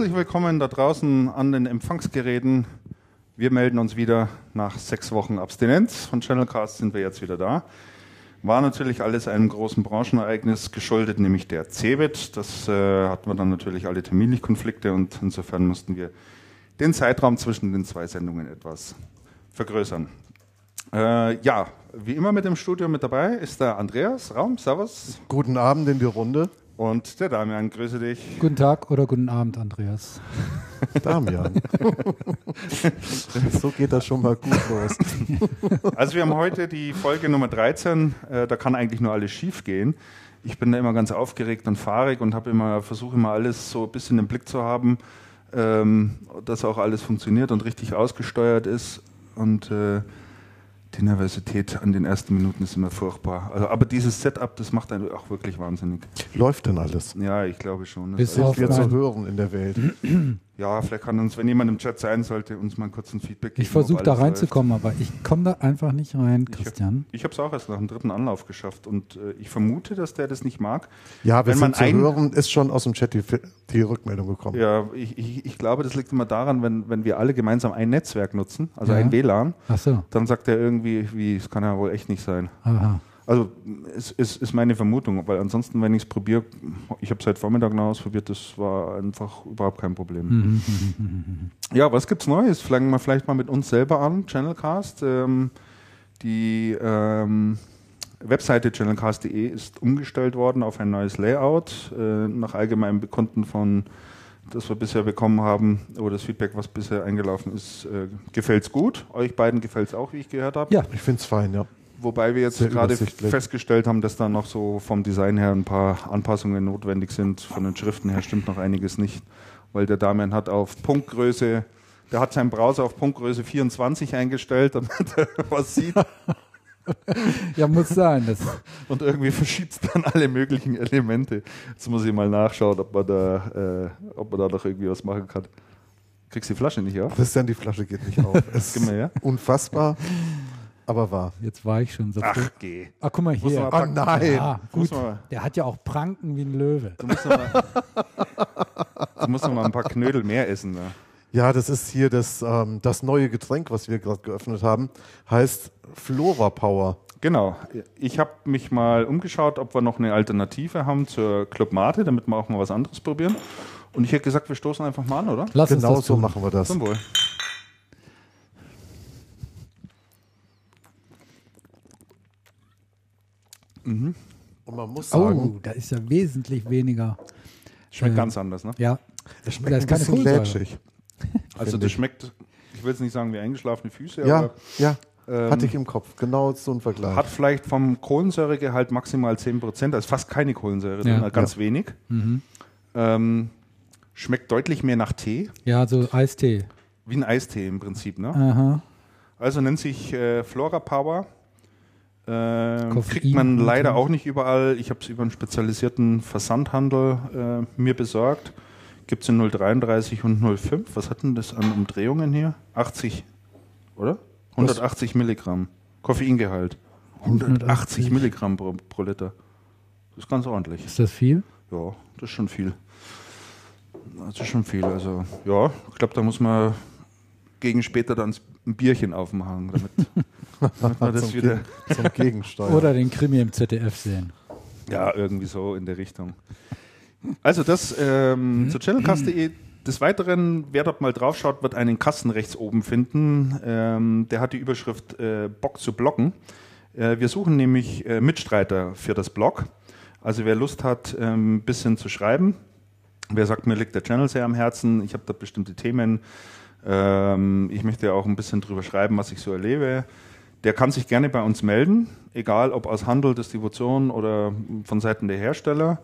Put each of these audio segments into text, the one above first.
Herzlich willkommen da draußen an den Empfangsgeräten. Wir melden uns wieder nach sechs Wochen Abstinenz. Von Channelcast sind wir jetzt wieder da. War natürlich alles einem großen Branchenereignis geschuldet, nämlich der CeBIT. Das äh, hatten wir dann natürlich alle terminlich Konflikte und insofern mussten wir den Zeitraum zwischen den zwei Sendungen etwas vergrößern. Äh, ja, wie immer mit dem Studio mit dabei ist der Andreas Raum. Servus. Guten Abend in die Runde. Und der Damian, grüße dich. Guten Tag oder guten Abend, Andreas. Damian. so geht das schon mal gut los. Also wir haben heute die Folge Nummer 13. Äh, da kann eigentlich nur alles schief gehen. Ich bin da immer ganz aufgeregt und fahrig und habe immer versuche immer alles so ein bisschen im Blick zu haben, ähm, dass auch alles funktioniert und richtig ausgesteuert ist. Und äh, die Nervosität an den ersten Minuten ist immer furchtbar. Also, aber dieses Setup, das macht einen auch wirklich wahnsinnig. Läuft denn alles? Ja, ich glaube schon. Bis auf wir zu hören in der Welt. Ja, vielleicht kann uns, wenn jemand im Chat sein sollte, uns mal kurz ein Feedback geben. Ich versuche da reinzukommen, aber ich komme da einfach nicht rein, Christian. Ich habe es auch erst nach dem dritten Anlauf geschafft und äh, ich vermute, dass der das nicht mag. Ja, wenn man zu hören, ist schon aus dem Chat die, die Rückmeldung gekommen. Ja, ich, ich, ich, glaube, das liegt immer daran, wenn, wenn wir alle gemeinsam ein Netzwerk nutzen, also ja. ein WLAN, Ach so. dann sagt er irgendwie, wie, es kann ja wohl echt nicht sein. Aha. Also es ist, ist meine Vermutung, weil ansonsten, wenn ich es probiere, ich habe es seit Vormittag noch ausprobiert, das war einfach überhaupt kein Problem. ja, was gibt's Neues? Fangen wir vielleicht mal mit uns selber an, Channelcast. Ähm, die ähm, Webseite channelcast.de ist umgestellt worden auf ein neues Layout. Äh, nach allgemeinem Bekunden von das wir bisher bekommen haben, oder das Feedback, was bisher eingelaufen ist, äh, gefällt es gut. Euch beiden gefällt es auch, wie ich gehört habe. Ja, ich finde es fein, ja. Wobei wir jetzt Sehr gerade festgestellt haben, dass da noch so vom Design her ein paar Anpassungen notwendig sind. Von den Schriften her stimmt noch einiges nicht, weil der Damian hat auf Punktgröße, der hat seinen Browser auf Punktgröße 24 eingestellt, damit er was sieht. ja, muss sein. Das und irgendwie verschiebt es dann alle möglichen Elemente. Jetzt muss ich mal nachschauen, ob man da, äh, ob man da noch irgendwie was machen kann. Kriegst du die Flasche nicht auf? Christian, die Flasche geht nicht auf. Es ist unfassbar aber wahr. Jetzt war ich schon so. Ach, geh. Ach, guck mal hier. Oh nein. Ja, gut. Der hat ja auch Pranken wie ein Löwe. Du musst noch mal, du musst noch mal ein paar Knödel mehr essen. Ne? Ja, das ist hier das, ähm, das neue Getränk, was wir gerade geöffnet haben. Heißt Flora Power. Genau. Ich habe mich mal umgeschaut, ob wir noch eine Alternative haben zur Club Mate, damit wir auch mal was anderes probieren. Und ich hätte gesagt, wir stoßen einfach mal an, oder? Lass genau so machen wir das. Zum Wohl. Mhm. Und man muss sagen. Oh, da ist ja wesentlich weniger. Schmeckt äh, ganz anders, ne? Ja. Das schmeckt das ein bisschen lätschig. Also das schmeckt, ich will jetzt nicht sagen wie eingeschlafene Füße, ja, aber. Ja, ähm, hatte ich im Kopf. Genau so ein Vergleich. Hat vielleicht vom Kohlensäuregehalt maximal 10%, also fast keine Kohlensäure ja. drin, ganz ja. wenig. Mhm. Ähm, schmeckt deutlich mehr nach Tee. Ja, so Eistee. Wie ein Eistee im Prinzip, ne? Aha. Also nennt sich äh, Flora Power. Äh, kriegt man leider auch nicht überall. Ich habe es über einen spezialisierten Versandhandel äh, mir besorgt. Gibt es in 033 und 05. Was hat denn das an Umdrehungen hier? 80, oder? 180 Was? Milligramm. Koffeingehalt. 180 Milligramm pro, pro, Liter. Das ist ganz ordentlich. Ist das viel? Ja, das ist schon viel. Das ist schon viel. Also, ja, ich glaube, da muss man gegen später dann ein Bierchen aufmachen, damit, damit man das zum wieder zum Gegensteuern. Oder den Krimi im ZDF sehen. Ja, irgendwie so in der Richtung. Also das ähm, mhm. zu channelcast.de. Des Weiteren, wer dort mal draufschaut, wird einen Kasten rechts oben finden. Ähm, der hat die Überschrift äh, Bock zu blocken. Äh, wir suchen nämlich äh, Mitstreiter für das Blog. Also wer Lust hat, ein ähm, bisschen zu schreiben, wer sagt, mir liegt der Channel sehr am Herzen, ich habe da bestimmte Themen, ähm, ich möchte ja auch ein bisschen drüber schreiben, was ich so erlebe. Der kann sich gerne bei uns melden, egal ob aus Handel, Distribution oder von Seiten der Hersteller.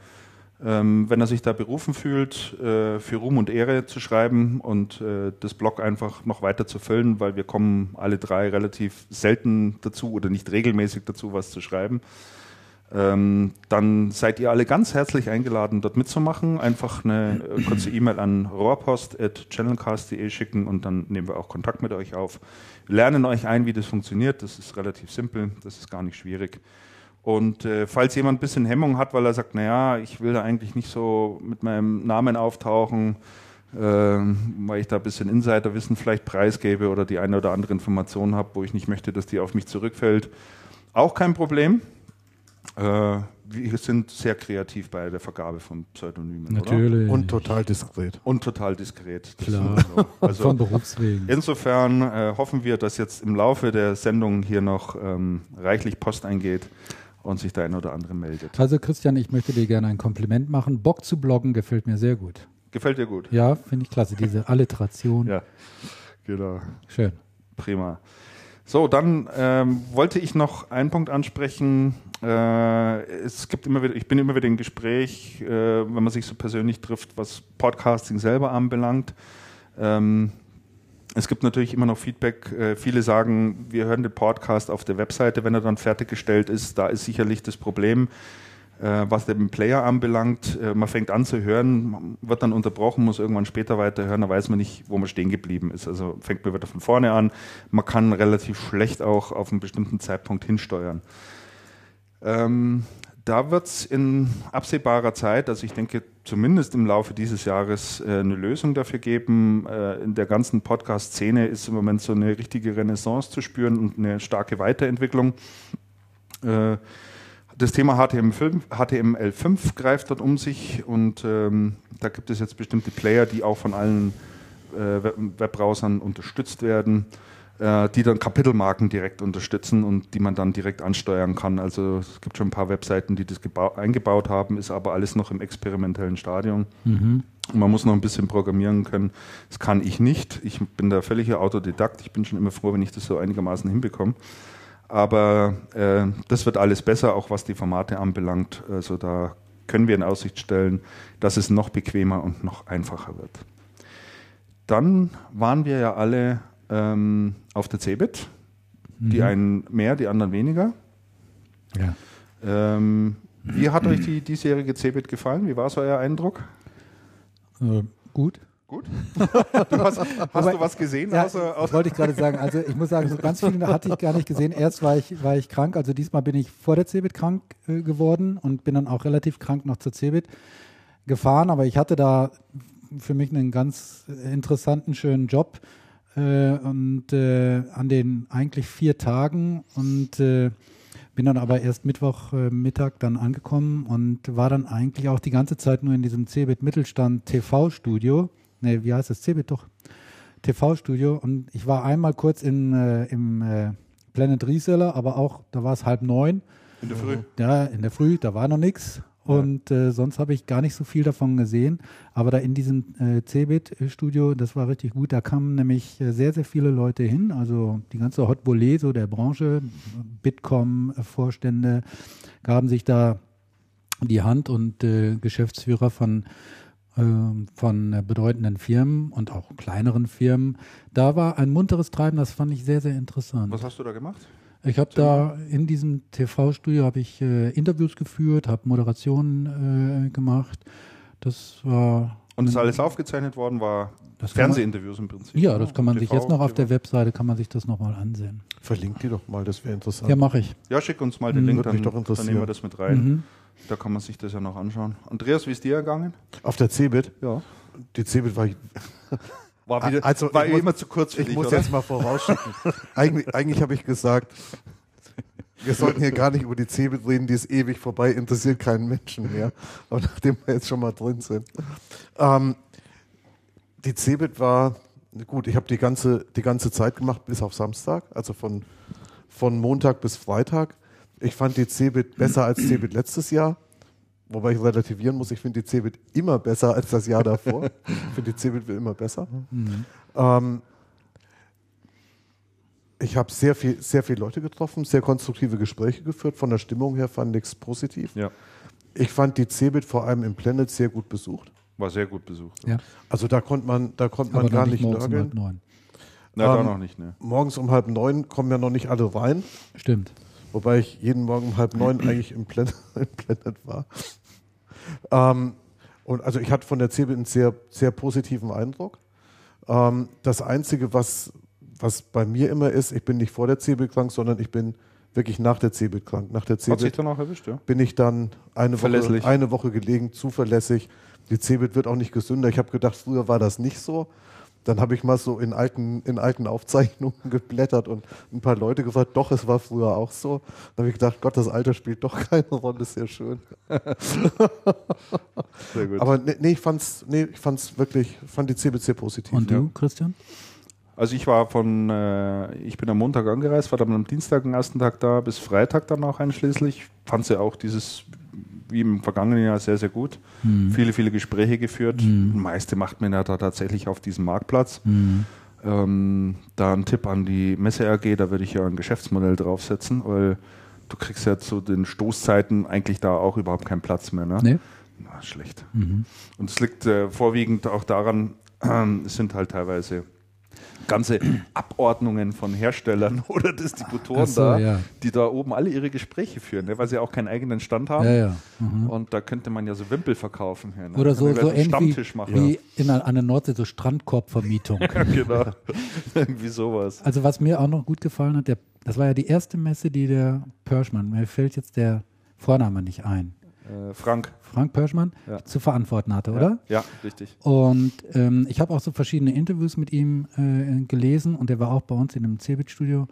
Ähm, wenn er sich da berufen fühlt, äh, für Ruhm und Ehre zu schreiben und äh, das Blog einfach noch weiter zu füllen, weil wir kommen alle drei relativ selten dazu oder nicht regelmäßig dazu, was zu schreiben. Ähm, dann seid ihr alle ganz herzlich eingeladen, dort mitzumachen. Einfach eine äh, kurze E-Mail an rohrpost.channelcast.de schicken und dann nehmen wir auch Kontakt mit euch auf. Lernen euch ein, wie das funktioniert. Das ist relativ simpel, das ist gar nicht schwierig. Und äh, falls jemand ein bisschen Hemmung hat, weil er sagt, naja, ich will da eigentlich nicht so mit meinem Namen auftauchen, äh, weil ich da ein bisschen Insiderwissen vielleicht preisgebe oder die eine oder andere Information habe, wo ich nicht möchte, dass die auf mich zurückfällt, auch kein Problem. Äh, wir sind sehr kreativ bei der Vergabe von Pseudonymen. Natürlich. Oder? Und total diskret. Und total diskret. Klar. Also von Berufswegen. Insofern äh, hoffen wir, dass jetzt im Laufe der Sendung hier noch ähm, reichlich Post eingeht und sich der ein oder andere meldet. Also Christian, ich möchte dir gerne ein Kompliment machen. Bock zu bloggen gefällt mir sehr gut. Gefällt dir gut? Ja, finde ich klasse. Diese Alliteration. ja, genau. Schön. Prima. So, dann ähm, wollte ich noch einen Punkt ansprechen. Äh, es gibt immer wieder, ich bin immer wieder im Gespräch, äh, wenn man sich so persönlich trifft, was Podcasting selber anbelangt. Ähm, es gibt natürlich immer noch Feedback. Äh, viele sagen, wir hören den Podcast auf der Webseite, wenn er dann fertiggestellt ist. Da ist sicherlich das Problem, äh, was den Player anbelangt. Äh, man fängt an zu hören, wird dann unterbrochen, muss irgendwann später weiterhören, da weiß man nicht, wo man stehen geblieben ist. Also fängt man wieder von vorne an. Man kann relativ schlecht auch auf einen bestimmten Zeitpunkt hinsteuern. Ähm, da wird es in absehbarer Zeit, also ich denke zumindest im Laufe dieses Jahres, äh, eine Lösung dafür geben. Äh, in der ganzen Podcast-Szene ist im Moment so eine richtige Renaissance zu spüren und eine starke Weiterentwicklung. Äh, das Thema HTML5, HTML5 greift dort um sich und ähm, da gibt es jetzt bestimmte Player, die auch von allen äh, Webbrowsern unterstützt werden, die dann Kapitelmarken direkt unterstützen und die man dann direkt ansteuern kann. Also es gibt schon ein paar Webseiten, die das eingebaut haben, ist aber alles noch im experimentellen Stadium. Mhm. Man muss noch ein bisschen programmieren können. Das kann ich nicht. Ich bin da völliger Autodidakt. Ich bin schon immer froh, wenn ich das so einigermaßen hinbekomme. Aber äh, das wird alles besser, auch was die Formate anbelangt. Also da können wir in Aussicht stellen, dass es noch bequemer und noch einfacher wird. Dann waren wir ja alle ähm, auf der CeBIT. Mhm. Die einen mehr, die anderen weniger. Ja. Ähm, wie hat euch die diesjährige CeBIT gefallen? Wie war so euer Eindruck? Äh, gut. Gut. Du hast, hast Aber, du was gesehen? Ja, außer, außer wollte ich gerade sagen. Also ich muss sagen, so ganz viele hatte ich gar nicht gesehen. Erst war ich, war ich krank. Also diesmal bin ich vor der CeBIT krank äh, geworden und bin dann auch relativ krank noch zur CeBIT gefahren. Aber ich hatte da für mich einen ganz interessanten, schönen Job und äh, an den eigentlich vier Tagen und äh, bin dann aber erst Mittwoch äh, dann angekommen und war dann eigentlich auch die ganze Zeit nur in diesem CeBIT Mittelstand TV Studio nee, wie heißt das? Cebit doch. TV-Studio und ich war einmal kurz in, äh, im äh, Planet Reseller, aber auch, da war es halb neun. In der Früh? Ja, in der Früh, da war noch nichts. Und äh, sonst habe ich gar nicht so viel davon gesehen. Aber da in diesem äh, Cebit-Studio, das war richtig gut. Da kamen nämlich äh, sehr, sehr viele Leute hin. Also die ganze Hot Volley so der Branche, Bitkom-Vorstände gaben sich da die Hand und äh, Geschäftsführer von ähm, von bedeutenden Firmen und auch kleineren Firmen. Da war ein munteres Treiben, das fand ich sehr, sehr interessant. Was hast du da gemacht? Ich habe da in diesem TV-Studio habe ich äh, Interviews geführt, habe Moderationen äh, gemacht. Das war und ist alles aufgezeichnet worden, war das Fernsehinterviews im Prinzip. Ja, das kann man TV, sich jetzt noch auf der Webseite kann man sich das nochmal ansehen. Verlinkt die doch mal, das wäre interessant. Ja, mache ich. Ja, schick uns mal den mhm. Link, dann, dann nehmen wir das mit rein. Mhm. Da kann man sich das ja noch anschauen. Andreas, wie ist dir ergangen? Auf der Cebit? Ja. Die Cebit war. War, wieder, also war muss, immer zu kurz für Ich dich, muss oder? jetzt mal vorausschicken. eigentlich eigentlich habe ich gesagt, wir sollten hier gar nicht über die Cebit reden, die ist ewig vorbei, interessiert keinen Menschen mehr. Aber nachdem wir jetzt schon mal drin sind. Ähm, die Cebit war, gut, ich habe die ganze, die ganze Zeit gemacht bis auf Samstag, also von, von Montag bis Freitag. Ich fand die Cebit besser als Cebit letztes Jahr. Wobei ich relativieren muss, ich finde die Cebit immer besser als das Jahr davor. ich finde die Cebit immer besser. Mhm. Ähm, ich habe sehr viel, sehr viele Leute getroffen, sehr konstruktive Gespräche geführt. Von der Stimmung her fand ich es positiv. Ja. Ich fand die CeBIT vor allem im Planet sehr gut besucht. War sehr gut besucht. Ja. Also da konnte man, da konnte man gar noch nicht morgens um halb nörgeln. neun. Na, da Ähm, noch nicht, ne. Morgens um halb neun kommen ja noch nicht alle rein, Stimmt. Wobei ich jeden Morgen um halb neun eigentlich im Planet, im Planet war. Ähm, und also ich hatte von der CeBIT einen sehr, sehr positiven Eindruck. Ähm, das Einzige, was, was bei mir immer ist, ich bin nicht vor der CeBIT krank, sondern ich bin wirklich nach der CeBIT krank. Nach der CeBIT dann auch erwischt, ja. bin ich dann eine Woche, eine Woche gelegen, zuverlässig. Die CeBIT wird auch nicht gesünder. Ich habe gedacht, früher war das nicht so. Dann habe ich mal so in alten, in alten Aufzeichnungen geblättert und ein paar Leute gefragt, doch, es war früher auch so. Dann habe ich gedacht, Gott, das Alter spielt doch keine Rolle, sehr schön. Sehr gut. Aber nee, nee, ich fand's, nee, ich fand's wirklich, fand die sehr positiv. Und ja. du, Christian? Also ich war von, äh, ich bin am Montag angereist, war dann am Dienstag den ersten Tag da, bis Freitag dann auch einschließlich. Fand sie auch dieses, wie im vergangenen Jahr, sehr, sehr gut. Mhm. Viele, viele Gespräche geführt. Das meiste macht man ja da tatsächlich auf diesem Marktplatz. Mhm. Ähm, da ein Tipp an die Messe AG, da würde ich ja ein Geschäftsmodell draufsetzen, weil du kriegst ja zu den Stoßzeiten eigentlich da auch überhaupt keinen Platz mehr. Ne? Nee? Na, schlecht. Mhm. Und es liegt äh, vorwiegend auch daran, es sind halt teilweise ganze Abordnungen von Herstellern oder Distributoren so, da, ja. die da oben alle ihre Gespräche führen, ne, weil sie auch keinen eigenen Stand haben. Ja, ja. Mhm. Und da könnte man ja so Wimpel verkaufen. Ne? Oder so, so ähnlich Stammtisch wie, machen. wie in einer, an der Nordsee, so Strandkorbvermietung. Ja, genau. Irgendwie sowas. Also was mir auch noch gut gefallen hat, der, das war ja die erste Messe, die der Pörschmann, mir fällt jetzt der Vorname nicht ein, Frank. Frank Pörschmann, Ja. zu verantworten hatte, oder? Ja, richtig. Und ähm, ich habe auch so verschiedene Interviews mit ihm äh, gelesen und er war auch bei uns in einem Cebit-Studio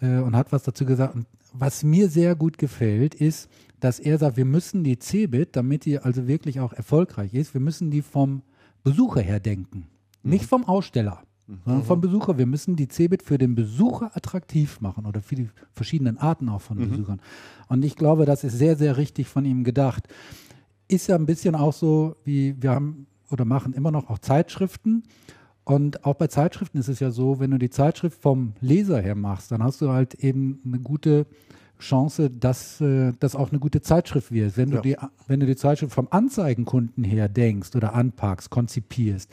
äh, und hat was dazu gesagt. Und was mir sehr gut gefällt, ist, dass er sagt, wir müssen die Cebit, damit die also wirklich auch erfolgreich ist, wir müssen die vom Besucher her denken. Nicht vom Aussteller, sondern vom Besucher. Wir müssen die Cebit für den Besucher attraktiv machen oder für die verschiedenen Arten auch von Besuchern. Und ich glaube, das ist sehr, sehr richtig von ihm gedacht ist ja ein bisschen auch so, wie wir haben oder machen immer noch auch Zeitschriften. Und auch bei Zeitschriften ist es ja so, wenn du die Zeitschrift vom Leser her machst, dann hast du halt eben eine gute Chance, dass äh, das auch eine gute Zeitschrift wird. Wenn du, Ja. die, wenn du die Zeitschrift vom Anzeigenkunden her denkst oder anpackst, konzipierst,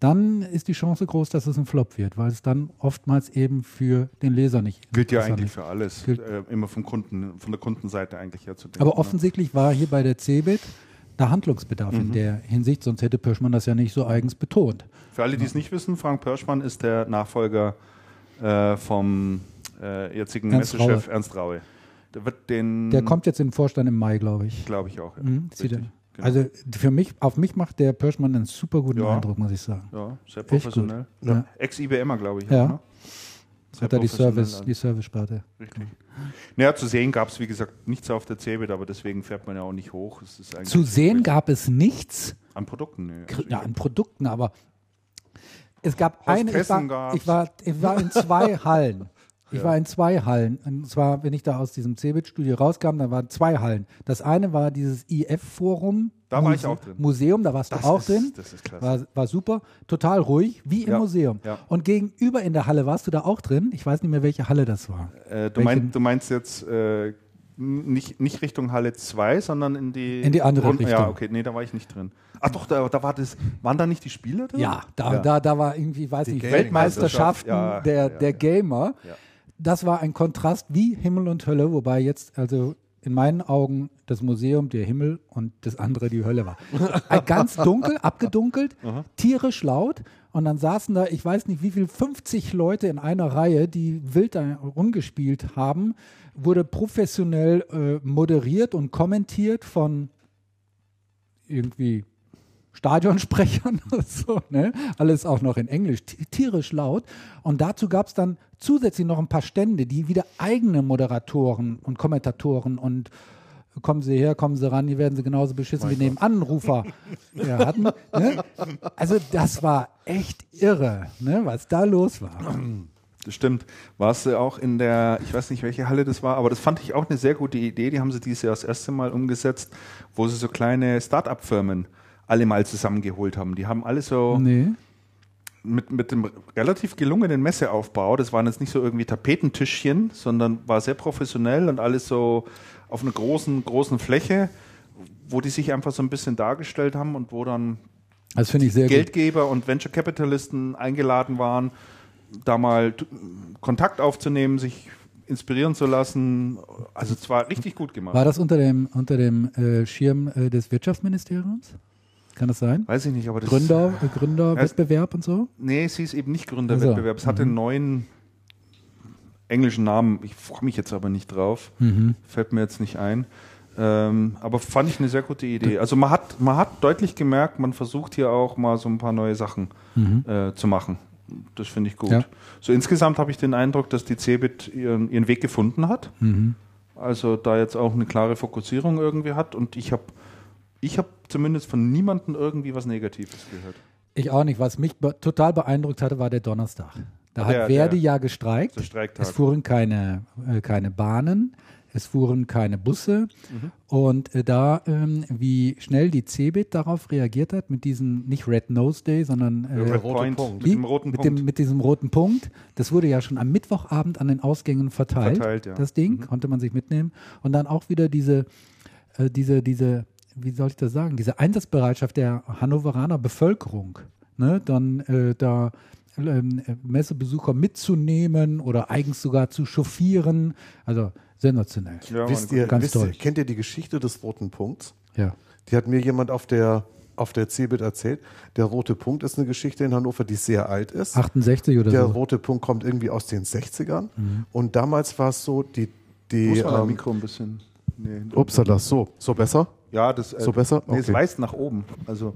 dann ist die Chance groß, dass es ein Flop wird, weil es dann oftmals eben für den Leser nicht Gilt ja eigentlich für alles. Äh, immer vom Kunden, von der Kundenseite eigentlich her zu denken. Aber ne? offensichtlich war hier bei der CeBIT der Handlungsbedarf Mhm. in der Hinsicht, sonst hätte Pörschmann das ja nicht so eigens betont. Für alle, die es nicht wissen, Frank Pörschmann ist der Nachfolger äh, vom äh, jetzigen Ernst Messechef Ernst Raue. Der wird den, Der kommt jetzt in den Vorstand im Mai, glaube ich. glaube ich auch. Ja. Mhm, genau. Also für mich, auf mich macht der Pörschmann einen super guten Ja. Eindruck, muss ich sagen. ja, sehr professionell. Ja. Ex-IBMer, glaube ich. Ja. auch, Ne? Sehr Hat er die Service, an. die Service-Sparte. Richtig. Naja, zu sehen gab es, wie gesagt, nichts auf der CeBIT, aber deswegen fährt man ja auch nicht hoch. Zu sehen gab es nichts An Produkten. Kr- Also ja, an Produkten, aber es gab eine, ich war, ich, war, ich war in zwei Hallen. Ich Ja. war in zwei Hallen. Und zwar, wenn ich da aus diesem Cebit-Studio rauskam, da waren zwei Hallen. Das eine war dieses IF-Forum. Da war ich auch drin. Museum, da warst Das du auch ist, drin. Das ist klasse. War, war super, total ruhig, wie im Ja, Museum. ja. Und gegenüber in der Halle warst du da auch drin. Ich weiß nicht mehr, welche Halle das war. Äh, du, mein, du meinst jetzt äh, nicht, nicht Richtung Halle 2, sondern in die, In die andere Ja, Richtung. okay, nee, da war ich nicht drin. Ach doch, da, da war das, waren da nicht die Spiele drin? Ja, da, Ja. Da, da war irgendwie, weiß Die nicht, Weltmeisterschaften Ja, der, ja, der ja. Gamer. Das war ein Kontrast wie Himmel und Hölle, wobei jetzt also in meinen Augen das Museum der Himmel und das andere die Hölle war. Ganz dunkel, abgedunkelt, tierisch laut und dann saßen da, ich weiß nicht wie viel, 50 Leute in einer Reihe, die wild rumgespielt haben, wurde professionell äh, moderiert und kommentiert von irgendwie Stadionsprechern oder so, ne? Alles auch noch in Englisch, ti- tierisch laut. Und dazu gab es dann zusätzlich noch ein paar Stände, die wieder eigene Moderatoren und Kommentatoren und kommen Sie her, kommen Sie ran, hier werden Sie genauso beschissen wie neben Anrufer ja, hatten. Ne? Also das war echt irre, ne? was da los war. Das stimmt. Warst du auch in der, ich weiß nicht, welche Halle das war, aber das fand ich auch eine sehr gute Idee. Die haben sie dieses Jahr das erste Mal umgesetzt, wo sie so kleine Start-up-Firmen alle mal zusammengeholt haben. Die haben alle so, Nee. mit, mit dem relativ gelungenen Messeaufbau, das waren jetzt nicht so irgendwie Tapetentischchen, sondern war sehr professionell und alles so auf einer großen, großen Fläche, wo die sich einfach so ein bisschen dargestellt haben und wo dann Das finde ich sehr gut. Geldgeber und Venture Capitalisten eingeladen waren, da mal Kontakt aufzunehmen, sich inspirieren zu lassen. Also es war richtig gut gemacht. War das unter dem, unter dem äh, Schirm äh, des Wirtschaftsministeriums? Kann das sein? Weiß ich nicht, aber das Gründer, äh, Gründerwettbewerb und so? Nee, sie ist eben nicht Gründerwettbewerb. Es Mhm. hatte einen neuen englischen Namen. Ich freue mich jetzt aber nicht drauf. Mhm. Fällt mir jetzt nicht ein. Ähm, aber fand ich eine sehr gute Idee. Also man hat, man hat deutlich gemerkt, man versucht hier auch mal so ein paar neue Sachen äh, zu machen. Das finde ich gut. Mhm. Ja. So insgesamt habe ich den Eindruck, dass die Cebit ihren, ihren Weg gefunden hat. Mhm. Also da jetzt auch eine klare Fokussierung irgendwie hat. Und ich habe ich hab zumindest von niemandem irgendwie was Negatives gehört. Ich auch nicht. Was mich be total beeindruckt hatte, war der Donnerstag. Da Der- hat Verdi der- ja gestreikt. der Streiktag. Es fuhren keine, äh, keine Bahnen, es fuhren keine Busse. Mhm. Und äh, da, ähm, wie schnell die Cebit darauf reagiert hat, mit diesem, nicht Red Nose Day, sondern äh, Red rote Point Punkt. mit wie? dem roten mit, Punkt. Dem, mit diesem roten Punkt. Das wurde ja schon am Mittwochabend an den Ausgängen verteilt, Verteilt, ja. das Ding, konnte man sich mitnehmen. Und dann auch wieder diese, äh, diese, diese, wie soll ich das sagen, diese Einsatzbereitschaft der Hannoveraner Bevölkerung, ne? dann äh, da äh, Messebesucher mitzunehmen oder eigens sogar zu chauffieren. Also sensationell. Ja, Wisst ihr, Ganz wisst ihr, toll. kennt ihr die Geschichte des roten Punkts? Ja. Die hat mir jemand auf der, auf der CeBIT erzählt. Der rote Punkt ist eine Geschichte in Hannover, die sehr alt ist. 68 oder Der so. rote Punkt kommt irgendwie aus den 60ern. Und damals war es so, die, die Muss man das ähm, Mikro ein bisschen. Nee. upsala, so, so besser? Ja, das. Äh, So besser? Nee, es weist nach oben. Also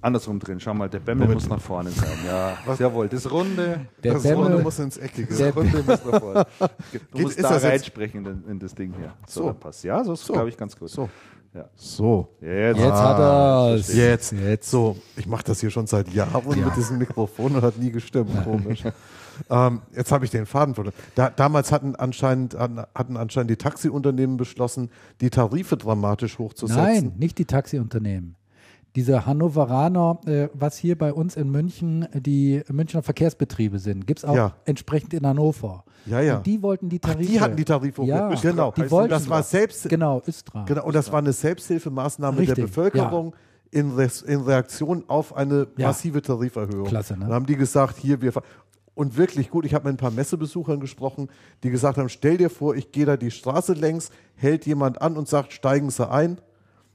andersrum drehen. Schau mal, der Bämmel muss nach vorne sein. Ja, jawohl. Das Runde. Der das Bämmel- Runde muss ins Eckige. Der- Runde muss nach vorne. Du Geht- musst ist da das reinsprechen in, in das Ding hier. So, So. passt. Ja, so ist So. glaube ich ganz gut. So, Ja. so. Jetzt. Jetzt hat er es. Jetzt, Jetzt. So, ich mache das hier schon seit Jahren mit diesem Mikrofon und hat nie gestimmt. Komisch. ähm, jetzt habe ich den Faden verloren. Da, damals hatten anscheinend, hatten anscheinend die Taxiunternehmen beschlossen, die Tarife dramatisch hochzusetzen. Nein, nicht die Taxiunternehmen. Diese Hannoveraner, äh, was hier bei uns in München äh, die Münchner Verkehrsbetriebe sind, gibt es auch Ja. entsprechend in Hannover. Ja, ja. Und die wollten die Ach, Tarife. die hatten die Tarife Ja, hochgesetzt. Genau. die wollten das war selbst, Genau, Östra. genau, und das war eine Selbsthilfemaßnahme der Richtig, Bevölkerung in, Res, in Reaktion auf eine Ja. massive Tariferhöhung. Klasse, ne? Dann haben die gesagt, hier, wir. Und wirklich gut, ich habe mit ein paar Messebesuchern gesprochen, die gesagt haben, stell dir vor, ich gehe da die Straße längs, hält jemand an und sagt, steigen Sie ein.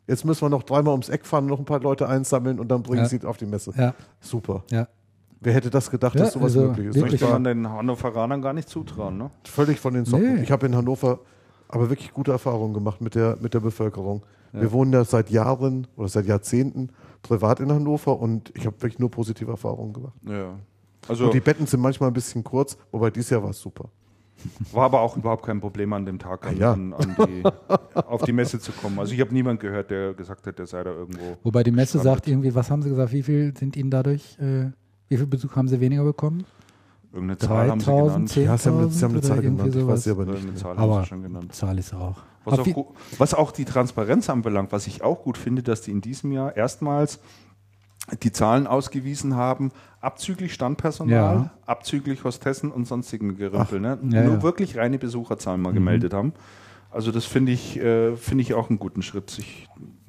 Jetzt müssen wir noch dreimal ums Eck fahren, noch ein paar Leute einsammeln und dann bringen Ja. Sie auf die Messe. Ja, Super. ja. Wer hätte das gedacht, Ja, dass sowas also möglich ist? Möchte war man den Hannoveranern gar nicht zutrauen, ne? völlig von den Socken. Nee. Ich habe in Hannover aber wirklich gute Erfahrungen gemacht mit der, mit der Bevölkerung. Wir wohnen ja seit Jahren oder seit Jahrzehnten privat in Hannover und ich habe wirklich nur positive Erfahrungen gemacht. Ja. Also Und die Betten sind manchmal ein bisschen kurz, wobei dieses Jahr war es super. war aber auch überhaupt kein Problem an dem Tag an, Ah, ja. an, an die, auf die Messe zu kommen. Also ich habe niemand gehört, der gesagt hat, der sei da irgendwo. Wobei die Messe Standard. sagt irgendwie, was haben sie gesagt, wie viel sind ihnen dadurch, äh, wie viel Besuch haben sie weniger bekommen? Irgendeine Zahl haben sie 3000, genannt. 10.000 Ja, sie haben eine, sie haben eine Zahl genannt, ich weiß sie aber nicht. Irgendeine Zahl haben Aber sie schon genannt. Zahl ist auch. Was auch, was auch die Transparenz anbelangt, was ich auch gut finde, dass die in diesem Jahr erstmals die Zahlen ausgewiesen haben, abzüglich Standpersonal, Ja. abzüglich Hostessen und sonstigen Gerümpel. Ne? Ja, Nur ja. Mhm. wirklich reine Besucherzahlen mal gemeldet haben. Also das finde ich, äh, finde ich auch einen guten Schritt, sich,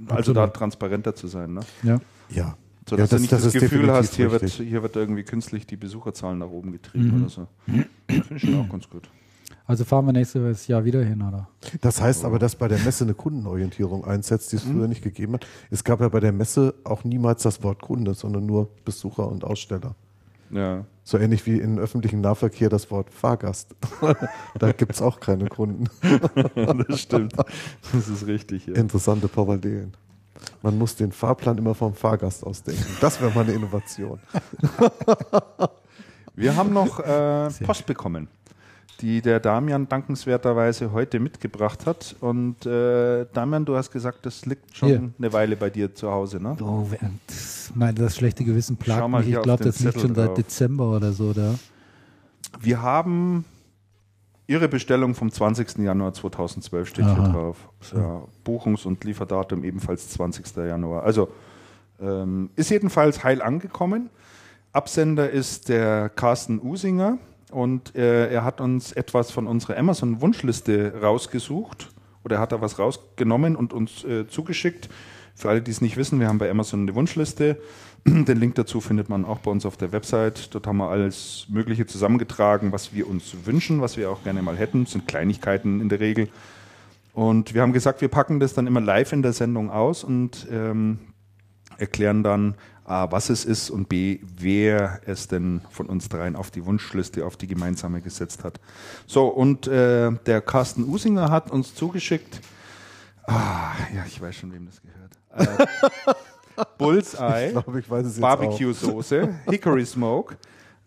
also da transparenter zu sein. Ne? ja. Ja. So, Ja, dass du nicht das, ist Gefühl hast, hier wird, hier wird irgendwie künstlich die Besucherzahlen nach oben getrieben Mhm. oder so. Finde ich schon auch ganz gut. Also fahren wir nächstes Jahr wieder hin, oder? Das heißt aber, dass bei der Messe eine Kundenorientierung einsetzt, die es früher nicht gegeben hat. Es gab ja bei der Messe auch niemals das Wort Kunde, sondern nur Besucher und Aussteller. Ja. So ähnlich wie im öffentlichen Nahverkehr das Wort Fahrgast. da gibt es auch keine Kunden. das stimmt. Das ist richtig. Ja. Interessante Parallelen. Man muss den Fahrplan immer vom Fahrgast ausdenken. Das wäre mal eine Innovation. Wir haben noch äh, Post bekommen, die der Damian dankenswerterweise heute mitgebracht hat. Und äh, Damian, du hast gesagt, das liegt schon Hier. eine Weile bei dir zu Hause, ne? Oh, das, mein, das schlechte Gewissen plagt mich. Ich glaube, das liegt schon seit drauf. Dezember oder so da. Wir haben Ihre Bestellung vom 20. Januar 2012 steht Aha. hier drauf. Ja, Buchungs- und Lieferdatum ebenfalls 20. Januar. Also ähm, ist jedenfalls heil angekommen. Absender ist der Carsten Usinger und äh, er hat uns etwas von unserer Amazon-Wunschliste rausgesucht oder er hat da was rausgenommen und uns äh, zugeschickt. Für alle, die es nicht wissen, wir haben bei Amazon eine Wunschliste. Den Link dazu findet man auch bei uns auf der Website. Dort haben wir alles Mögliche zusammengetragen, was wir uns wünschen, was wir auch gerne mal hätten. Das sind Kleinigkeiten in der Regel. Und wir haben gesagt, wir packen das dann immer live in der Sendung aus und ähm, erklären dann, A, was es ist und B, wer es denn von uns dreien auf die Wunschliste, auf die gemeinsame gesetzt hat. So, und äh, der Carsten Usinger hat uns zugeschickt, ah, ja, ich weiß schon, wem das gehört. Äh, Bullseye, Ich glaube, ich weiß es jetzt Barbecue-Soße, Hickory Smoke.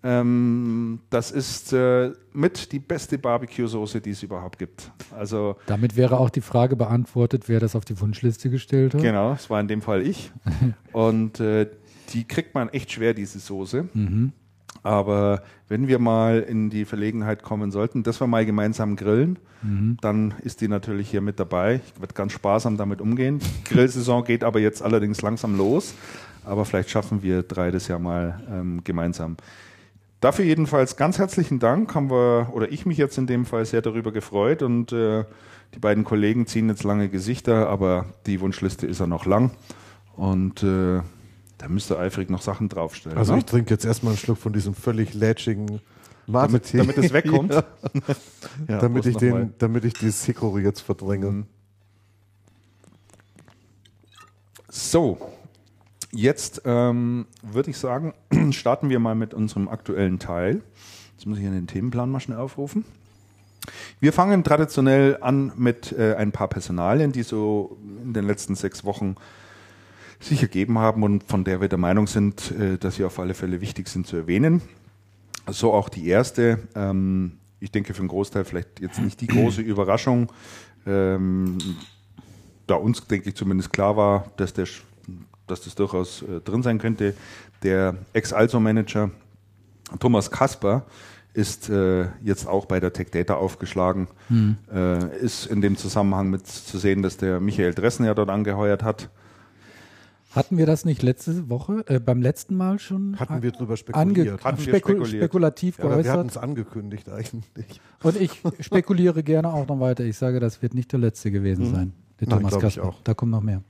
Ähm, das ist äh, mit die beste Barbecue-Soße, die es überhaupt gibt. Also Damit wäre auch die Frage beantwortet, wer das auf die Wunschliste gestellt hat. Genau, es war in dem Fall ich. Und äh, die kriegt man echt schwer, diese Soße. Aber wenn wir mal in die Verlegenheit kommen sollten, dass wir mal gemeinsam grillen, dann ist die natürlich hier mit dabei. Ich werde ganz sparsam damit umgehen. Grillsaison geht aber jetzt allerdings langsam los. Aber vielleicht schaffen wir drei das ja mal ähm, gemeinsam. Dafür jedenfalls ganz herzlichen Dank. Haben wir, oder ich mich jetzt in dem Fall sehr darüber gefreut und äh, die beiden Kollegen ziehen jetzt lange Gesichter, aber die Wunschliste ist ja noch lang. Und äh, da müsst ihr eifrig noch Sachen draufstellen. Also ne? ich trinke jetzt erstmal einen Schluck von diesem völlig lätschigen damit, Mate-Tee. damit es wegkommt. Ja, Ja, damit, ich den, damit ich dieses Hickory jetzt verdränge. Mhm. So, jetzt ähm, würde ich sagen, starten wir mal mit unserem aktuellen Teil. Jetzt muss ich hier den Themenplan mal schnell aufrufen. Wir fangen traditionell an mit äh, ein paar Personalien, die so in den letzten sechs Wochen sich ergeben haben und von der wir der Meinung sind, äh, dass sie auf alle Fälle wichtig sind zu erwähnen. So auch die erste. Ähm, ich denke für einen Großteil vielleicht jetzt nicht die große Überraschung. Ähm, da uns, denke ich, zumindest klar war, dass, der, dass das durchaus äh, drin sein könnte. Der Ex-Also-Manager Thomas Kasper ist äh, jetzt auch bei der Tech Data aufgeschlagen. Äh, ist in dem Zusammenhang mit zu sehen, dass der Michael Dressen ja dort angeheuert hat. Hatten wir das nicht letzte Woche, äh, beim letzten Mal schon Hatten wir drüber ange spekuliert. Hatten wir spekul spekuliert. spekulativ Ja, aber wir hatten geäußert? es angekündigt eigentlich. Und ich spekuliere gerne auch noch weiter. Ich sage, das wird nicht der letzte gewesen sein. Der Mhm. Nein, Thomas Kasper. auch. Da kommt noch mehr.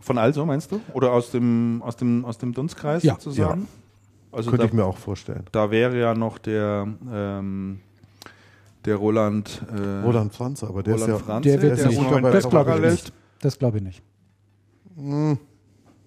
Von also, meinst du? Oder aus dem, aus dem, aus dem Dunstkreis Ja. sozusagen? Also Könnte da, ich mir auch vorstellen. da wäre ja noch der, ähm, der Roland, äh, Roland Franz, aber der Roland ist ja. Franz, Der wird der nicht. ist unter bei Das glaube ich nicht. Das glaube ich nicht.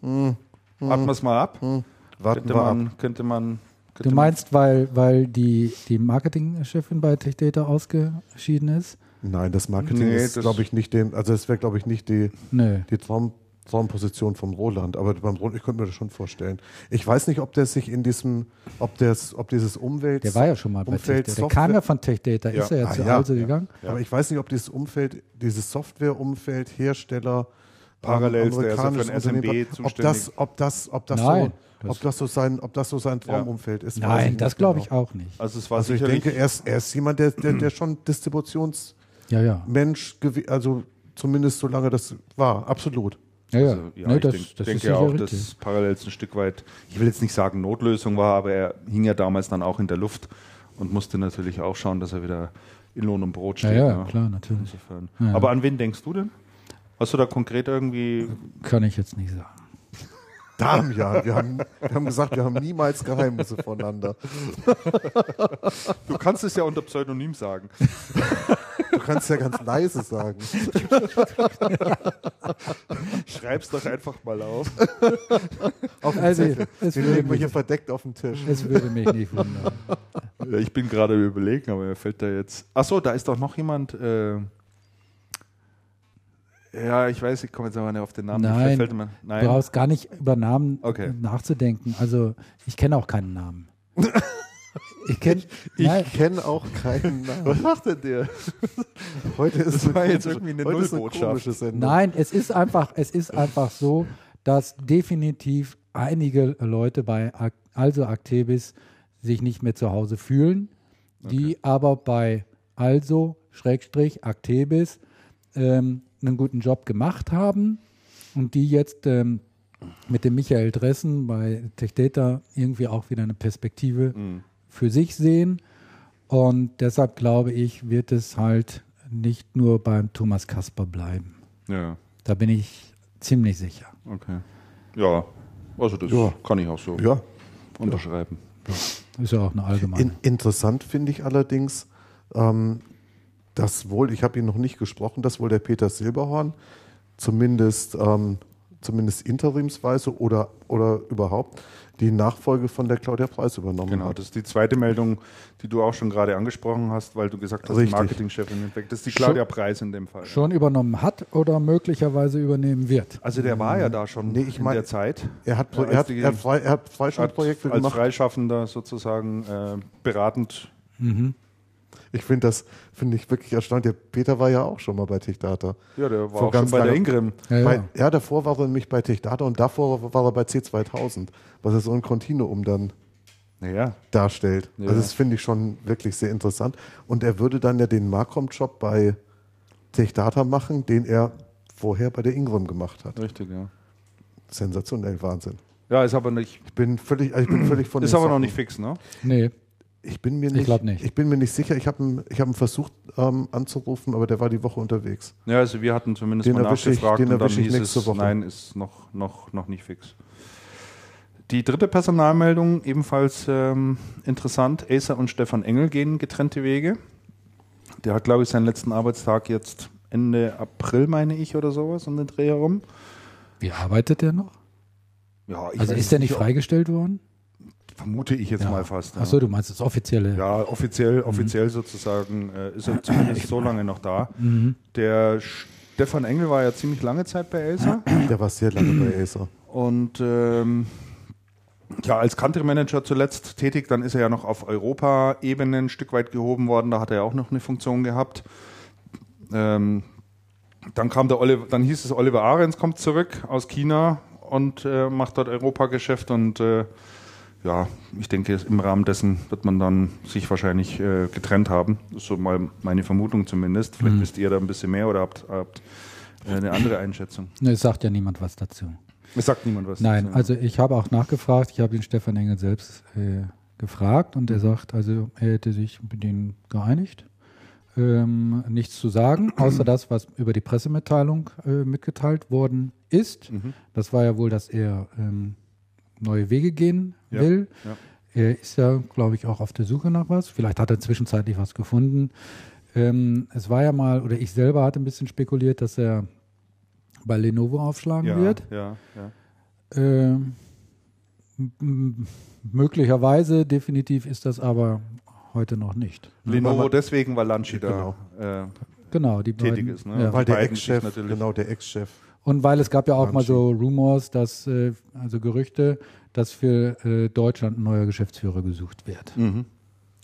Warten wir es mal ab. Hm, Warten Könnte wir ab. man, könnte man, könnte Du meinst, weil, weil die, die Marketingchefin bei Tech Data ausgeschieden ist? Nein, das Marketing Nee, ist, das- glaube ich, nicht dem, also es wäre, glaube ich, nicht die, Nö. die Traum, Traumposition von Roland, aber beim Roland, ich könnte mir das schon vorstellen. Ich weiß nicht, ob der sich in diesem, ob das, ob dieses Umwelt, Der war ja schon mal bei Tech Umfeld, Data. Der kam Software- ja von Tech Data. Ist Ja. er ja Ah, zu ja, Hause ja. gegangen? aber ich weiß nicht, ob dieses Umfeld, dieses Softwareumfeld, Hersteller, Parallel ist der ja so für ein SMB ob das, ob das, ob das Nein, so, ob das so sein, ob das so sein Traumumfeld ist. weiß ich Nein, das glaube genau. ich auch nicht. Also es war Also ich sicherlich, denke, er ist, er ist jemand, der, der, der schon Distributionsmensch, Ja, ja. also zumindest solange das war, absolut. Ja, ja. also, ja nee, ich das, denk, das denke ist ja auch, richtig. dass Parallels ein Stück weit, ich will jetzt nicht sagen Notlösung war, aber er hing ja damals dann auch in der Luft und musste natürlich auch schauen, dass er wieder in Lohn und Brot Ja, steht. ja, ne? klar, natürlich. Insofern. Ja. Aber an wen denkst du denn? Hast du da konkret irgendwie Kann ich jetzt nicht sagen. Damian, wir haben, wir haben gesagt, wir haben niemals Geheimnisse voneinander. Du kannst es ja unter Pseudonym sagen. Du kannst ja ganz leise sagen. Schreib's doch einfach mal auf. Auf dem Also, Zettel. es Den würde, legen wir hier mich, verdeckt auf den Tisch. es würde mich nicht wundern. Ich bin gerade überlegen, aber mir fällt da jetzt. Achso, da ist doch noch jemand. Äh ja, ich weiß, ich komme jetzt aber nicht auf den Namen. Nein. Mir, Du nein. brauchst gar nicht über Namen Okay. nachzudenken. Also, ich kenne auch keinen Namen. Ich kenne. Ich kenne auch keinen Namen. Was macht denn der? Heute ist Das war jetzt irgendwie eine heute ist Nullbotschaft. Sendung. Nein, es ist einfach, es ist einfach so, dass definitiv einige Leute bei Also Actebis sich nicht mehr zu Hause fühlen, die aber bei Also Schrägstrich Actebis ähm, einen guten Job gemacht haben und die jetzt ähm, mit dem Michael Dressen bei Tech Data irgendwie auch wieder eine Perspektive Mhm. für sich sehen. Und deshalb glaube ich, wird es halt nicht nur beim Thomas Kasper bleiben. Ja, Da bin ich ziemlich sicher. okay. Ja, also das Ja. kann ich auch so Ja. unterschreiben. Ist ja auch eine allgemeine. In, interessant finde ich allerdings, ähm, dass wohl, ich habe ihn noch nicht gesprochen, dass wohl der Peter Silberhorn zumindest, ähm, zumindest interimsweise oder, oder überhaupt die Nachfolge von der Claudia Preis übernommen Genau, hat. das ist die zweite Meldung, die du auch schon gerade angesprochen hast, weil du gesagt hast. Marketingchefin weg. Das ist die Claudia Preis in dem Fall. schon übernommen hat oder möglicherweise übernehmen wird. Also der war ja da schon Nee, ich in mein- der Zeit. Er hat, Ja, er hat, die- er hat, frei, er hat Hat Freischaltprojekte als gemacht. Freischaffender sozusagen äh, beratend. Ich finde das, finde ich wirklich erstaunlich. Der Peter war ja auch schon mal bei TechData. Ja, der war Vor auch schon ganz bei der Ingrim. Ja, ja. Bei, ja, davor war er nämlich bei TechData und davor war er bei C2000, was er so ein Kontinuum dann Naja, darstellt. Ja. Also das finde ich schon wirklich sehr interessant. Und er würde dann ja den Marcom-Job bei TechData machen, den er vorher bei der Ingram gemacht hat. richtig, ja. Sensationell, Wahnsinn. Ja, ist aber nicht, Ich bin völlig, also ich bin völlig von ist den aber noch Socken. nicht fix, ne? Nee, Ich bin mir Ich nicht, glaub nicht. Ich bin mir nicht sicher. Ich habe ihn, ich ihn versucht ähm, anzurufen, aber der war die Woche unterwegs. Ja, also wir hatten zumindest Den mal erwische ich- nachgefragt den und dann ich hieß nächste es, Woche. nein, ist noch, noch, noch nicht fix. Die dritte Personalmeldung, ebenfalls ähm, interessant. Acer und Stefan Engel gehen getrennte Wege. Der hat, glaube ich, seinen letzten Arbeitstag jetzt Ende April, meine ich, oder sowas, um den Dreh herum. wie arbeitet der noch? Ja, ich Also ist der nicht freigestellt worden? Vermute ich jetzt mal fast. Ja. Achso, du meinst das offizielle. Ja, offiziell, offiziell sozusagen äh, ist er zumindest so lange noch da. Mhm. Der Stefan Engel war ja ziemlich lange Zeit bei Acer. Der war sehr lange bei Acer. Und ähm, ja, als Country Manager zuletzt tätig, dann ist er ja noch auf Europa-Ebene ein Stück weit gehoben worden, da hat er ja auch noch eine Funktion gehabt. Ähm, dann kam der Oliver, dann hieß es, Oliver Ahrens kommt zurück aus China und äh, macht dort Europageschäft und äh, ja, ich denke, im Rahmen dessen wird man dann sich wahrscheinlich äh, getrennt haben. Das ist so mal meine Vermutung zumindest. Vielleicht wisst ihr da ein bisschen mehr oder habt, habt äh, eine andere Einschätzung. Ne, Es sagt ja niemand was dazu. Es sagt niemand was. Nein, dazu. also ich habe auch nachgefragt, ich habe den Stefan Engel selbst äh, gefragt und er sagt, also er hätte sich mit denen geeinigt, ähm, nichts zu sagen, außer das, was über die Pressemitteilung äh, mitgeteilt worden ist. Mhm. Das war ja wohl, dass er ähm, neue Wege gehen Ja, will. ja. Er ist ja, glaube ich, auch auf der Suche nach was. Vielleicht hat er zwischenzeitlich was gefunden. Ähm, es war ja mal, oder ich selber hatte ein bisschen spekuliert, dass er bei Lenovo aufschlagen ja, wird. Ja, ja. Ähm, möglicherweise, definitiv ist das aber heute noch nicht. Lenovo man- deswegen, weil Lanchi Genau. da äh, Genau, die tätig beiden, ist. Ne? Ja. Weil der Ex-Chef, natürlich- genau, der Ex-Chef. Und weil es gab ja auch mal so Rumors, dass, äh, also Gerüchte, dass für äh, Deutschland ein neuer Geschäftsführer gesucht wird. Mhm.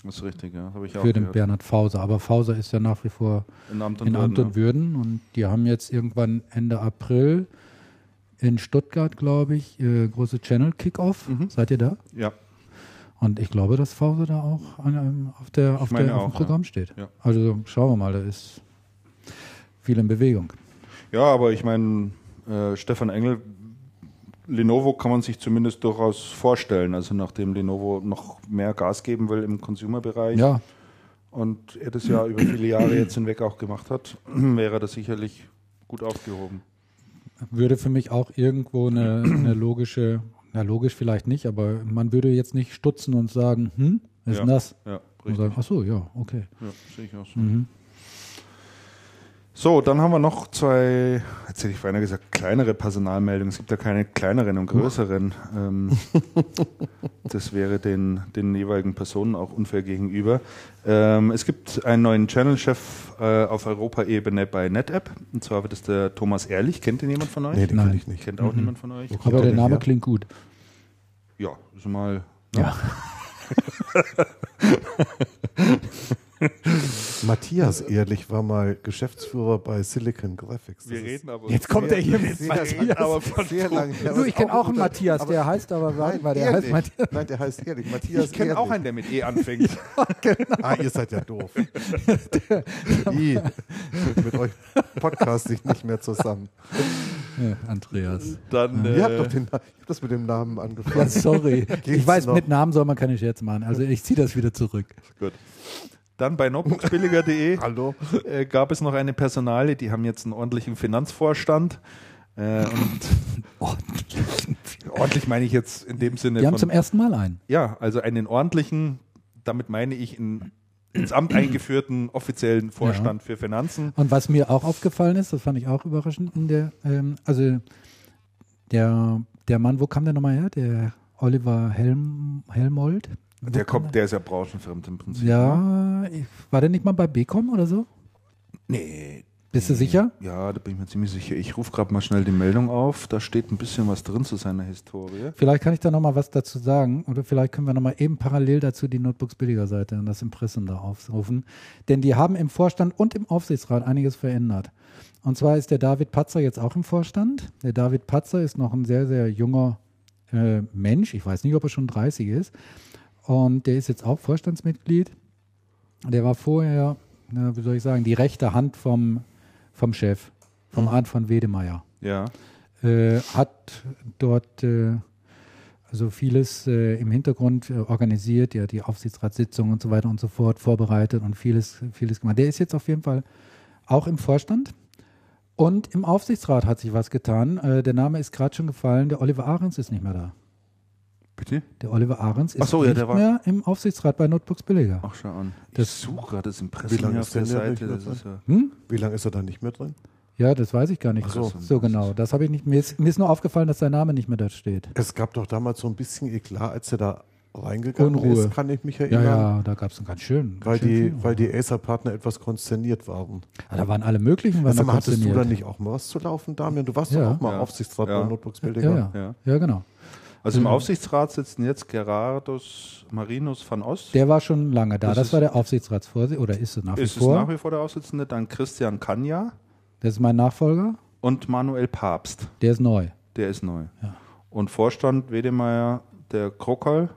Das ist richtig, ja. Habe ich auch Für den gehört. Bernhard Fauser. Aber Fauser ist ja nach wie vor In Amt und in Amt Würden, und Würden. Und die haben jetzt irgendwann Ende April in Stuttgart, glaube ich, große Channel Kickoff. Mhm. Seid ihr da? ja. ja. Und ich glaube, dass Fauser da auch an, auf, der, auf, der, auf dem auch, Programm steht. Ja. Also schauen wir mal, da ist viel in Bewegung. Ja, aber ich meine, äh, Stefan Engel, Lenovo kann man sich zumindest durchaus vorstellen. Also nachdem Lenovo noch mehr Gas geben will im Consumer-Bereich Ja, und er das ja über viele Jahre jetzt hinweg auch gemacht hat, wäre das sicherlich gut aufgehoben. würde für mich auch irgendwo eine, eine logische, na logisch vielleicht nicht, aber man würde jetzt nicht stutzen und sagen, hm, was ist Ja. denn das? Ja, Und richtig. sagen, ach so, ja, okay. Ja, sehe ich auch so. Mhm. So, dann haben wir noch zwei, jetzt hätte ich beinahe gesagt, kleinere Personalmeldungen. Es gibt ja keine kleineren und größeren. Ähm, das wäre den, den jeweiligen Personen auch unfair gegenüber. Ähm, es gibt einen neuen Channel-Chef äh, auf Europaebene bei NetApp. Und zwar wird es der Thomas Ehrlich. Kennt den jemand von euch? Nee, den Nein. kann ich nicht. Kennt auch niemand von euch? Aber der Name her? klingt gut. Ja, ist mal. Ja. Matthias Ehrlich war mal Geschäftsführer bei Silicon Graphics. Das ist aber. Jetzt kommt er hier mit sehr, Matthias. aber von sehr lang her. Du, ich kenne auch einen Matthias, der heißt aber, Nein, mal, der heißt ehrlich. Matthias. Nein, der heißt Ehrlich. Matthias Ich kenne auch einen, der mit E anfängt. Ah, ihr seid ja doof. I, mit euch podcast ich nicht mehr zusammen. Ja, Andreas. Dann, Ihr habt äh, doch den, ich hab das mit dem Namen Ja, angefangen. sorry. ich weiß, noch? mit Namen soll man keine Scherze machen. Also ich ziehe das wieder zurück. gut. Dann bei notebooksbilliger.de Hallo? äh, gab es noch eine Personale, die haben jetzt einen ordentlichen Finanzvorstand. Äh, und ordentlich meine ich jetzt in dem Sinne Die haben von, zum ersten Mal einen. ja, also einen ordentlichen, damit meine ich einen ins Amt eingeführten offiziellen Vorstand für Finanzen. Und was mir auch aufgefallen ist, das fand ich auch überraschend, in der, ähm, also der, der Mann, wo kam der nochmal her? Der Oliver Helm, Helmold? Der kommt, der ist ja branchenfremd im Prinzip. ne? Ja, ich, war der nicht mal bei Becom oder so? Nee. Bist du sicher? Ja, da bin ich mir ziemlich sicher. Ich rufe gerade mal schnell die Meldung auf. Da steht ein bisschen was drin zu seiner Historie. Vielleicht kann ich da nochmal was dazu sagen oder vielleicht können wir nochmal eben parallel dazu die Notebooks billiger Seite und das Impressum da aufrufen. Denn die haben im Vorstand und im Aufsichtsrat einiges verändert. Und zwar ist der David Patzer jetzt auch im Vorstand. Der David Patzer ist noch ein sehr, sehr junger äh, Mensch. Ich weiß nicht, ob er schon 30 ist. Und der ist jetzt auch Vorstandsmitglied. Der war vorher, na, wie soll ich sagen, die rechte Hand vom, vom Chef, vom Arndt von Wedemeyer Ja. äh, hat dort äh, also vieles äh, im Hintergrund äh, organisiert, ja, die Aufsichtsratssitzung und so weiter und so fort vorbereitet und vieles, vieles gemacht. Der ist jetzt auf jeden Fall auch im Vorstand. Und im Aufsichtsrat hat sich was getan. Äh, der Name ist gerade schon gefallen. Der Oliver Ahrens ist nicht mehr da. Bitte? Der Oliver Ahrens ist so, ja, nicht mehr im Aufsichtsrat bei Notebooks Billiger. Ach, schau an. Ich Das- suche gerade das Wie Impressum lange hier ist auf der Seite. Das ist ja Hm? Wie lange ist er da nicht mehr drin? Ja, das weiß ich gar nicht Ach so, so. genau. Das habe ich nicht. Mir ist, mir ist nur aufgefallen, dass sein Name nicht mehr da steht. Es gab doch damals so ein bisschen Eklat, als er da reingegangen Unruhe. ist, kann ich mich Ja, erinnern. ja, da gab es einen ganz schön. ganz Weil schön die, viel. weil die Acer-Partner etwas konsterniert waren. Ja, da waren alle möglichen, waren Sag da hattest du da nicht auch mal was zu laufen, Damian? Du warst Ja. doch auch mal Ja. Aufsichtsrat Ja. bei Notebooks Ja, Billiger. ja. Ja. ja, genau. Also im Mhm. Aufsichtsrat sitzen jetzt Gerardus Marinus van Ost. Der war schon lange da. Das Das, ist- war der Aufsichtsratsvorsitzende oder ist es nach ist wie es vor. nach wie vor der Aussitzende, dann Christian Kanja das ist mein Nachfolger. und Manuel Papst. Der ist neu. Der ist neu. Ja. Und Vorstand Wedemeyer, der Krokal,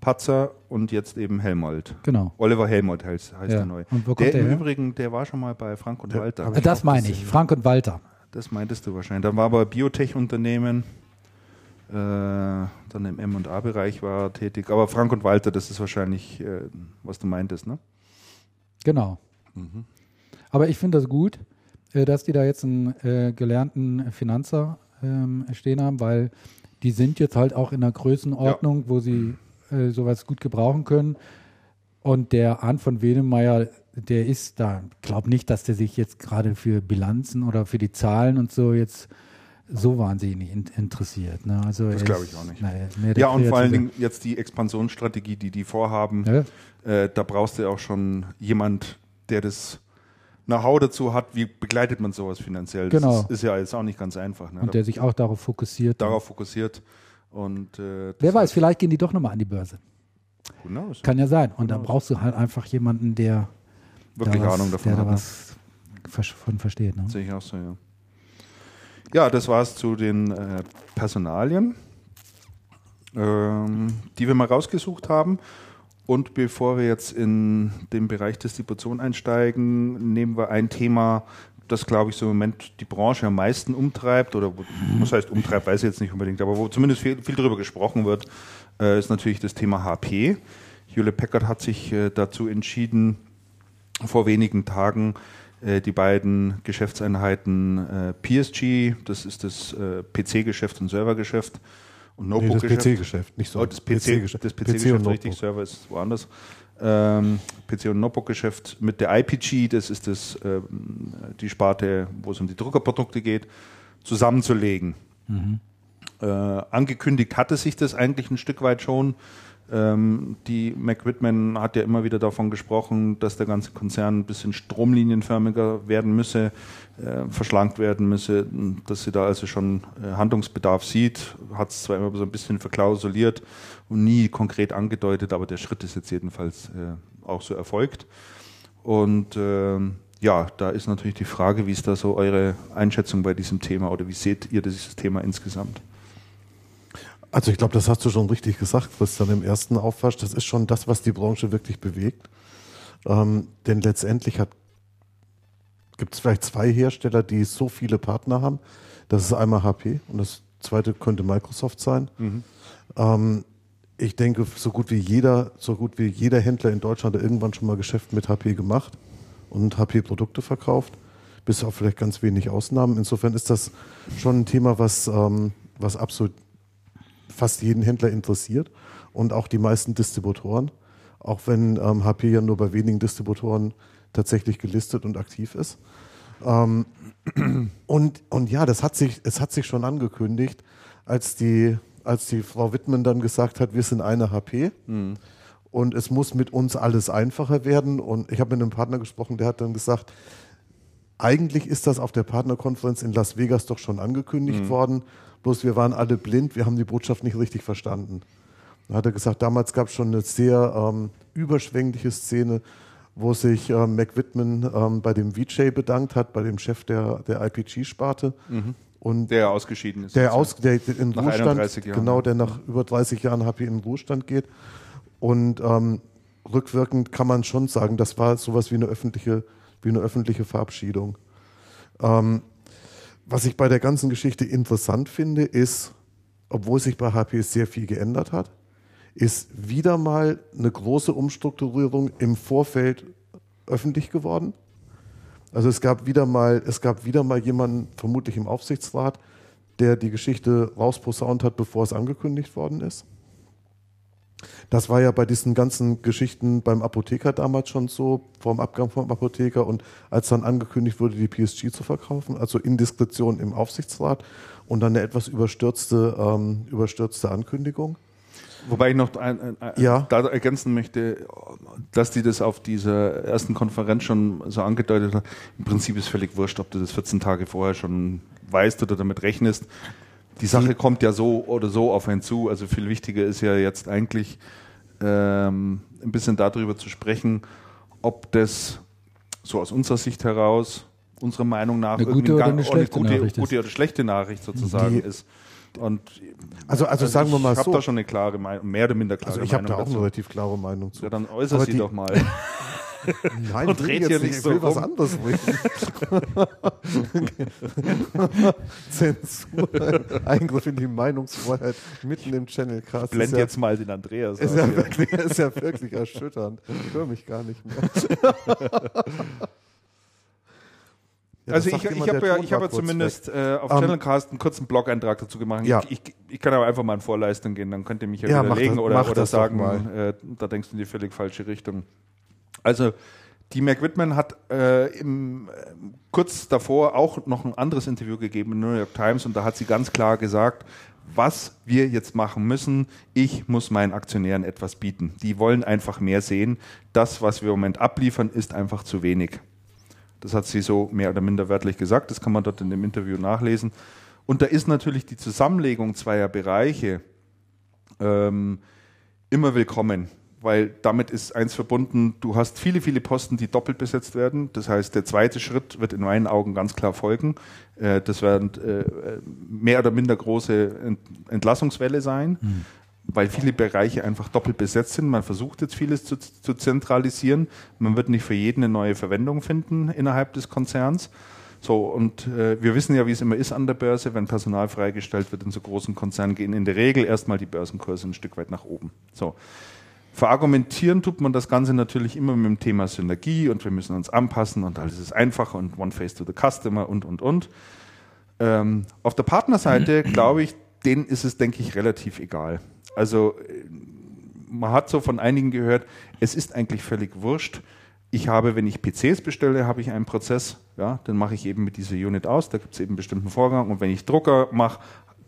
Patzer und jetzt eben Helmold. Genau. Oliver Helmold heißt, heißt Ja. der neu. Und wo kommt der der im her? Übrigen, der war schon mal bei Frank und Der- Walter. Das meine ich. Frank und Walter. Das meintest du wahrscheinlich. Dann war aber Biotech-Unternehmen, dann im M&A-Bereich war er tätig. Aber Frank und Walter, das ist wahrscheinlich, äh, was du meintest, ne? Genau. Mhm. Aber ich finde das gut, äh, dass die da jetzt einen äh, gelernten Finanzer ähm, stehen haben, weil die sind jetzt halt auch in einer Größenordnung, wo sie äh, sowas gut gebrauchen können. Und der Arndt von Wedemeyer, der ist da, glaube nicht, dass der sich jetzt gerade für Bilanzen oder für die Zahlen und so jetzt so wahnsinnig in, interessiert. Ne? Also Das glaube ich auch nicht. naja, Ja, und vor allen. Dingen jetzt die Expansionsstrategie, die die vorhaben, Ja, äh, da brauchst du ja auch schon jemand, der das Know-how dazu hat, wie begleitet man sowas finanziell. Das Genau. ist, ist ja jetzt auch nicht ganz einfach. Ne? und der sich auch darauf fokussiert. darauf fokussiert. Und äh, Wer das weiß, vielleicht gehen die doch nochmal an die Börse. Who knows? Kann ja sein. Und da brauchst du halt einfach jemanden, der Wirklich da was, Ahnung davon der da hat. ne? was vers- von versteht. Ne? Sehe ich auch so, ja. Ja, das war es zu den äh, Personalien, ähm, die wir mal rausgesucht haben. Und bevor wir jetzt in den Bereich Distribution einsteigen, nehmen wir ein Thema, das, glaube ich, so im Moment die Branche am meisten umtreibt, oder was heißt umtreibt, weiß ich jetzt nicht unbedingt, aber wo zumindest viel, viel darüber gesprochen wird, äh, ist natürlich das Thema HP. Hewlett Packard hat sich äh, dazu entschieden, vor wenigen Tagen die beiden Geschäftseinheiten äh, PSG, das ist das äh, PC-Geschäft und Servergeschäft und Nee, das Notebook-Geschäft. PC-Geschäft, nicht so. Oh, das PC-Geschäft, PC PC-Geschäft, und richtig, Notebook. Server ist woanders. Ähm, PC- und Notebook-Geschäft mit der IPG, das ist das, ähm, die Sparte, wo es um die Druckerprodukte geht, zusammenzulegen. Äh, angekündigt hatte sich das eigentlich ein Stück weit schon. Ähm, die Mac Whitman hat ja immer wieder davon gesprochen, dass der ganze Konzern ein bisschen stromlinienförmiger werden müsse, äh, verschlankt werden müsse, dass sie da also schon äh, Handlungsbedarf sieht. Hat es zwar immer so ein bisschen verklausuliert und nie konkret angedeutet, aber der Schritt ist jetzt jedenfalls äh, auch so erfolgt. Und ähm, ja, da ist natürlich die Frage, wie ist da so eure Einschätzung bei diesem Thema oder wie seht ihr dieses Thema insgesamt? Also ich glaube, das hast du schon richtig gesagt, Christian, im ersten Aufwasch. Das ist schon das, was die Branche wirklich bewegt. Ähm, denn letztendlich hat gibt es vielleicht zwei Hersteller, die so viele Partner haben. Das ist einmal HP und das zweite könnte Microsoft sein. Mhm. Ähm, ich denke, so gut wie jeder, so gut wie jeder Händler in Deutschland hat irgendwann schon mal Geschäft mit HP gemacht und HP-Produkte verkauft, bis auf vielleicht ganz wenig Ausnahmen. Insofern ist das schon ein Thema, was, ähm, was absolut fast jeden Händler interessiert und auch die meisten Distributoren, auch wenn ähm, HP ja nur bei wenigen Distributoren tatsächlich gelistet und aktiv ist. Ähm, und, und ja, das hat sich, es hat sich schon angekündigt, als die, als die Frau Wittmann dann gesagt hat, wir sind eine HP. Mhm. Und es muss mit uns alles einfacher werden. Und ich habe mit einem Partner gesprochen, der hat dann gesagt, eigentlich ist das auf der Partnerkonferenz in Las Vegas doch schon angekündigt mhm. worden. Bloß wir waren alle blind, wir haben die Botschaft nicht richtig verstanden. Da hat er gesagt, damals gab es schon eine sehr ähm, überschwängliche Szene, wo sich ähm, Mac Whitman ähm, bei dem VJ bedankt hat, bei dem Chef der, der IPG-Sparte. Mhm. Und der ausgeschieden ist. Der, aus, der in nach Ruhestand, genau, der nach über 30 Jahren HP in Ruhestand geht. Und ähm, rückwirkend kann man schon sagen, das war sowas wie eine öffentliche, wie eine öffentliche Verabschiedung. Ähm, was ich bei der ganzen Geschichte interessant finde, ist, obwohl sich bei HP sehr viel geändert hat, ist wieder mal eine große Umstrukturierung im Vorfeld öffentlich geworden. Also es gab wieder mal, es gab wieder mal jemanden, vermutlich im Aufsichtsrat, der die Geschichte rausposaunt hat, bevor es angekündigt worden ist. Das war ja bei diesen ganzen Geschichten beim Apotheker damals schon so, vor dem Abgang vom Apotheker und als dann angekündigt wurde, die PSG zu verkaufen, also Indiskretion im Aufsichtsrat und dann eine etwas überstürzte, ähm, überstürzte Ankündigung. Wobei ich noch ein, ein, ein, ja. da ergänzen möchte, dass die das auf dieser ersten Konferenz schon so angedeutet hat. Im Prinzip ist völlig wurscht, ob du das 14 Tage vorher schon weißt oder damit rechnest. Die Sache kommt ja so oder so auf einen zu. Also viel wichtiger ist ja jetzt eigentlich ähm, ein bisschen darüber zu sprechen, ob das so aus unserer Sicht heraus, unserer Meinung nach, eine gute, oder eine, eine gute, gute, oder schlechte Nachricht sozusagen die, ist. Und also, also, also sagen wir mal ich so. Ich habe da schon eine klare Meinung, mehr oder minder klare also ich Meinung. Ich habe da auch dazu. eine relativ klare Meinung zu. Ja, dann äußere sie doch mal. Nein, und red hier nicht so. Ich will rum. was anderes Zensur, Eingriff in die Meinungsfreiheit mitten im Channel. Krass. Blend ja, jetzt mal den Andreas. Ist ja, wirklich, ist ja wirklich erschütternd. Ich höre mich gar nicht mehr. Ja, also ich, ich habe ja, ich hab ja zumindest äh, auf um, ähm, Channelcast einen kurzen Blog-Eintrag dazu gemacht. Ja. Ich, ich, ich, kann aber einfach mal in Vorleistung gehen, dann könnt ihr mich ja, ja widerlegen das, oder, oder sagen, äh, da denkst du in die völlig falsche Richtung. Also die Mac Whitman hat äh, im, äh, kurz davor auch noch ein anderes Interview gegeben in New York Times und da hat sie ganz klar gesagt, was wir jetzt machen müssen, ich muss meinen Aktionären etwas bieten. Die wollen einfach mehr sehen. Das, was wir im Moment abliefern, ist einfach zu wenig. Das hat sie so mehr oder minder wörtlich gesagt. Das kann man dort in dem Interview nachlesen. Und da ist natürlich die Zusammenlegung zweier Bereiche ähm, immer willkommen, weil damit ist eins verbunden, du hast viele, viele Posten, die doppelt besetzt werden. Das heißt, der zweite Schritt wird in meinen Augen ganz klar folgen. Äh, das werden äh, mehr oder minder große Entlassungswelle sein. Mhm weil viele Bereiche einfach doppelt besetzt sind. Man versucht jetzt vieles zu, zu zentralisieren. Man wird nicht für jeden eine neue Verwendung finden innerhalb des Konzerns. So, und äh, wir wissen ja, wie es immer ist an der Börse, wenn Personal freigestellt wird in so großen Konzernen, gehen in der Regel erstmal die Börsenkurse ein Stück weit nach oben. So. Verargumentieren tut man das Ganze natürlich immer mit dem Thema Synergie und wir müssen uns anpassen und alles ist einfacher und One Face to the Customer und, und, und. Ähm, auf der Partnerseite, glaube ich, denen ist es, denke ich, relativ egal. Also man hat so von einigen gehört, es ist eigentlich völlig wurscht. Ich habe, wenn ich PCs bestelle, habe ich einen Prozess, ja, dann mache ich eben mit dieser Unit aus, da gibt es eben einen bestimmten Vorgang und wenn ich Drucker mache,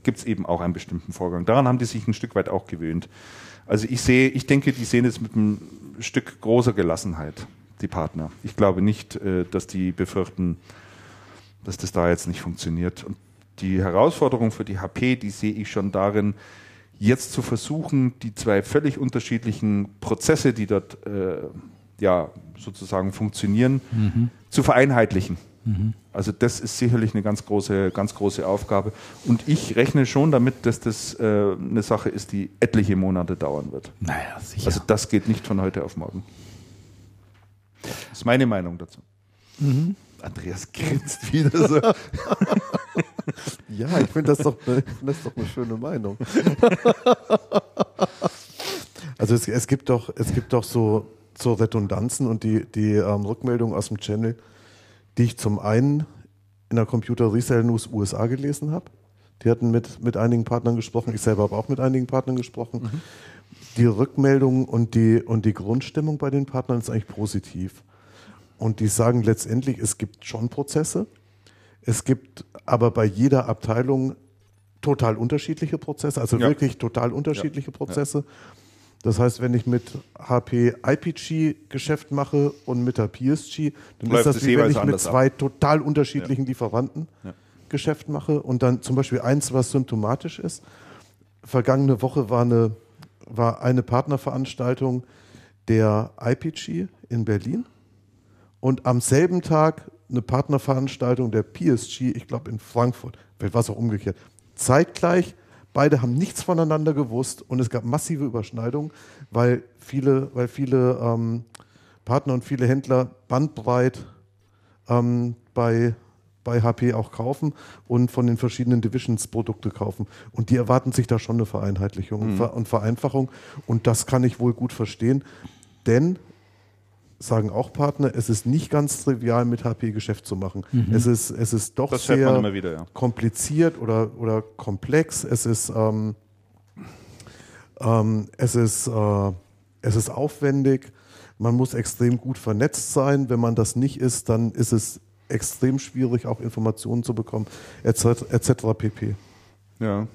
gibt es eben auch einen bestimmten Vorgang. Daran haben die sich ein Stück weit auch gewöhnt. Also ich sehe, ich denke, die sehen es mit einem Stück großer Gelassenheit, die Partner. Ich glaube nicht, äh, dass die befürchten, dass das da jetzt nicht funktioniert. Und die Herausforderung für die HP, die sehe ich schon darin, jetzt zu versuchen, die zwei völlig unterschiedlichen Prozesse, die dort äh, ja sozusagen funktionieren, mhm. zu vereinheitlichen. Mhm. Also das ist sicherlich eine ganz große, ganz große Aufgabe. Und ich rechne schon damit, dass das äh, eine Sache ist, die etliche Monate dauern wird. Naja, sicher. Also das geht nicht von heute auf morgen. Das ist meine Meinung dazu. Mhm. Andreas grinst wieder so. Ja, ich finde das, doch, das doch eine schöne Meinung. Also es, es, gibt doch, es gibt doch so, so Redundanzen und die, die ähm, Rückmeldungen aus dem Channel, die ich zum einen in der Computer Resell News USA gelesen habe. Die hatten mit, mit einigen Partnern gesprochen. Ich selber habe auch mit einigen Partnern gesprochen. Mhm. Die Rückmeldung und die, und die Grundstimmung bei den Partnern ist eigentlich positiv. Und die sagen letztendlich, es gibt schon Prozesse. Es gibt aber bei jeder Abteilung total unterschiedliche Prozesse, also ja. wirklich total unterschiedliche ja. Prozesse. Das heißt, wenn ich mit HP IPG Geschäft mache und mit der PSG, dann Läuft ist das wie wenn ich mit zwei ab. total unterschiedlichen ja. Lieferanten Geschäft mache und dann zum Beispiel eins, was symptomatisch ist. Vergangene Woche war eine, war eine Partnerveranstaltung der IPG in Berlin und am selben Tag eine Partnerveranstaltung der PSG, ich glaube in Frankfurt, vielleicht war es auch umgekehrt. Zeitgleich, beide haben nichts voneinander gewusst und es gab massive Überschneidungen, weil viele, weil viele ähm, Partner und viele Händler bandbreit ähm, bei, bei HP auch kaufen und von den verschiedenen Divisions Produkte kaufen. Und die erwarten sich da schon eine Vereinheitlichung mhm. und Vereinfachung. Und das kann ich wohl gut verstehen, denn sagen auch Partner, es ist nicht ganz trivial, mit HP Geschäft zu machen. Mhm. Es, ist, es ist doch das sehr wieder, ja. kompliziert oder, oder komplex. Es ist, ähm, ähm, es, ist, äh, es ist aufwendig. Man muss extrem gut vernetzt sein. Wenn man das nicht ist, dann ist es extrem schwierig, auch Informationen zu bekommen, etc. etc. pp. Ja.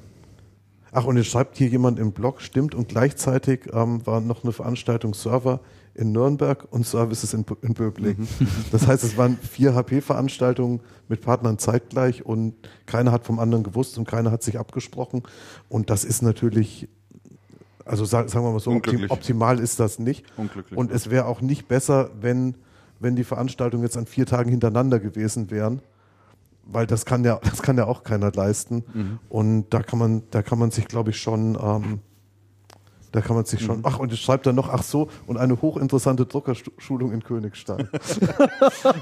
Ach, und jetzt schreibt hier jemand im Blog, stimmt, und gleichzeitig ähm, war noch eine Veranstaltung Server in Nürnberg und Services in, in Böbling. Mhm. Das heißt, es waren vier HP-Veranstaltungen mit Partnern zeitgleich und keiner hat vom anderen gewusst und keiner hat sich abgesprochen. Und das ist natürlich, also sagen wir mal so, optimal ist das nicht. Und es wäre auch nicht besser, wenn, wenn die Veranstaltungen jetzt an vier Tagen hintereinander gewesen wären weil das kann ja, das kann ja auch keiner leisten. Mhm. Und da kann man, da kann man sich, glaube ich, schon ähm, da kann man sich schon. Mhm. Ach, und es schreibt dann noch, ach so, und eine hochinteressante Druckerschulung in Königstein.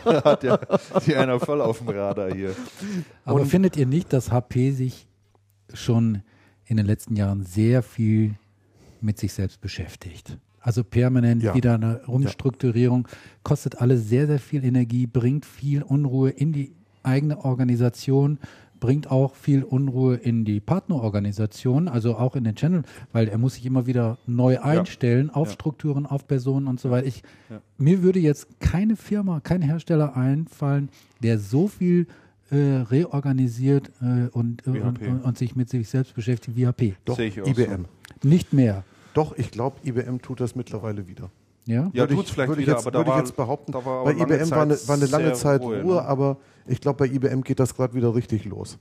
da hat ja die einer voll auf dem Radar hier. Aber und findet ihr nicht, dass HP sich schon in den letzten Jahren sehr viel mit sich selbst beschäftigt? Also permanent ja. wieder eine Umstrukturierung, kostet alles sehr, sehr viel Energie, bringt viel Unruhe in die eigene Organisation bringt auch viel Unruhe in die Partnerorganisation, also auch in den Channel, weil er muss sich immer wieder neu einstellen ja. auf ja. Strukturen, auf Personen und so weiter. Ich, ja. Mir würde jetzt keine Firma, kein Hersteller einfallen, der so viel äh, reorganisiert äh, und, äh, und, und, und, sich mit sich selbst beschäftigt wie HP. Doch, IBM. So. Nicht mehr. Doch, ich glaube, IBM tut das mittlerweile wieder. Ja, ja tut es vielleicht würde wieder, jetzt, aber würde ich jetzt behaupten, war bei IBM war eine, war eine lange Zeit Ruhe, Ruhe ne? aber ich glaube, bei IBM geht das gerade wieder richtig los.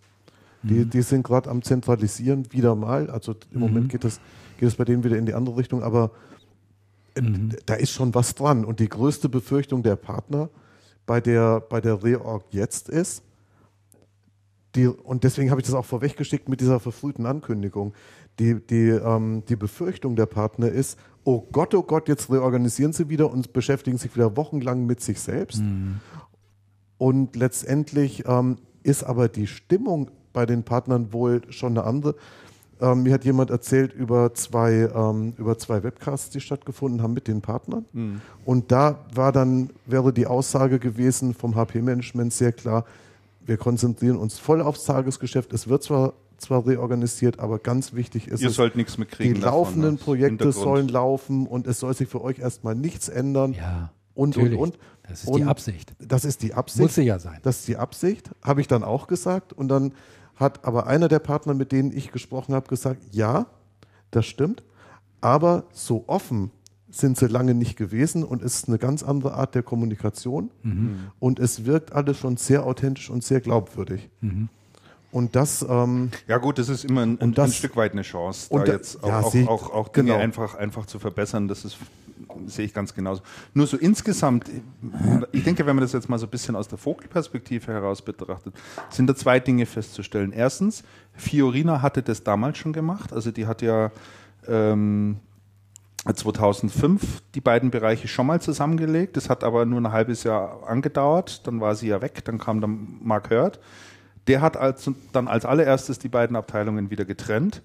Mhm. Die, die sind gerade am Zentralisieren wieder mal. Also im mhm. Moment geht es geht es bei denen wieder in die andere Richtung, aber äh, mhm. da ist schon was dran. Und die größte Befürchtung der Partner bei der, bei der Reorg jetzt ist, die, und deswegen habe ich das auch vorweggeschickt mit dieser verfrühten Ankündigung. Die, die, ähm, die Befürchtung der Partner ist, oh Gott, oh Gott, jetzt reorganisieren sie wieder und beschäftigen sich wieder wochenlang mit sich selbst. Mhm. Und letztendlich ähm, ist aber die Stimmung bei den Partnern wohl schon eine andere. Ähm, mir hat jemand erzählt über zwei, ähm, über zwei Webcasts, die stattgefunden haben mit den Partnern. Mhm. Und da war dann, wäre die Aussage gewesen vom HP-Management sehr klar, wir konzentrieren uns voll aufs Tagesgeschäft. Es wird zwar zwar reorganisiert, aber ganz wichtig ist Ihr es, sollt nichts mitkriegen die laufenden davon, ne? Projekte sollen laufen und es soll sich für euch erstmal nichts ändern. Ja, und, natürlich. und, und. Das ist und die Absicht. Das ist die Absicht. Muss sie ja sein. Das ist die Absicht, habe ich dann auch gesagt. Und dann hat aber einer der Partner, mit denen ich gesprochen habe, gesagt, ja, das stimmt, aber so offen sind sie lange nicht gewesen und es ist eine ganz andere Art der Kommunikation mhm. und es wirkt alles schon sehr authentisch und sehr glaubwürdig. Mhm. Und das. Ähm, ja, gut, das ist immer ein, ein, das, ein Stück weit eine Chance, da jetzt auch, ja, auch, auch, auch, Dinge genau. einfach, einfach zu verbessern. Das ist, sehe ich ganz genauso. Nur so insgesamt, ich denke, wenn man das jetzt mal so ein bisschen aus der Vogelperspektive heraus betrachtet, sind da zwei Dinge festzustellen. Erstens, Fiorina hatte das damals schon gemacht. Also die hat ja. Ähm, 2005 die beiden Bereiche schon mal zusammengelegt. Das hat aber nur ein halbes Jahr angedauert. Dann war sie ja weg. Dann kam dann Mark Hurt. Der hat als, dann als allererstes die beiden Abteilungen wieder getrennt.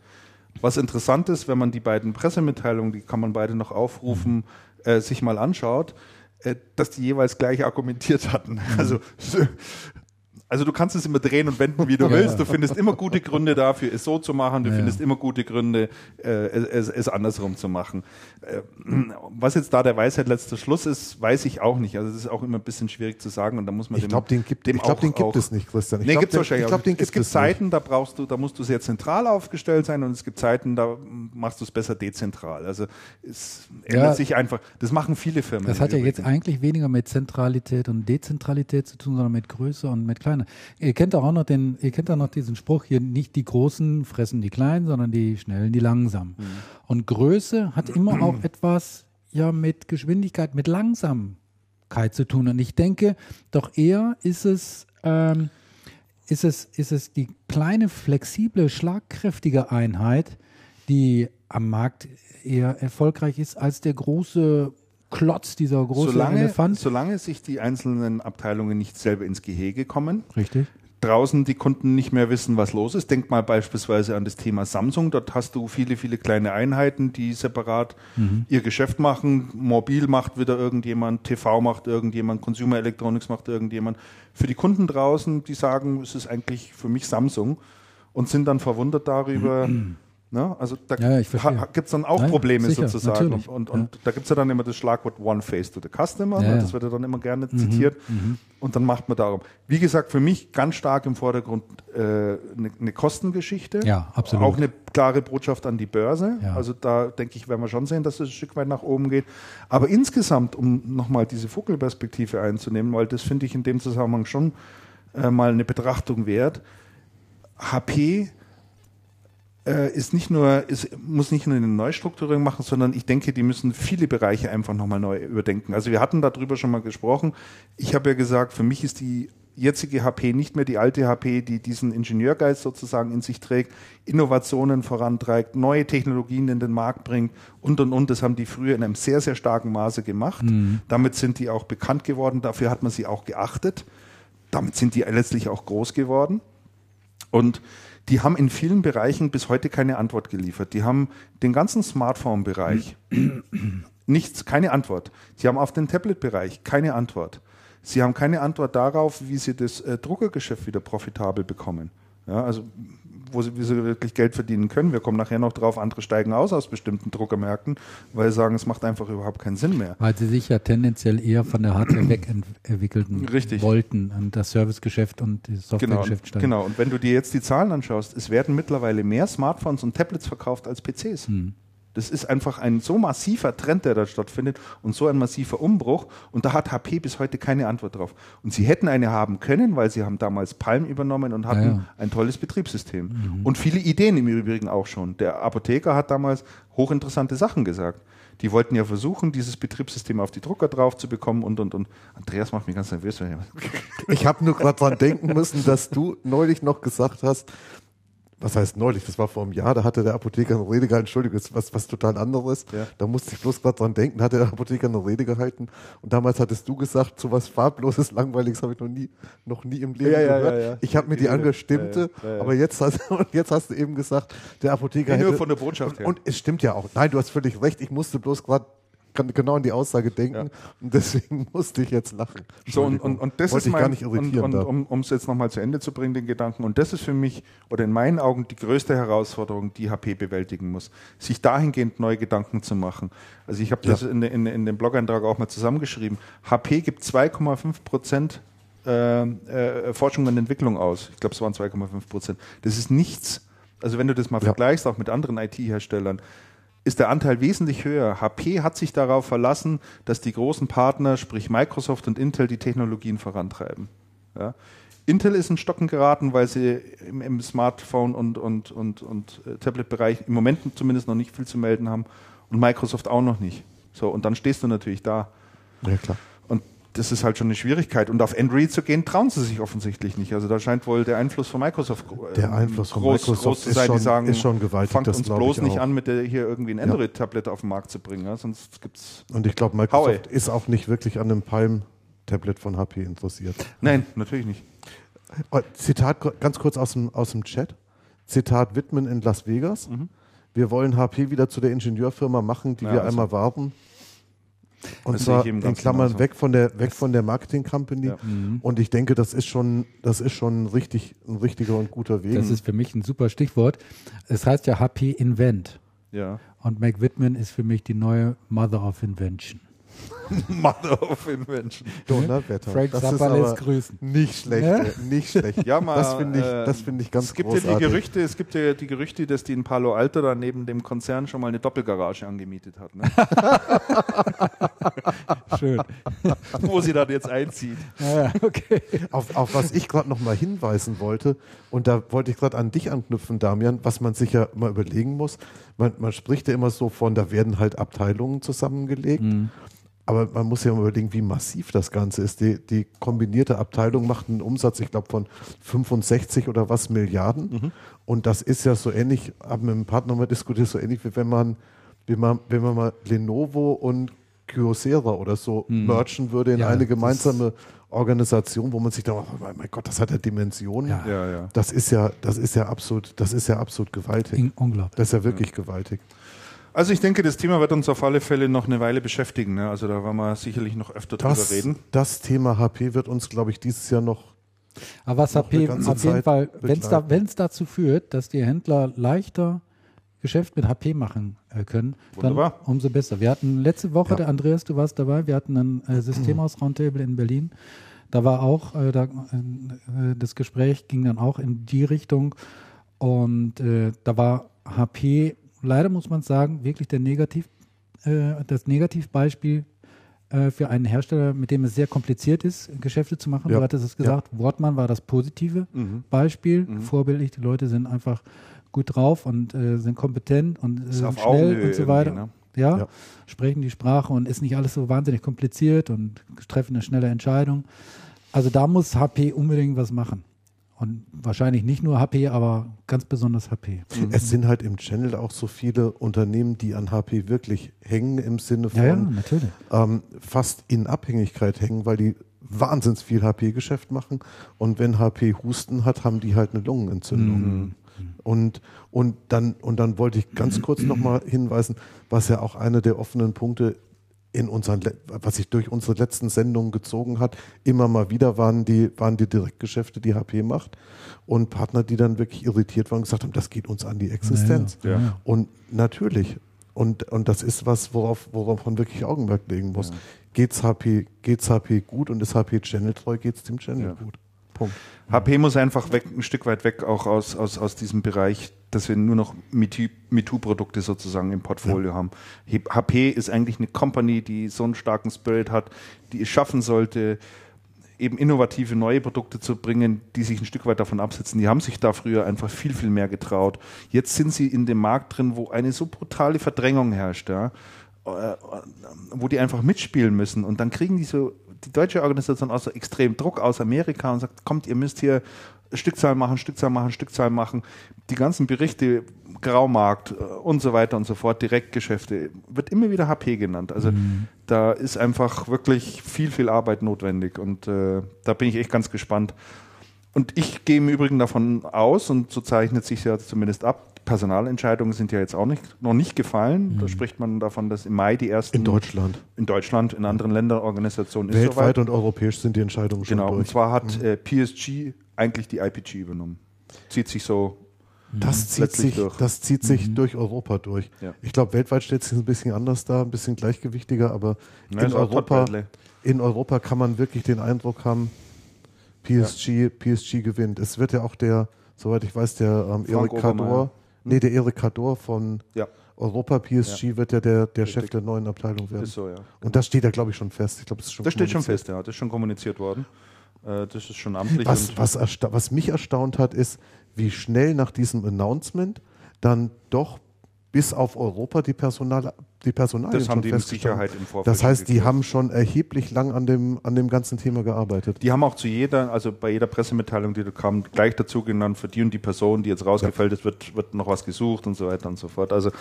Was interessant ist, wenn man die beiden Pressemitteilungen, die kann man beide noch aufrufen, äh, sich mal anschaut, äh, dass die jeweils gleich argumentiert hatten. Also also du kannst es immer drehen und wenden, wie du willst. Du findest immer gute Gründe dafür, es so zu machen. Du ja. findest immer gute Gründe, äh, es, es andersrum zu machen. Äh, was jetzt da der Weisheit letzter Schluss ist, weiß ich auch nicht. Also das ist auch immer ein bisschen schwierig zu sagen und da muss man ich dem, glaub, den gibt, dem ich glaube, den gibt es nicht, Christian. Ich nee, gibt's wahrscheinlich. Ich glaub, den gibt es gibt Zeiten, nicht. da brauchst du, da musst du sehr zentral aufgestellt sein und es gibt Zeiten, da machst du es besser dezentral. Also es ändert ja, sich einfach. Das machen viele Firmen. Das hat ja jetzt eigentlich weniger mit Zentralität und Dezentralität zu tun, sondern mit Größe und mit Kleiner. Ihr kennt auch noch den, ihr kennt auch noch diesen Spruch hier, nicht die Großen fressen die Kleinen, sondern die Schnellen die Langsamen. Mhm. Und Größe hat immer auch etwas ja mit Geschwindigkeit, mit Langsamkeit zu tun. Und ich denke, doch eher ist es, ähm, ist es, ist es die kleine, flexible, schlagkräftige Einheit, die am Markt eher erfolgreich ist als der große Klotz, dieser große solange, Elefant. Solange sich die einzelnen Abteilungen nicht selber ins Gehege kommen. Richtig. Draußen die Kunden nicht mehr wissen, was los ist. Denk mal beispielsweise an das Thema Samsung. Dort hast du viele, viele kleine Einheiten, die separat mhm. ihr Geschäft machen. Mobil macht wieder irgendjemand, TV macht irgendjemand, Consumer Electronics macht irgendjemand. Für die Kunden draußen, die sagen, es ist eigentlich für mich Samsung und sind dann verwundert darüber, mhm Ne? Also da ja, gibt es dann auch Nein, Probleme sicher, sozusagen. Und, und, und ja. da gibt es ja dann immer das Schlagwort One Face to the Customer. Ja, ne? Das wird ja dann immer gerne mhm, zitiert. Mhm. Und dann macht man darum. Wie gesagt, für mich ganz stark im Vordergrund eine äh, ne, ne Kostengeschichte. Ja, absolut. Auch eine klare Botschaft an die Börse. Also da denke ich, werden wir schon sehen, dass es ein Stück weit nach oben geht. Aber insgesamt, um nochmal diese Vogelperspektive einzunehmen, weil das finde ich in dem Zusammenhang schon äh, mal eine Betrachtung wert. HP äh, ist nicht nur, ist, muss nicht nur eine Neustrukturierung machen, sondern ich denke, die müssen viele Bereiche einfach nochmal neu überdenken. Also wir hatten darüber schon mal gesprochen. Ich habe ja gesagt, für mich ist die jetzige HP nicht mehr die alte HP, die diesen Ingenieurgeist sozusagen in sich trägt, Innovationen vorantreibt, neue Technologien in den Markt bringt und und und. Das haben die früher in einem sehr, sehr starken Maße gemacht. Mhm. Damit sind die auch bekannt geworden, dafür hat man sie auch geachtet. Damit sind die letztlich auch groß geworden. Und die haben in vielen Bereichen bis heute keine Antwort geliefert. Die haben den ganzen Smartphone-Bereich nichts, keine Antwort. Sie haben auf den Tablet-Bereich keine Antwort. Sie haben keine Antwort darauf, wie sie das äh, Druckergeschäft wieder profitabel bekommen. Ja, also wo sie, wie sie wirklich Geld verdienen können. Wir kommen nachher noch drauf, andere steigen aus aus bestimmten Druckermärkten, weil sie sagen, es macht einfach überhaupt keinen Sinn mehr. Weil sie sich ja tendenziell eher von der Hardware wegentwickeln Richtig. wollten und das Servicegeschäft und das Softwaregeschäft genau, Genau, und wenn du dir jetzt die Zahlen anschaust, es werden mittlerweile mehr Smartphones und Tablets verkauft als PCs. Hm. Das ist einfach ein so massiver Trend, der da stattfindet und so ein massiver Umbruch. Und da hat HP bis heute keine Antwort drauf. Und sie hätten eine haben können, weil sie haben damals Palm übernommen und hatten ja, ja. ein tolles Betriebssystem. Mhm. Und viele Ideen im Übrigen auch schon. Der Apotheker hat damals hochinteressante Sachen gesagt. Die wollten ja versuchen, dieses Betriebssystem auf die Drucker drauf zu bekommen und und und. Andreas macht mich ganz nervös. Ich habe nur gerade dran denken müssen, dass du neulich noch gesagt hast, was heißt neulich, das war vor einem Jahr, da hatte der Apotheker eine Rede gehalten, Entschuldigung, das ist was, was total anderes. Ja. Da musste ich bloß gerade dran denken, da hat der Apotheker eine Rede gehalten und damals hattest du gesagt, so was farbloses, langweiliges habe ich noch nie, noch nie im Leben ja, gehört. Ja, ich habe mir die angestimmte, aber jetzt hast, jetzt hast du eben gesagt, der Apotheker hätte, nur von der Botschaft her. Und, und es stimmt ja auch. Nein, du hast völlig recht, ich musste bloß gerade kann genau an die Aussage denken ja. und deswegen musste ich jetzt lachen. So, und, und, und das Wollte ist mein, und, und, um, es jetzt nochmal zu Ende zu bringen, den Gedanken, und das ist für mich oder in meinen Augen die größte Herausforderung, die HP bewältigen muss, sich dahingehend neue Gedanken zu machen. Also ich habe ja. das in, in, in dem Blog-Eintrag auch mal zusammengeschrieben. HP gibt 2,5 Prozent äh, äh, Forschung und Entwicklung aus. Ich glaube, es waren 2,5 Prozent. Das ist nichts. Also wenn du das mal ja. vergleichst, auch mit anderen IT-Herstellern, ist der Anteil wesentlich höher. HP hat sich darauf verlassen, dass die großen Partner, sprich Microsoft und Intel, die Technologien vorantreiben. Ja. Intel ist in Stocken geraten, weil sie im, im Smartphone- und, und, und, und äh, Tablet-Bereich im Moment zumindest noch nicht viel zu melden haben und Microsoft auch noch nicht. So, und dann stehst du natürlich da. Ja, klar. Das ist halt schon eine Schwierigkeit. Und auf Android zu gehen, trauen sie sich offensichtlich nicht. Also da scheint wohl der Einfluss von Microsoft Der Einfluss von groß, Microsoft groß zu ist sein. schon- die sagen, ist schon gewaltig, fangt uns bloß ich nicht an, mit der hier irgendwie ein Android-Tablet auf den Markt zu bringen. Ja? Sonst gibt's. Und ich glaube, Microsoft ist auch nicht wirklich an einem Palm-Tablet von HP interessiert. Nein, natürlich nicht. Oh, Zitat ganz kurz aus dem, aus dem Chat. Zitat Whitman in Las Vegas. Wir wollen HP wieder zu der Ingenieurfirma machen, die Ja, wir also- einmal warben. Und Das sehe zwar in Klammern genauso. weg von der, weg von der Marketing Company. Ja. Und ich denke, das ist schon, das ist schon richtig, ein richtiger und guter Weg. Das ist für mich ein super Stichwort. Es heißt ja HP Invent. Ja. Und Mac Whitman ist für mich die neue Mother of Invention. Mother of Invention. Donnerwetter. Frank das ist Zappa lässt grüßen. nicht schlecht, Ja? ey, nicht schlecht. Ja, mal, das finde ich, äh, das finde ich ganz es gibt großartig. ja die Gerüchte, es gibt ja die Gerüchte, dass die in Palo Alto da neben dem Konzern schon mal eine Doppelgarage angemietet hat, ne? Schön. wo sie dann jetzt einzieht. Ja, okay. Auf, auf was ich gerade noch mal hinweisen wollte, und da wollte ich gerade an dich anknüpfen, Damian, was man sich ja mal überlegen muss. Man, man spricht ja immer so von, da werden halt Abteilungen zusammengelegt. Aber man muss ja mal überlegen, wie massiv das Ganze ist. Die, die kombinierte Abteilung macht einen Umsatz, ich glaube, von 65 oder was Milliarden. Und das ist ja so ähnlich, haben mit einem Partner mal diskutiert, so ähnlich wie wenn man, wie man, wenn man mal Lenovo und Kyocera oder so merchen würde in Ja, eine gemeinsame Organisation, wo man sich da, oh mein Gott, das hat ja Dimensionen. Ja. Ja, ja. Das ist ja, das ist ja absolut, das ist ja absolut gewaltig. In- Unglaublich. Das ist ja wirklich gewaltig. Also ich denke, das Thema wird uns auf alle Fälle noch eine Weile beschäftigen. Ne? Also da werden wir sicherlich noch öfter Das, drüber reden. das Thema HP wird uns, glaube ich, dieses Jahr noch Aber was noch eine HP ganze auf jeden Zeit Fall, wenn es da, dazu führt, dass die Händler leichter Geschäft mit HP machen äh, können, Wunderbar. dann umso besser. Wir hatten letzte Woche, Ja. der Andreas, du warst dabei, wir hatten ein äh, Systemhaus-Roundtable in Berlin. Da war auch, äh, da, äh, das Gespräch ging dann auch in die Richtung und äh, da war HP, leider muss man sagen, wirklich der Negativ, äh, das Negativbeispiel für einen Hersteller, mit dem es sehr kompliziert ist, Geschäfte zu machen. Ja. Du hattest es gesagt, Wortmann war das positive Mhm. Beispiel, vorbildlich. Die Leute sind einfach gut drauf und äh, sind kompetent und äh, auf schnell und so weiter. ne? Ja, Ja. sprechen die Sprache und ist nicht alles so wahnsinnig kompliziert und treffen eine schnelle Entscheidung. Also da muss HP unbedingt was machen. Und wahrscheinlich nicht nur HP, aber ganz besonders HP. Es sind halt im Channel auch so viele Unternehmen, die an HP wirklich hängen im Sinne von Ja, ja, natürlich. ähm, fast in Abhängigkeit hängen, weil die wahnsinns viel HP-Geschäft machen. Und wenn HP Husten hat, haben die halt eine Lungenentzündung. Und, und, dann, und dann wollte ich ganz kurz nochmal hinweisen, was ja auch einer der offenen Punkte in unseren, was sich durch unsere letzten Sendungen gezogen hat, immer mal wieder waren die, waren die Direktgeschäfte, die HP macht und Partner, die dann wirklich irritiert waren und gesagt haben, das geht uns an die Existenz. Ja, ja. Ja. Und natürlich, und, und das ist was, worauf, worauf man wirklich Augenmerk legen muss. Geht's HP, geht's HP gut und ist HP Channel treu, geht's dem Channel Ja. gut. Punkt. HP muss einfach weg, ein Stück weit weg auch aus, aus, aus diesem Bereich, dass wir nur noch MeToo- MeToo-Produkte sozusagen im Portfolio haben. He- HP ist eigentlich eine Company, die so einen starken Spirit hat, die es schaffen sollte, eben innovative neue Produkte zu bringen, die sich ein Stück weit davon absetzen. Die haben sich da früher einfach viel, viel mehr getraut. Jetzt sind sie in dem Markt drin, wo eine so brutale Verdrängung herrscht, ja, äh, wo die einfach mitspielen müssen. Und dann kriegen die so, die deutsche Organisation auch so extrem Druck aus Amerika und sagt, kommt, ihr müsst hier Stückzahl machen, Stückzahl machen, Stückzahl machen. Die ganzen Berichte, Graumarkt äh, und so weiter und so fort, Direktgeschäfte, wird immer wieder HP genannt. Also da ist einfach wirklich viel, viel Arbeit notwendig und äh, da bin ich echt ganz gespannt. Und ich gehe im Übrigen davon aus, und so zeichnet sich ja zumindest ab, Personalentscheidungen sind ja jetzt auch nicht, noch nicht gefallen. Da spricht man davon, dass im Mai die ersten In Deutschland. in Deutschland, in anderen Ländern, Organisationen ist Weltweit und europäisch sind die Entscheidungen schon Genau, und zwar hat äh, PSG eigentlich die IPG übernommen. Zieht sich so. Das zieht sich, durch. das zieht sich durch Europa durch. Ja. Ich glaube, weltweit steht es ein bisschen anders da, ein bisschen gleichgewichtiger, aber Ja, in, Europa, in Europa kann man wirklich den Eindruck haben, PSG, PSG gewinnt. Es wird ja auch der, soweit ich weiß, der ähm, Frank Erik Obermeier. Nee, der Erik Cador von Ja, Europa PSG wird ja der, der Chef der neuen Abteilung werden. ist so, ja. Und das steht ja, glaube ich, schon fest. Ich glaube, das ist schon Das steht schon fest, ja. Das ist schon kommuniziert worden. Äh, das ist schon amtlich. Was, was, was mich erstaunt hat, ist, wie schnell nach diesem Announcement dann doch bis auf Europa die Personal die Personalien Das haben die mit. Sicherheit im Vorfeld Das heißt, die geklärt. haben schon erheblich lang an dem, an dem ganzen Thema gearbeitet. Die haben auch zu jeder, also bei jeder Pressemitteilung, die da kam, gleich dazu genannt, für die und die Person, die jetzt rausgefällt ist, wird, wird noch was gesucht und so weiter und so fort. Also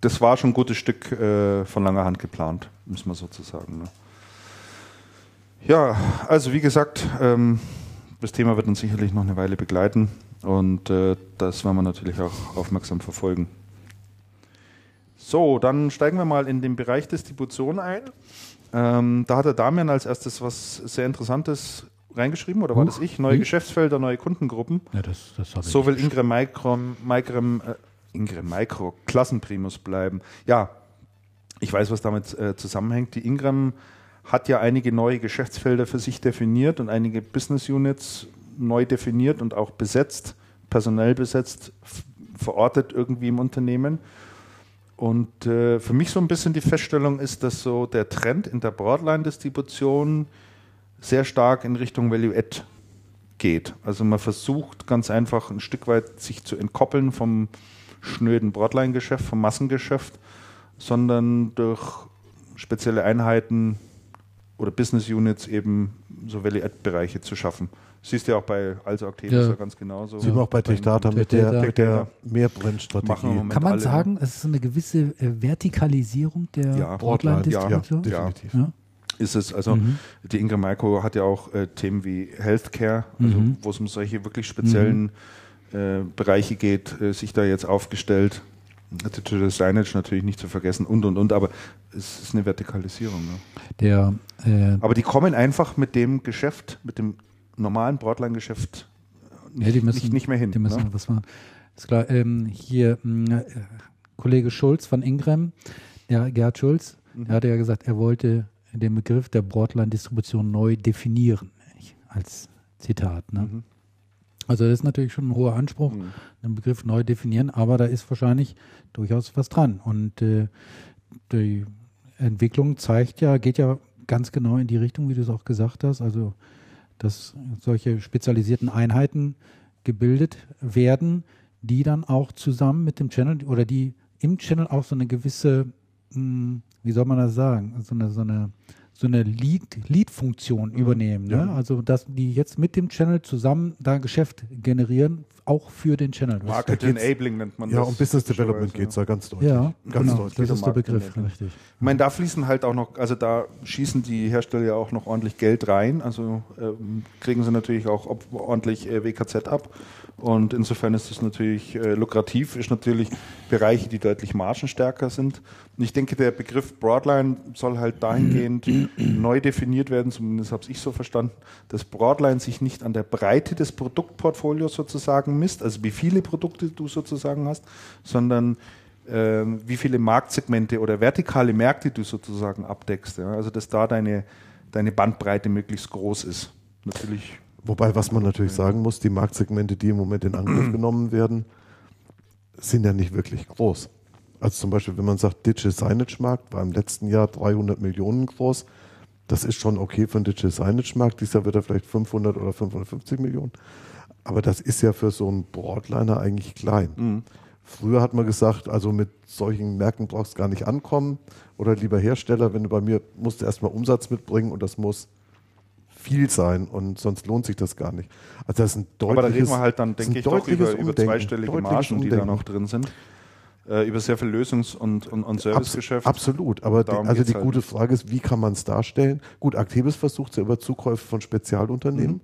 das war schon ein gutes Stück äh, von langer Hand geplant, muss man sozusagen. Ne? Ja, also wie gesagt, ähm, das Thema wird uns sicherlich noch eine Weile begleiten und äh, das werden wir natürlich auch aufmerksam verfolgen. So, dann steigen wir mal in den Bereich Distribution ein. Ähm, da hat der Damian als erstes was sehr Interessantes reingeschrieben, oder war Huch. das ich? Neue Hm. Geschäftsfelder, neue Kundengruppen. Ja, das, das habe ich. So will Ingram Micro, Microm, äh, Ingram Micro Klassenprimus bleiben. Ja, ich weiß, was damit äh, zusammenhängt. Die Ingram hat ja einige neue Geschäftsfelder für sich definiert und einige Business Units neu definiert und auch besetzt, personell besetzt, verortet irgendwie im Unternehmen. Und äh, für mich so ein bisschen die Feststellung ist, dass so der Trend in der Broadline-Distribution sehr stark in Richtung Value-Add geht. Also man versucht ganz einfach ein Stück weit sich zu entkoppeln vom schnöden Broadline-Geschäft, vom Massengeschäft, sondern durch spezielle Einheiten oder Business Units eben so Value-Add-Bereiche zu schaffen. Siehst du ja auch bei Also Activis Ja. ja. ganz genauso. Sieht man auch bei Beim- Techdata mit Tech der, Data. mit der Machen wir Mehrbrennstrategie. Kann man sagen, es ist eine gewisse äh, Vertikalisierung der Ja. Broadline-Distribution? Ja. definitiv. Ja. ist es. Also Mhm. die Ingram Micro hat ja auch äh, Themen wie Healthcare, also Mhm. wo es um solche wirklich speziellen äh, Bereiche geht, äh, sich da jetzt aufgestellt. Digital Signage natürlich nicht zu vergessen und und und, aber es ist eine Vertikalisierung. Ne? Der, äh, Aber die kommen einfach mit dem Geschäft, mit dem normalen Broadline-Geschäft ja, die müssen, nicht, nicht mehr hin. Die müssen ne? was machen. Ist klar. Ähm, hier mh, äh, Kollege Schulz von Ingram, ja, Gerhard Schulz, Mhm. der hatte ja gesagt, er wollte den Begriff der Broadline-Distribution neu definieren, nicht? als Zitat. Ne? Mhm. Also das ist natürlich schon ein hoher Anspruch, Mhm. den Begriff neu definieren, aber da ist wahrscheinlich durchaus was dran. Und äh, die Entwicklung zeigt ja, geht ja ganz genau in die Richtung, wie du es auch gesagt hast, also dass solche spezialisierten Einheiten gebildet werden, die dann auch zusammen mit dem Channel oder die im Channel auch so eine gewisse, mh, wie soll man das sagen, so eine, so eine, so eine Lead- Lead-Funktion übernehmen. Ne? Also, dass die jetzt mit dem Channel zusammen da Geschäft generieren, auch für den Channel. Das- Market Enabling nennt man Ja, das. um Business Development geht es da ganz deutlich. ja, ganz genau, deutlich. das ist der Begriff, enabling. richtig. Ich meine, da fließen halt auch noch, also da schießen die Hersteller ja auch noch ordentlich Geld rein, also ähm, kriegen sie natürlich auch ob, ordentlich äh, WKZ ab. Und insofern ist das natürlich äh, lukrativ, ist natürlich Bereiche, die deutlich margenstärker sind. Und ich denke, der Begriff Broadline soll halt dahingehend neu definiert werden, zumindest habe ich so verstanden, dass Broadline sich nicht an der Breite des Produktportfolios sozusagen misst, also wie viele Produkte du sozusagen hast, sondern ähm, wie viele Marktsegmente oder vertikale Märkte du sozusagen abdeckst. Ja? Also dass da deine, deine Bandbreite möglichst groß ist. Natürlich. Wobei, was man natürlich sagen muss, die Marktsegmente, die im Moment in Angriff genommen werden, sind ja nicht wirklich groß. Also zum Beispiel, wenn man sagt, Digital Signage Markt war im letzten Jahr 300 Millionen groß, das ist schon okay für einen Digital Signage Markt. Dieses Jahr wird er vielleicht 500 oder 550 Millionen. Aber das ist ja für so einen Broadliner eigentlich klein. Früher hat man gesagt, also mit solchen Märkten brauchst du gar nicht ankommen. Oder lieber Hersteller, wenn du bei mir musst du erstmal Umsatz mitbringen und das muss viel sein und sonst lohnt sich das gar nicht. Also das ist ein deutliches, Aber da reden wir halt dann, denke ich, doch über, über Umdenken, zweistellige Margen, die da Umdenken. noch drin sind. Äh, über sehr viel Lösungs- und, und, und Abs Servicegeschäft. absolut, aber die, also die halt. gute Frage ist, wie kann man es darstellen? Gut, Actebis versucht es ja über Zukäufe von Spezialunternehmen, Mhm.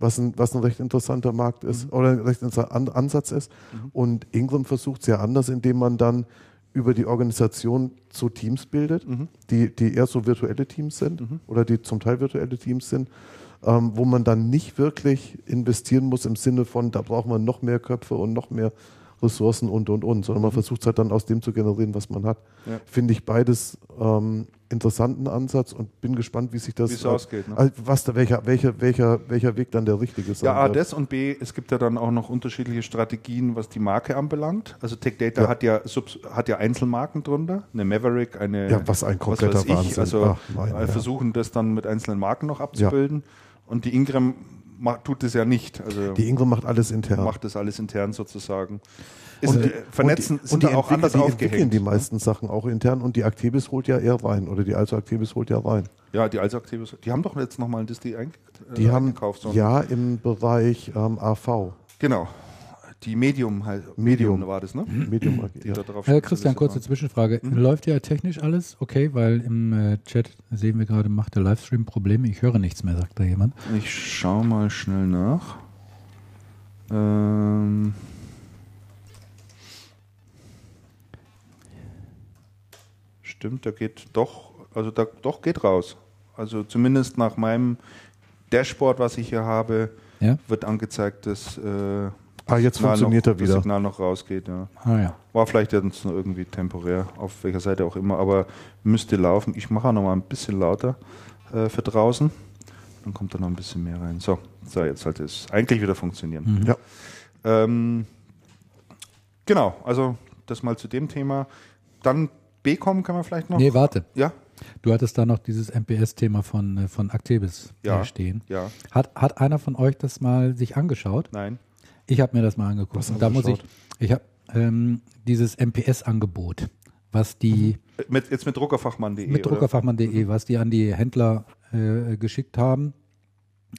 Was, ein, was ein recht interessanter Markt ist oder ein recht interessanter An Ansatz ist. Mhm. Und Ingram versucht es ja anders, indem man dann über die Organisation so Teams bildet, Mhm. die, die eher so virtuelle Teams sind oder die zum Teil virtuelle Teams sind, ähm, wo man dann nicht wirklich investieren muss im Sinne von, da braucht man noch mehr Köpfe und noch mehr Ressourcen und und und, sondern man versucht es halt dann aus dem zu generieren, was man hat. Mhm. Ja. Finde ich beides ähm, interessanten Ansatz und bin gespannt, wie sich das Wie es ausgeht, ne? also was da, welcher, welcher, welcher, welcher Weg dann der richtige sein Ja, A, wird. das und B, es gibt ja dann auch noch unterschiedliche Strategien, was die Marke anbelangt. Also Tech Data Ja. hat, ja hat ja Einzelmarken drunter, eine Maverick, eine Ja, was ein kompletter ich. Wahnsinn. Also Ach, nein, äh, ja. versuchen das dann mit einzelnen Marken noch abzubilden. Und die Ingram macht, tut es ja nicht. Also Die Ingram macht alles intern. macht das alles intern sozusagen. Ist, und, äh, vernetzen und die, sind und die da auch anders die aufgehängt. entwickeln die meisten Sachen auch intern und die Actebis holt ja eher rein oder die Also Actebis holt ja rein. Ja, die als Aktives, die haben doch jetzt nochmal ein Disty einge äh, Die haben eingekauft. so ja im Bereich ähm, AV, Genau. Die Medium halt. Medium. war das, ne? Medium Ja. Äh, Christian, kurze waren. Zwischenfrage. Mhm. Läuft ja technisch alles okay? Weil im äh, Chat sehen wir gerade, macht der Livestream Probleme. Ich höre nichts mehr, sagt da jemand. Ich schau mal schnell nach. Ähm Stimmt, da geht doch, also da doch geht raus. Also zumindest nach meinem Dashboard, was ich hier habe, Ja? wird angezeigt, dass äh, Ah, jetzt Signal funktioniert noch, er wieder. das Signal noch rausgeht. Ja. Ah ja. War vielleicht jetzt nur irgendwie temporär, auf welcher Seite auch immer, aber müsste laufen. Ich mache auch noch mal ein bisschen lauter äh, für draußen. Dann kommt da noch ein bisschen mehr rein. So, so jetzt sollte es eigentlich wieder funktionieren. Mhm. Ja. Ähm, genau, also das mal zu dem Thema. Dann BCom kann man vielleicht noch. Nee, warte. Ja, Du hattest da noch dieses MPS-Thema von, äh, von Actebis Ja. stehen. ja, Hat, hat einer von euch das mal sich angeschaut? nein. Ich habe mir das mal angeguckt. Was Und da muss ich, ich habe ähm, dieses MPS-Angebot, was die Äh, Mit, jetzt mit druckerfachmann.de. mit druckerfachmann.de, was die an die Händler äh, geschickt haben,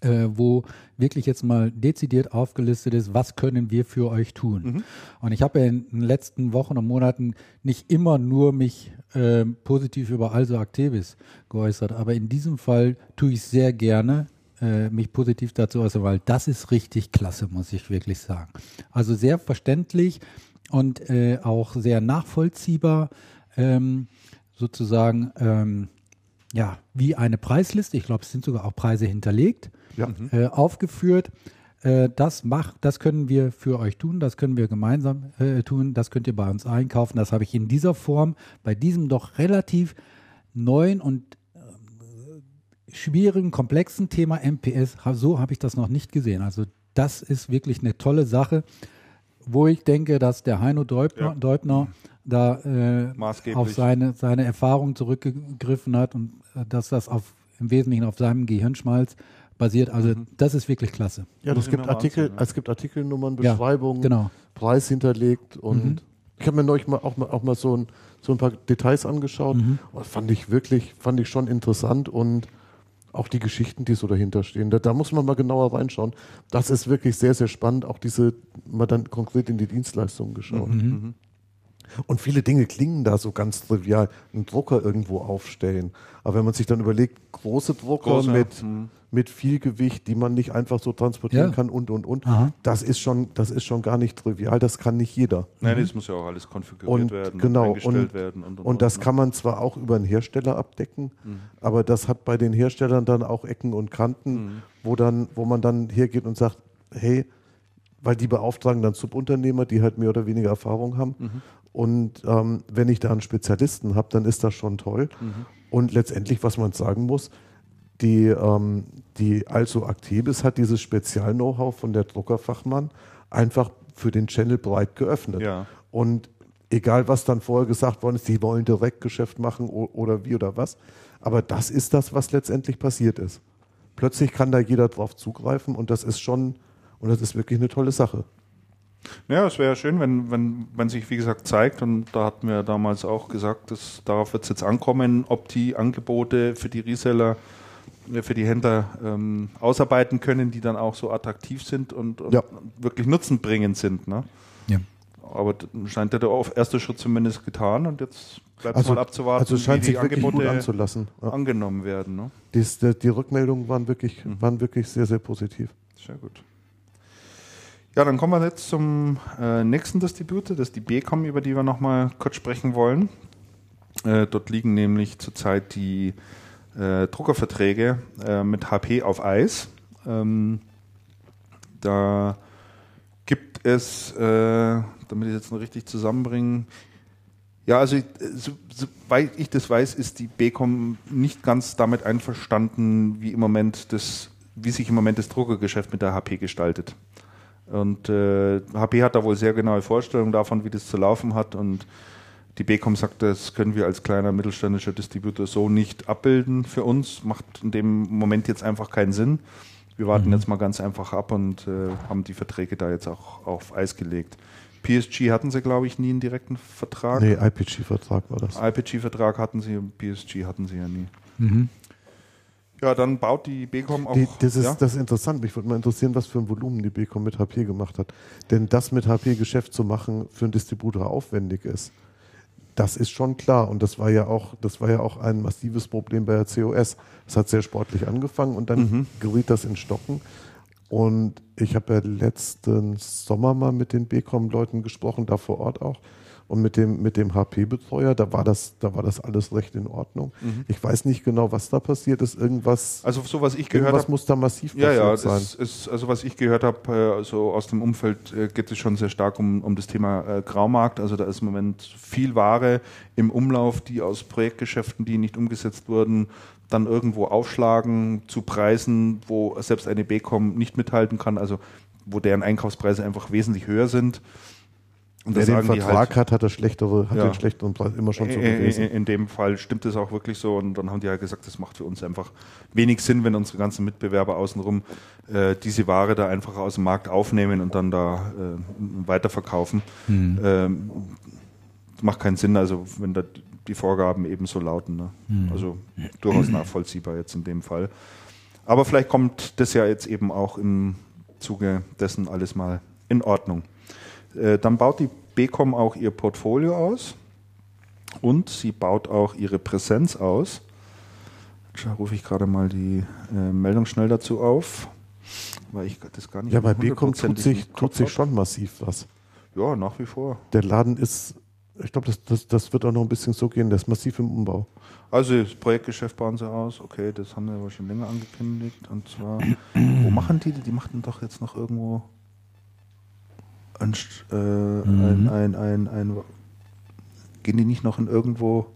äh, wo wirklich jetzt mal dezidiert aufgelistet ist, was können wir für euch tun. Mhm. Und ich habe ja in den letzten Wochen und Monaten nicht immer nur mich äh, positiv über Also Activis geäußert, aber in diesem Fall tue ich sehr gerne äh, mich positiv dazu äußern, weil das ist richtig klasse, muss ich wirklich sagen. Also sehr verständlich und äh, auch sehr nachvollziehbar, ähm, sozusagen ähm, ja wie eine Preisliste. Ich glaube, es sind sogar auch Preise hinterlegt Ja. äh, aufgeführt. Äh, das macht, das können wir für euch tun, das können wir gemeinsam äh, tun, das könnt ihr bei uns einkaufen. Das habe ich in dieser Form bei diesem doch relativ neuen und ähm, schwierigen, komplexen Thema MPS, so habe ich das noch nicht gesehen. Also das ist wirklich eine tolle Sache, wo ich denke, dass der Heino Deubner, Ja. Deubner da äh, auf seine, seine Erfahrung zurückgegriffen hat und äh, dass das auf, im Wesentlichen auf seinem Gehirnschmalz basiert. Also Mhm. das ist wirklich klasse. Ja, ich gibt Artikel, ansehen, ja. es gibt Artikelnummern, Ja, Beschreibungen, Genau. Preis hinterlegt und Mhm. ich habe mir neulich mal auch mal, auch mal so, ein, so ein paar Details angeschaut. Mhm. Und fand ich wirklich, fand ich schon interessant und auch die Geschichten, die so dahinter stehen. Da, da muss man mal genauer reinschauen. Das ist wirklich sehr, sehr spannend. Auch diese, mal dann konkret in die Dienstleistungen geschaut. Mhm. Und viele Dinge klingen da so ganz trivial. Einen Drucker irgendwo aufstellen. Aber wenn man sich dann überlegt, große Drucker Große, mit, mhm. Mit viel Gewicht, die man nicht einfach so transportieren Ja. kann und, und, und, Aha. das ist schon, das ist schon gar nicht trivial. Das kann nicht jeder. Nein, das muss ja auch alles konfiguriert Und werden, genau, eingestellt und- werden. Und, und, Und das ne? kann man zwar auch über einen Hersteller abdecken, aber das hat bei den Herstellern dann auch Ecken und Kanten, wo dann, wo man dann hergeht und sagt, hey, weil die beauftragen dann Subunternehmer, die halt mehr oder weniger Erfahrung haben. Und ähm, wenn ich da einen Spezialisten habe, dann ist das schon toll. Und letztendlich, was man sagen muss, die, ähm, die also Actebis hat dieses Spezial-Know-how von der Druckerfachmann einfach für den Channel breit geöffnet. Ja. Und egal, was dann vorher gesagt worden ist, die wollen Direktgeschäft machen o- oder wie oder was. Aber das ist das, was letztendlich passiert ist. Plötzlich kann da jeder drauf zugreifen und das ist schon, und das ist wirklich eine tolle Sache. Ja, es wäre schön, wenn, wenn, wenn sich, wie gesagt, zeigt, und da hatten wir damals auch gesagt, dass darauf wird es jetzt ankommen, ob die Angebote für die Reseller, äh, für die Händler ähm, ausarbeiten können, die dann auch so attraktiv sind und, und Ja. wirklich nutzenbringend sind. Ne? Ja. Aber scheint ja der auf erster Schritt zumindest getan und jetzt bleibt Also- mal abzuwarten, Also scheint wie sich die gut Angebote anzulassen. Ja. angenommen werden. Ne? Dies, die, die Rückmeldungen waren wirklich, waren wirklich sehr, sehr positiv. Sehr gut. Ja, dann kommen wir jetzt zum äh, nächsten Distributor, das ist die BCom, über die wir nochmal kurz sprechen wollen. Äh, dort liegen nämlich zurzeit die äh, Druckerverträge äh, mit HP auf Eis. Ähm, da gibt es, äh, damit ich jetzt noch richtig zusammenbringen, ja, also ich- so, soweit ich das weiß, ist die BCom nicht ganz damit einverstanden, wie im Moment das, wie sich im Moment das Druckergeschäft mit der HP gestaltet. Und äh, HP hat da wohl sehr genaue Vorstellungen davon, wie das zu laufen hat. Und die BCom sagt, das können wir als kleiner mittelständischer Distributor so nicht abbilden für uns. Macht in dem Moment jetzt einfach keinen Sinn. wir warten mhm. jetzt mal ganz einfach ab und äh, haben die Verträge da jetzt auch auf Eis gelegt. PSG hatten sie, glaube ich, nie einen direkten Vertrag. Nee, IPG-Vertrag war das. IPG-Vertrag hatten sie, PSG hatten sie ja nie. Mhm. Ja, dann baut die BCom auch. Die, das, ist, ja? das ist interessant. Mich würde mal interessieren, was für ein Volumen die BCom mit HP gemacht hat. Denn das mit HP Geschäft zu machen für einen Distributor aufwendig ist, das ist schon klar. Und das war ja auch, das war ja auch ein massives Problem bei der COS. Es hat sehr sportlich angefangen und dann mhm. geriet das in Stocken. Und ich habe ja letzten Sommer mal mit den BCom-Leuten gesprochen, da vor Ort auch. Und mit dem, mit dem HP-Betreuer, da war das, da war das alles recht in Ordnung. Mhm. Ich weiß nicht genau, was da passiert ist. Irgendwas. Also so was ich gehört habe. muss da massiv passiert ja, ja, sein. Ist, also was ich gehört habe, äh, also aus dem Umfeld äh, geht es schon sehr stark um, um das Thema äh, Graumarkt. Also da ist im Moment viel Ware im Umlauf, die aus Projektgeschäften, die nicht umgesetzt wurden, dann irgendwo aufschlagen zu Preisen, wo selbst eine BCom nicht mithalten kann, also wo deren Einkaufspreise einfach wesentlich höher sind. Und Wer den Vertrag halt, hat, hat, das schlechtere, hat ja, den schlechteren Preis immer schon so gewesen. In, in, dem Fall stimmt es auch wirklich so und dann haben die halt gesagt, das macht für uns einfach wenig Sinn, wenn unsere ganzen Mitbewerber außenrum äh, diese Ware da einfach aus dem Markt aufnehmen und dann da äh, weiterverkaufen. Hm. Ähm, macht keinen Sinn, also wenn da die Vorgaben eben so lauten. Ne? Mhm. Also durchaus nachvollziehbar jetzt in dem Fall. Aber vielleicht kommt das ja jetzt eben auch im Zuge dessen alles mal in Ordnung. Äh, dann baut die BCom auch ihr Portfolio aus und sie baut auch ihre Präsenz aus. Da rufe ich gerade mal die äh, Meldung schnell dazu auf, weil ich das gar nicht. Ja, bei BCom tut sich, tut sich schon massiv was. Ja, nach wie vor. Der Laden ist ich glaube, das, das, das wird auch noch ein bisschen so gehen, das ist massiv im Umbau. Also das Projektgeschäft bauen sie aus, okay, das haben wir aber schon länger angekündigt. Und zwar, wo machen die? Die machten doch jetzt noch irgendwo ein, äh, mhm. ein, ein, ein, ein, gehen die nicht noch in irgendwo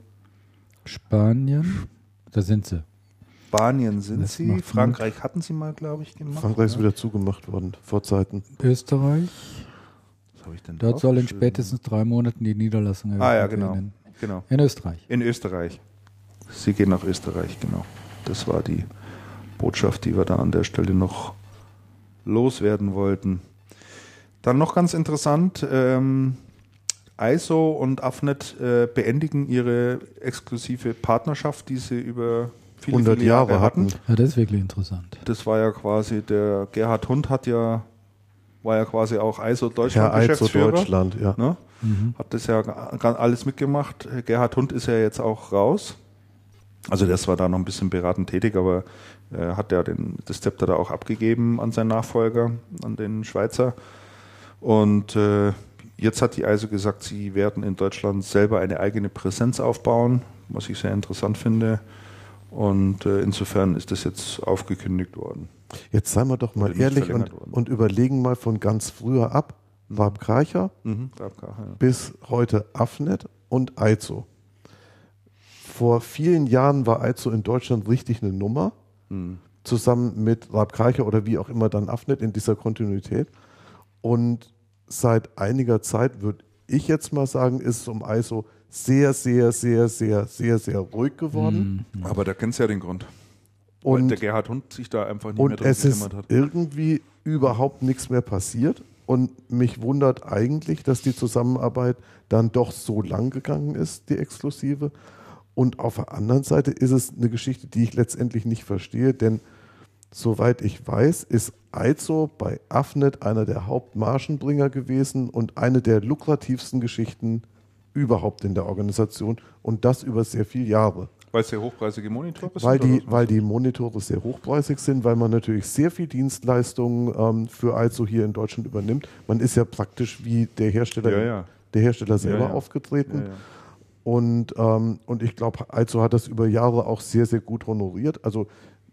Spanien? Da sind sie. Spanien sind das sie. Frankreich hatten sie mal, glaube ich, gemacht. Frankreich ist wieder zugemacht worden, vor Zeiten. Österreich? habe ich denn Dort soll in spätestens drei Monaten die Niederlassung eröffnet Ah ja, genau. In, genau. In Österreich. In Österreich. Sie gehen nach Österreich, genau. Das war die Botschaft, die wir da an der Stelle noch loswerden wollten. Dann noch ganz interessant, ähm, ISO und AFNet äh, beendigen ihre exklusive Partnerschaft, die sie über viele, 100 viele Jahre, Jahre hatten. Ja, das ist wirklich interessant. Das war ja quasi, der Gerhard Hund hat ja war ja quasi auch ISO Deutschland ja, Geschäftsführer. ISO Deutschland, ja. Ne? Mhm. Hat das ja alles mitgemacht. Gerhard Hund ist ja jetzt auch raus. Also das war da noch ein bisschen beratend tätig, aber äh, hat ja den, das Zepter da auch abgegeben an seinen Nachfolger, an den Schweizer. Und äh, jetzt hat die ISO gesagt, sie werden in Deutschland selber eine eigene Präsenz aufbauen, was ich sehr interessant finde. Und äh, insofern ist das jetzt aufgekündigt worden. Jetzt seien wir doch mal ehrlich und, und, überlegen mal von ganz früher ab, Warp Karcher mhm, ja. bis heute Afnet und Aizo. Vor vielen Jahren war Aizo in Deutschland richtig eine Nummer, mhm. zusammen mit Warp Karcher oder wie auch immer dann Afnet in dieser Kontinuität. Und seit einiger Zeit würde ich jetzt mal sagen, ist es um Aizo sehr, sehr, sehr, sehr, sehr, sehr ruhig geworden. Mhm. Aber da kennst du ja den Grund. Und Weil der Gerhard Hund sich da einfach nicht mehr drum es gekümmert hat. irgendwie überhaupt nichts mehr passiert. Und mich wundert eigentlich, dass die Zusammenarbeit dann doch so lang gegangen ist, die exklusive. Und auf der anderen Seite ist es eine Geschichte, die ich letztendlich nicht verstehe, denn soweit ich weiß, ist Aizo bei Afnet einer der Hauptmargenbringer gewesen und eine der lukrativsten Geschichten überhaupt in der Organisation und das über sehr viele Jahre. Weil es sehr hochpreisige Monitore sind? Weil die, weil die Monitore sehr hochpreisig sind, weil man natürlich sehr viel Dienstleistungen ähm, für also hier in Deutschland übernimmt. Man ist ja praktisch wie der Hersteller, ja, ja. Der Hersteller selber ja, aufgetreten. Und, ähm, und ich glaube, also hat das über Jahre auch sehr, sehr gut honoriert. Also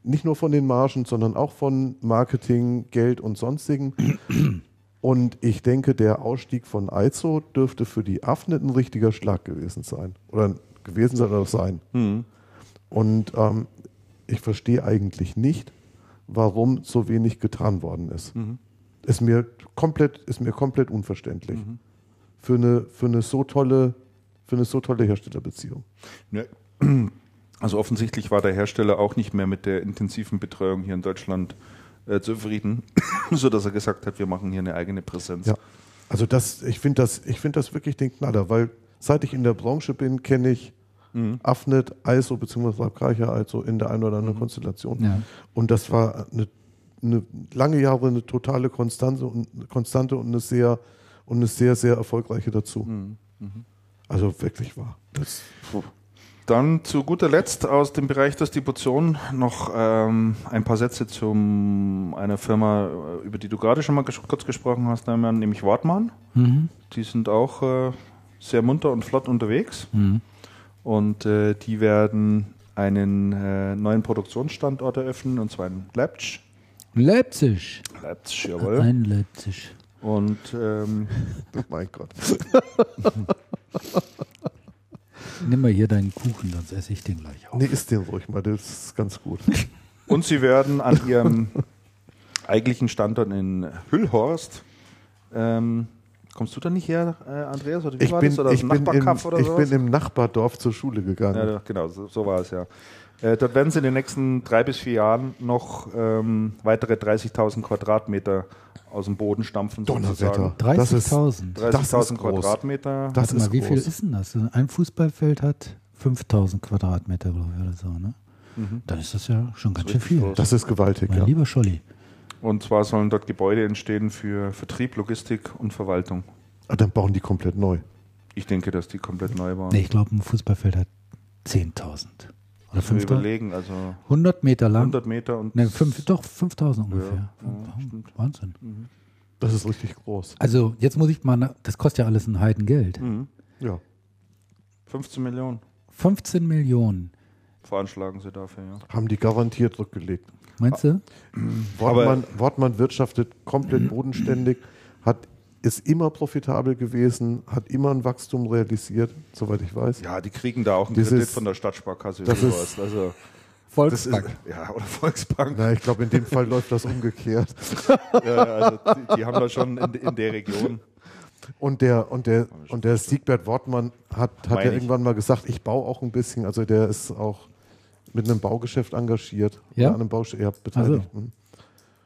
nicht nur von den Margen, sondern auch von Marketing, Geld und sonstigen. Und ich denke, der Ausstieg von Aizo dürfte für die Afnet ein richtiger Schlag gewesen sein. Oder gewesen sein oder sein. Mhm. Und ähm, ich verstehe eigentlich nicht, warum so wenig getan worden ist. Mhm. Ist, mir komplett, ist mir komplett unverständlich. Mhm. Für, eine, für, eine so tolle, für eine so tolle Herstellerbeziehung. Ne. Also offensichtlich war der Hersteller auch nicht mehr mit der intensiven Betreuung hier in Deutschland äh, zufrieden, sodass er gesagt hat, wir machen hier eine eigene Präsenz. Ja. Also das, ich finde das, ich finde das wirklich den Knaller, weil seit ich in der Branche bin, kenne ich Mhm. Afnet, ISO bzw. Labkaicher also in der einen oder anderen Konstellation. Ja. Und das war eine, eine lange Jahre eine totale Konstante und Konstante und eine sehr und eine sehr, sehr erfolgreiche dazu. Mhm. Also wirklich wahr. Das, Dann zu guter Letzt aus dem Bereich Distribution noch ähm, ein paar Sätze zu einer Firma, äh, über die du gerade schon mal ges kurz gesprochen hast, nämlich Wortmann. Mhm. Die sind auch äh, sehr munter und flott unterwegs Mhm. und äh, die werden einen äh, neuen Produktionsstandort eröffnen und zwar in Leipzig. Leipzig. Leipzig, jawohl. Ein Leipzig. Und ähm, mein Gott. Nimm mal hier deinen Kuchen, sonst esse ich den gleich auf. Nee, isst den ruhig mal, das ist ganz gut. Und sie werden an ihrem eigentlichen Standort in Hüllhorst. Ähm, kommst du da nicht her, äh, Andreas? Oder wie Ich war bin, das? Oder ich, bin im, ich bin im Nachbardorf zur Schule gegangen. ja, genau, so, so war es ja. Äh, dort werden sie in den nächsten drei bis vier Jahren noch ähm, weitere 30.000 Quadratmeter aus dem Boden stampfen. Donnerwetter. Das ist- 30.000. Das ist 30.000 groß. Quadratmeter. Das Warte mal, ist wie viel groß. ist denn das? Ein Fußballfeld hat 5000 Quadratmeter, glaube ich, oder so, ne? Dann ist das ja schon ganz schön viel. groß. Das ist gewaltig, Mein ja. lieber Scholli. Und zwar sollen dort Gebäude entstehen für Vertrieb, Logistik und Verwaltung. Ah, Dann bauen die komplett neu. Ich denke, dass die komplett neu waren. Nee, ich glaube, ein Fußballfeld hat 10.000. Wir 5000? überlegen, also 100 Meter lang. 100 Meter und Ne, fünf, doch, 5000 ungefähr. ja. Wahnsinn. Das ist richtig groß. Also, jetzt muss ich mal, das kostet ja alles ein Heidengeld. Mhm. Ja. 15 Millionen 15 Millionen. veranschlagen sie dafür, ja. Haben die garantiert rückgelegt. Meinst du? Wortmann, Wortmann wirtschaftet komplett bodenständig, hat, ist immer profitabel gewesen, hat immer ein Wachstum realisiert, soweit ich weiß. Ja, die kriegen da auch einen Das Kredit ist- von der Stadtsparkasse. das ist- sowas. also, das ist, Volksbank. ja, oder Volksbank. Na, ich glaube, in dem Fall läuft das umgekehrt. Ja, ja, also die, die haben da schon in, in der Region. Und der, und der, und der Siegbert Wortmann hat, hat Meine ja ich. irgendwann mal gesagt, ich baue auch ein bisschen, also der ist auch mit einem Baugeschäft engagiert. Ja? Oder an einem Baugeschäft, beteiligt. Hm.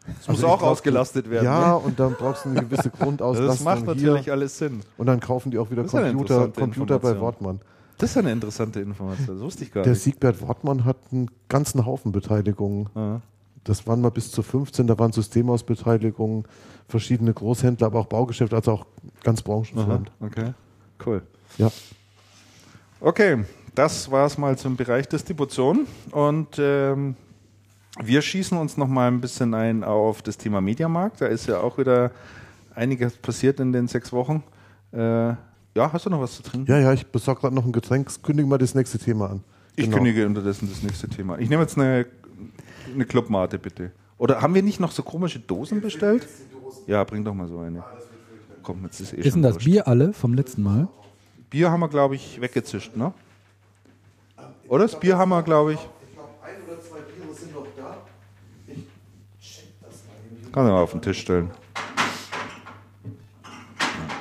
Das muss Also auch ich glaub, ausgelastet werden. Ja, ne? und dann brauchst du eine gewisse Grundauslastung das macht natürlich hier. alles Sinn. Und dann kaufen die auch wieder Computer, Computer bei. Wortmann. Das ist eine interessante Information. Das wusste ich gar Der nicht. Siegbert Wortmann hat einen ganzen Haufen Beteiligungen. Ja. Das waren mal bis zu 15, da waren Systemhausbeteiligungen, verschiedene Großhändler, aber auch Baugeschäfte, also auch ganz branchenfremd. okay, cool. Ja. Okay, das war es mal zum Bereich Distribution und ähm, wir schießen uns noch mal ein bisschen ein auf das Thema Mediamarkt. Da ist ja auch wieder einiges passiert in den sechs Wochen. Äh, ja, hast du noch was zu trinken? ja, ja, ich besorge gerade noch ein Getränk. Kündige mal das nächste Thema an. Ich Genau. kündige unterdessen das nächste Thema. Ich nehme jetzt eine, eine Clubmate, bitte. Oder haben wir nicht noch so komische Dosen bestellt? Ja, bring doch mal so eine. Komm, jetzt ist eh Ist denn das wurscht. Bier alle vom letzten Mal? Bier haben wir, glaube ich, weggezischt, ne? Oder? Das Bier haben wir, glaube ich. Ich glaube, ein oder zwei Biere sind noch da. Ich check das mal eben. Kann man mal auf den Tisch stellen.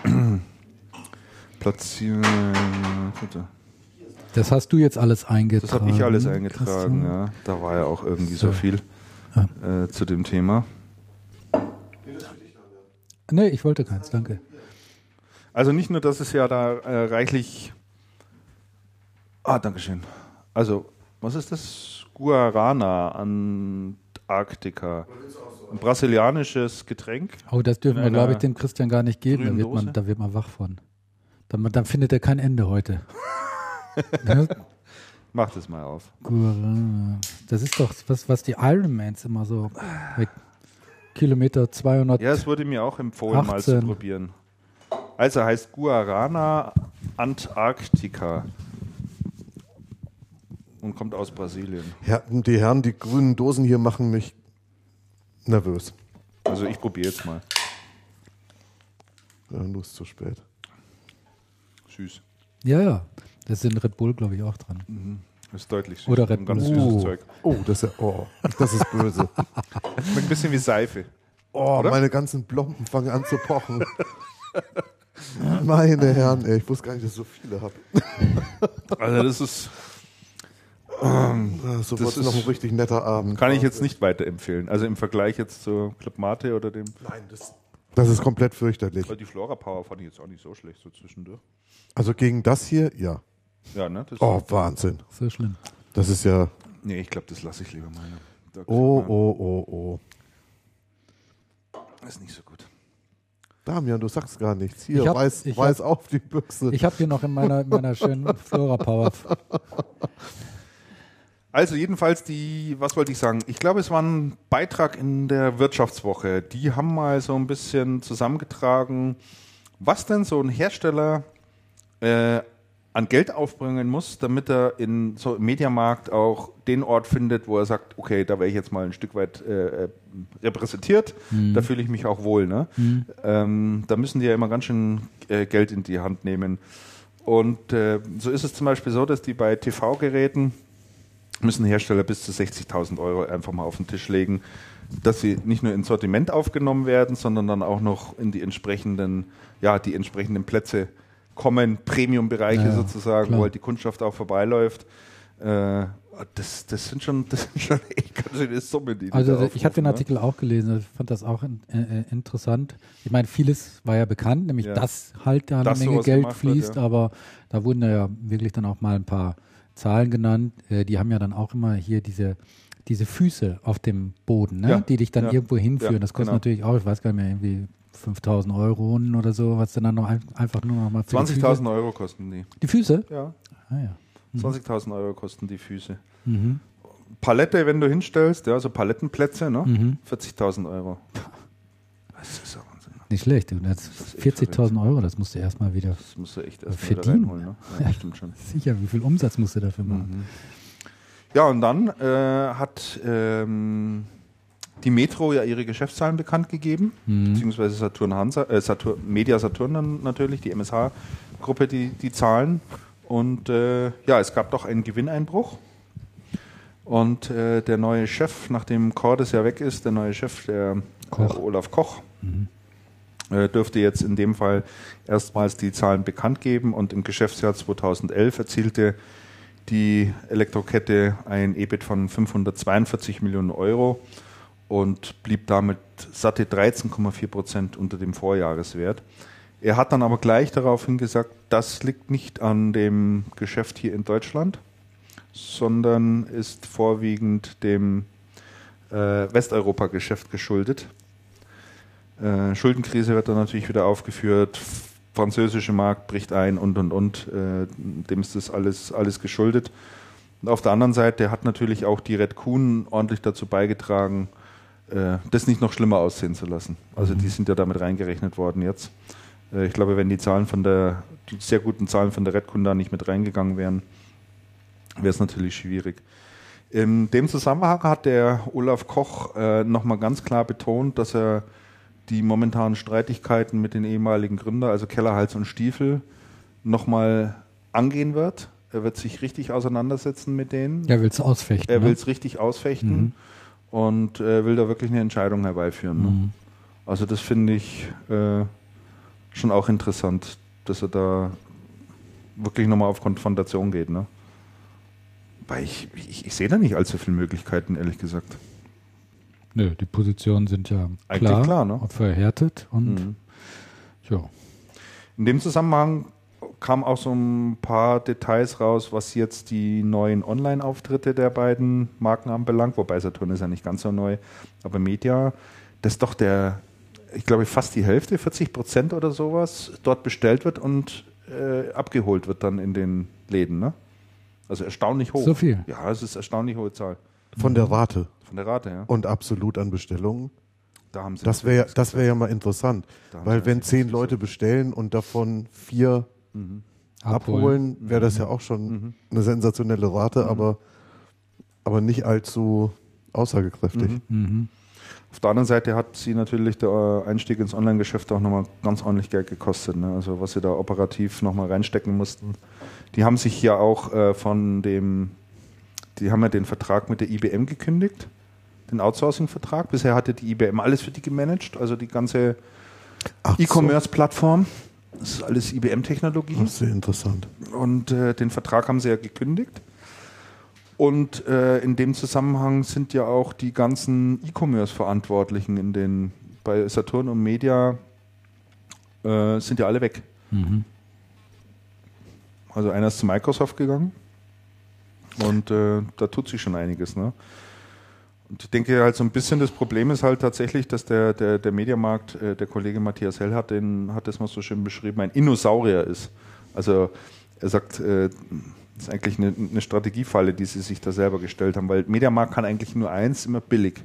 Platzieren. Das hast du jetzt alles eingetragen. Das habe ich alles eingetragen, Christian? ja. Da war ja auch irgendwie so viel äh, zu dem Thema. Nee, ich wollte keins, danke. Also nicht nur, dass es ja da äh, reichlich. Ah, Dankeschön. Also, was ist das? Guarana Antarktika. Ein brasilianisches Getränk. Oh, das dürfen wir, glaube ich, dem Christian gar nicht geben. Da wird, man, da wird man wach von. Dann, dann findet er kein Ende heute. Ne? Mach das mal auf. Guarana. Das ist doch was, was die Ironmans immer so Kilometer 200. Ja, es wurde mir auch empfohlen, mal zu 18. probieren. Also heißt Guarana Antarktika. Und kommt aus Brasilien. Ja, die Herren, die grünen Dosen hier machen mich nervös. Also ich probiere jetzt mal. Ja, nur ist zu spät. Süß. Ja, ja. Das sind Red Bull, glaube ich, auch dran. Das ist deutlich süß. Oder Red Ein ganz Bull. süßes Oh, Zeug. oh, das ist ja, oh, das ist böse. Schmeckt ein bisschen wie Seife. Oh, Oder? meine ganzen Blomben fangen an zu pochen. Meine Herren, ey, ich wusste gar nicht, dass ich so viele habe. Also das ist. So Das wird noch ein ist- richtig netter Abend. Kann ich jetzt nicht weiterempfehlen. Also im Vergleich jetzt zu Club Mate oder dem. Nein, das, das ist komplett fürchterlich. Die Flora Power fand ich jetzt auch nicht so schlecht, so zwischendurch. Also gegen das hier, ja. Ja, ne? Das, Oh, Wahnsinn. So schlimm. Das ist ja. Nee, ich glaube, das lasse ich lieber meine. Da- Oh, oh, oh, oh. Das ist nicht so gut. Damian, du sagst gar nichts. Hier, Ich hab- weiß, ich weiß auf die Büchse. Ich habe hier noch in meiner, in meiner schönen Flora Power. Also jedenfalls die, was wollte ich sagen? Ich glaube, es war ein Beitrag in der Wirtschaftswoche. Die haben mal so ein bisschen zusammengetragen, was denn so ein Hersteller äh, an Geld aufbringen muss, damit er in so im Mediamarkt auch den Ort findet, wo er sagt, okay, da wäre ich jetzt mal ein Stück weit äh, äh, repräsentiert, da fühle ich mich auch wohl. Ne? Ähm, da müssen die ja immer ganz schön äh, Geld in die Hand nehmen. Und äh, so ist es zum Beispiel so, dass die bei TV-Geräten müssen Hersteller bis zu 60.000 Euro einfach mal auf den Tisch legen, dass sie nicht nur ins Sortiment aufgenommen werden, sondern dann auch noch in die entsprechenden, ja, die entsprechenden Plätze kommen, Premium-Bereiche Ja, sozusagen, klar. wo halt die Kundschaft auch vorbeiläuft. Äh, das, das sind schon, das sind schon echt ganz schöne Summen, die Also da ich habe den aufrufen, ne? Artikel auch gelesen, ich fand das auch in, äh, äh, interessant. Ich meine, vieles war ja bekannt, nämlich Ja. dass halt da eine Dass Menge Geld gemacht wird, fließt, ja. aber da wurden ja wirklich dann auch mal ein paar Zahlen genannt. Äh, die haben ja dann auch immer hier diese diese Füße auf dem Boden, ne? Ja, die dich dann ja, irgendwo hinführen. ja, das kostet genau. natürlich auch, ich weiß gar nicht mehr, irgendwie 5000 Euro oder so, was dann noch ein, einfach nur noch mal für die Füße. 20.000 Euro kosten die. Die Füße? Ja, Ah ja. 20.000 Euro kosten die Füße. Mhm. Palette, wenn du hinstellst, ja, so Palettenplätze, ne? Mhm. 40.000 Euro. Das ist ne? Nicht schlecht. Und jetzt ist echt 40.000 Euro, das musst du erstmal wieder Das musst du echt erst mal Verdienen. reinholen. Ne? Ja, stimmt schon. sicher, wie viel Umsatz musst du dafür machen? Ja, und dann äh, hat ähm, die Metro ja ihre Geschäftszahlen bekannt gegeben, Mhm. beziehungsweise Saturn Hansa, äh, Saturn, Media Saturn dann natürlich, die MSH-Gruppe, die, die Zahlen. Und äh, ja, es gab doch einen Gewinneinbruch. Und äh, der neue Chef, nachdem Cordes ja weg ist, der neue Chef, der Koch. Äh, Olaf Koch, äh, dürfte jetzt in dem Fall erstmals die Zahlen bekannt geben. Und im Geschäftsjahr 2011 erzielte die Elektrokette ein EBIT von 542 Millionen Euro und blieb damit satte 13,4 Prozent unter dem Vorjahreswert. Er hat dann aber gleich daraufhin gesagt, das liegt nicht an dem Geschäft hier in Deutschland, sondern ist vorwiegend dem äh, Westeuropa-Geschäft geschuldet. Äh, Schuldenkrise wird dann natürlich wieder aufgeführt, französische Markt bricht ein und und und. Äh, dem ist das alles, alles geschuldet. Und auf der anderen Seite hat natürlich auch die Red Kuhn ordentlich dazu beigetragen, äh, das nicht noch schlimmer aussehen zu lassen. Also die sind ja damit reingerechnet worden jetzt. Äh, ich glaube, wenn die Zahlen von der, die sehr guten Zahlen von der Red Kuhn da nicht mit reingegangen wären, wäre es natürlich schwierig. In dem Zusammenhang hat der Olaf Koch äh, nochmal ganz klar betont, dass er die momentanen Streitigkeiten mit den ehemaligen Gründern, also Keller, Hals und Stiefel, nochmal angehen wird. Er wird sich richtig auseinandersetzen mit denen. Er will es ausfechten. Er ne? will es richtig ausfechten und äh, will da wirklich eine Entscheidung herbeiführen. Ne? Mhm. Also das finde ich äh, schon auch interessant, dass er da wirklich nochmal auf Konfrontation geht. Ne? Weil ich, ich, ich sehe da nicht allzu viele Möglichkeiten, ehrlich gesagt. Nö, die Positionen sind ja Eigentlich klar, klar, ne? verhärtet und Mhm. ja. In dem Zusammenhang kamen auch so ein paar Details raus, was jetzt die neuen Online-Auftritte der beiden Marken anbelangt, wobei Saturn ist ja nicht ganz so neu, aber Media, dass doch der, ich glaube fast die Hälfte, 40 Prozent oder sowas, dort bestellt wird und äh, abgeholt wird dann in den Läden. Ne? Also erstaunlich hoch. So viel? Ja, es ist erstaunlich hohe Zahl. Von der Rate Von der Rate, ja. und absolut an Bestellungen. Da haben sie Das wäre das wär ja mal interessant. Weil wenn zehn Leute bestellen und davon vier abholen, wäre das ja auch schon eine sensationelle Rate, aber, aber nicht allzu aussagekräftig. Mhm. Auf der anderen Seite hat sie natürlich der äh, Einstieg ins Online-Geschäft auch nochmal ganz ordentlich Geld gekostet. Ne? Also was sie da operativ nochmal reinstecken mussten. Die haben sich ja auch äh, von dem, die haben ja den Vertrag mit der IBM gekündigt, den Outsourcing-Vertrag. Bisher hatte die IBM alles für die gemanagt, also die ganze. E-Commerce-Plattform. Das ist alles IBM-Technologie. Sehr interessant. Und äh, den Vertrag haben sie ja gekündigt. Und äh, in dem Zusammenhang sind ja auch die ganzen E-Commerce-Verantwortlichen in den bei Saturn und Media äh, sind ja alle weg. Also einer ist zu Microsoft gegangen und äh, da tut sich schon einiges. Ne? Und ich denke halt so ein bisschen das Problem ist halt tatsächlich, dass der, der, der Mediamarkt, äh, der Kollege Matthias Hell hat, den hat das mal so schön beschrieben, ein Innosaurier ist. Also er sagt, äh, das ist eigentlich eine, eine Strategiefalle, die sie sich da selber gestellt haben, weil Mediamarkt kann eigentlich nur eins, immer billig.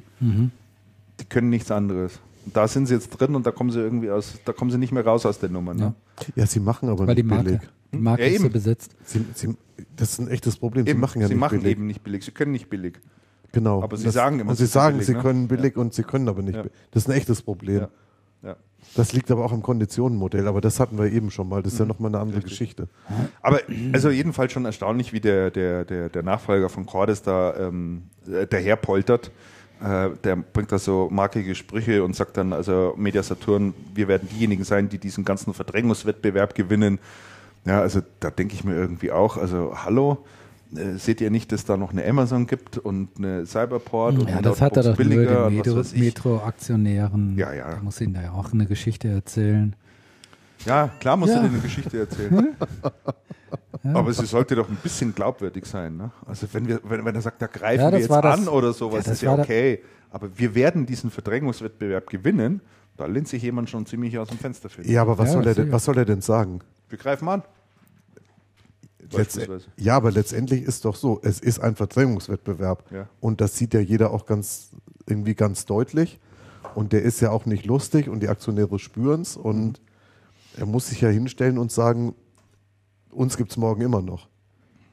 Die können nichts anderes. Und da sind sie jetzt drin und da kommen sie irgendwie aus, da kommen sie nicht mehr raus aus der Nummer. Ne? Ja, sie machen aber Weil nicht billig. Marke Ja, ist so eben. besetzt. Sie, sie, das ist ein echtes Problem. Sie Eben, machen ja sie nicht machen billig. eben nicht billig, sie können nicht billig. Genau. Aber sie das, sagen immer, und sie sie sagen, billig, sie ne? können billig und sie können aber nicht. Ja. billig. Das ist ein echtes Problem. Ja. Ja. Das liegt aber auch am Konditionenmodell. Aber das hatten wir eben schon mal. Das ist ja Mhm. nochmal eine andere Geschichte. Aber also jedenfalls schon erstaunlich, wie der, der, der, der Nachfolger von Cordes da ähm, äh, daherpoltert. Äh, der bringt da so markige Sprüche und sagt dann, also Media Saturn, wir werden diejenigen sein, die diesen ganzen Verdrängungswettbewerb gewinnen. Ja, also da denke ich mir irgendwie auch, also hallo, äh, seht ihr nicht, dass da noch eine Amazon gibt und eine Cyberport und Ja, ein das hat er doch nur billiger den und Metro-. Metro-Aktionären. Ja, ja. Da muss ihnen da ja auch eine Geschichte erzählen. Ja, klar musst Ja. du dir eine Geschichte erzählen. Aber sie sollte doch ein bisschen glaubwürdig sein. Ne? Also wenn, wir, wenn, wenn er sagt, da greifen Ja, wir das jetzt war das- an oder sowas, Ja, das ist ja okay. Aber wir werden diesen Verdrängungswettbewerb gewinnen. Da lehnt sich jemand schon ziemlich aus dem Fenster für. Ja, aber was, Ja, soll, er denn, was soll er denn sagen? Wir greifen an. Letzt, ja, aber letztendlich ist doch so, es ist ein Verdrängungswettbewerb. Ja. Und das sieht ja jeder auch ganz irgendwie ganz deutlich. Und der ist ja auch nicht lustig und die Aktionäre spüren es. Und er muss sich ja hinstellen und sagen, uns gibt es morgen immer noch.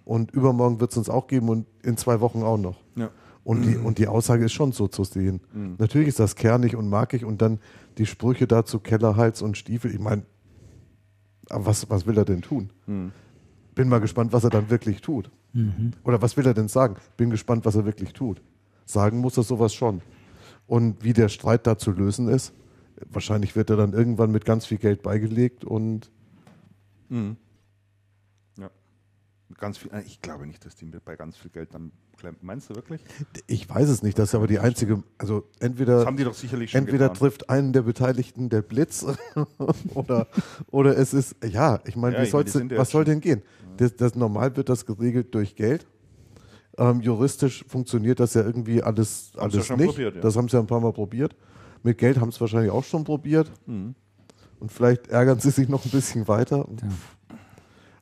Und übermorgen wird es uns auch geben und in zwei Wochen auch noch. Ja. Und, die, und die Aussage ist schon so zu sehen. Natürlich ist das kernig und markig und dann die Sprüche dazu Keller, Hals und Stiefel. Ich meine, aber was, was will er denn tun? Bin mal gespannt, was er dann wirklich tut. Oder was will er denn sagen? Bin gespannt, was er wirklich tut. Sagen muss er sowas schon. Und wie der Streit da zu lösen ist, wahrscheinlich wird er dann irgendwann mit ganz viel Geld beigelegt und ja. Ganz viel, äh, ich glaube nicht, dass die bei ganz viel Geld dann klemmen. Meinst du wirklich? ich weiß es nicht, das ist aber die einzige, also entweder. Das haben die doch sicherlich schon Entweder getan. trifft einen der Beteiligten der Blitz oder, oder es ist, ja, ich meine, Ja, wie ich die denn, ja was soll denn gehen? Das, das, normal wird das geregelt durch Geld. Ähm, juristisch funktioniert das ja irgendwie alles, Haben sie alles ja nicht. probiert, ja. Das haben sie ja ein paar Mal probiert. Mit Geld haben sie es wahrscheinlich auch schon probiert. Mhm. Und vielleicht ärgern sie sich noch ein bisschen weiter.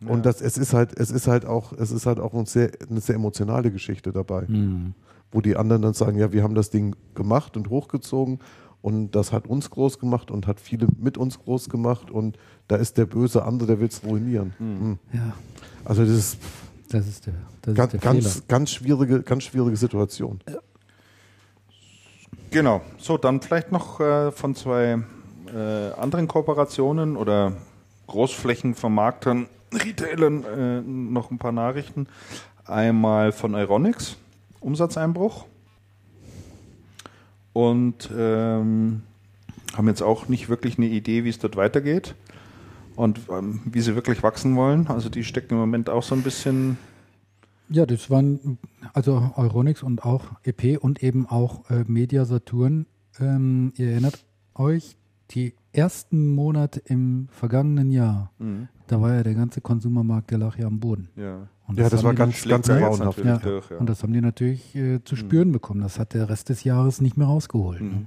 Und das, es ist halt, es ist halt auch, es ist halt auch ein sehr, eine sehr emotionale Geschichte dabei Hm. wo die anderen dann sagen, ja, wir haben das Ding gemacht und hochgezogen und das hat uns groß gemacht und hat viele mit uns groß gemacht und da ist der böse andere, der will es ruinieren. Hm. Ja, Also das ist das ist der, das ganz, ist der ganz, Fehler. ganz schwierige, ganz schwierige Situation. Genau. So, dann vielleicht noch äh, von zwei äh, anderen Kooperationen oder Großflächenvermarktern, Retailern äh, noch ein paar Nachrichten. Einmal von Euronics, Umsatzeinbruch. Und ähm, haben jetzt auch nicht wirklich eine Idee, wie es dort weitergeht und ähm, wie sie wirklich wachsen wollen. Also die stecken im Moment auch so ein bisschen. Ja, das waren also Euronics und auch EP und eben auch äh, Media Saturn. Ähm, ihr erinnert euch, die ersten Monate im vergangenen Jahr, da war ja der ganze Konsumermarkt, der lag ja am Boden. Ja. Und Ja, das war ganz, ganz grauenhaft. ja, durch, ja. Und das haben die natürlich äh, zu spüren bekommen. Das hat der Rest des Jahres nicht mehr rausgeholt. Ne?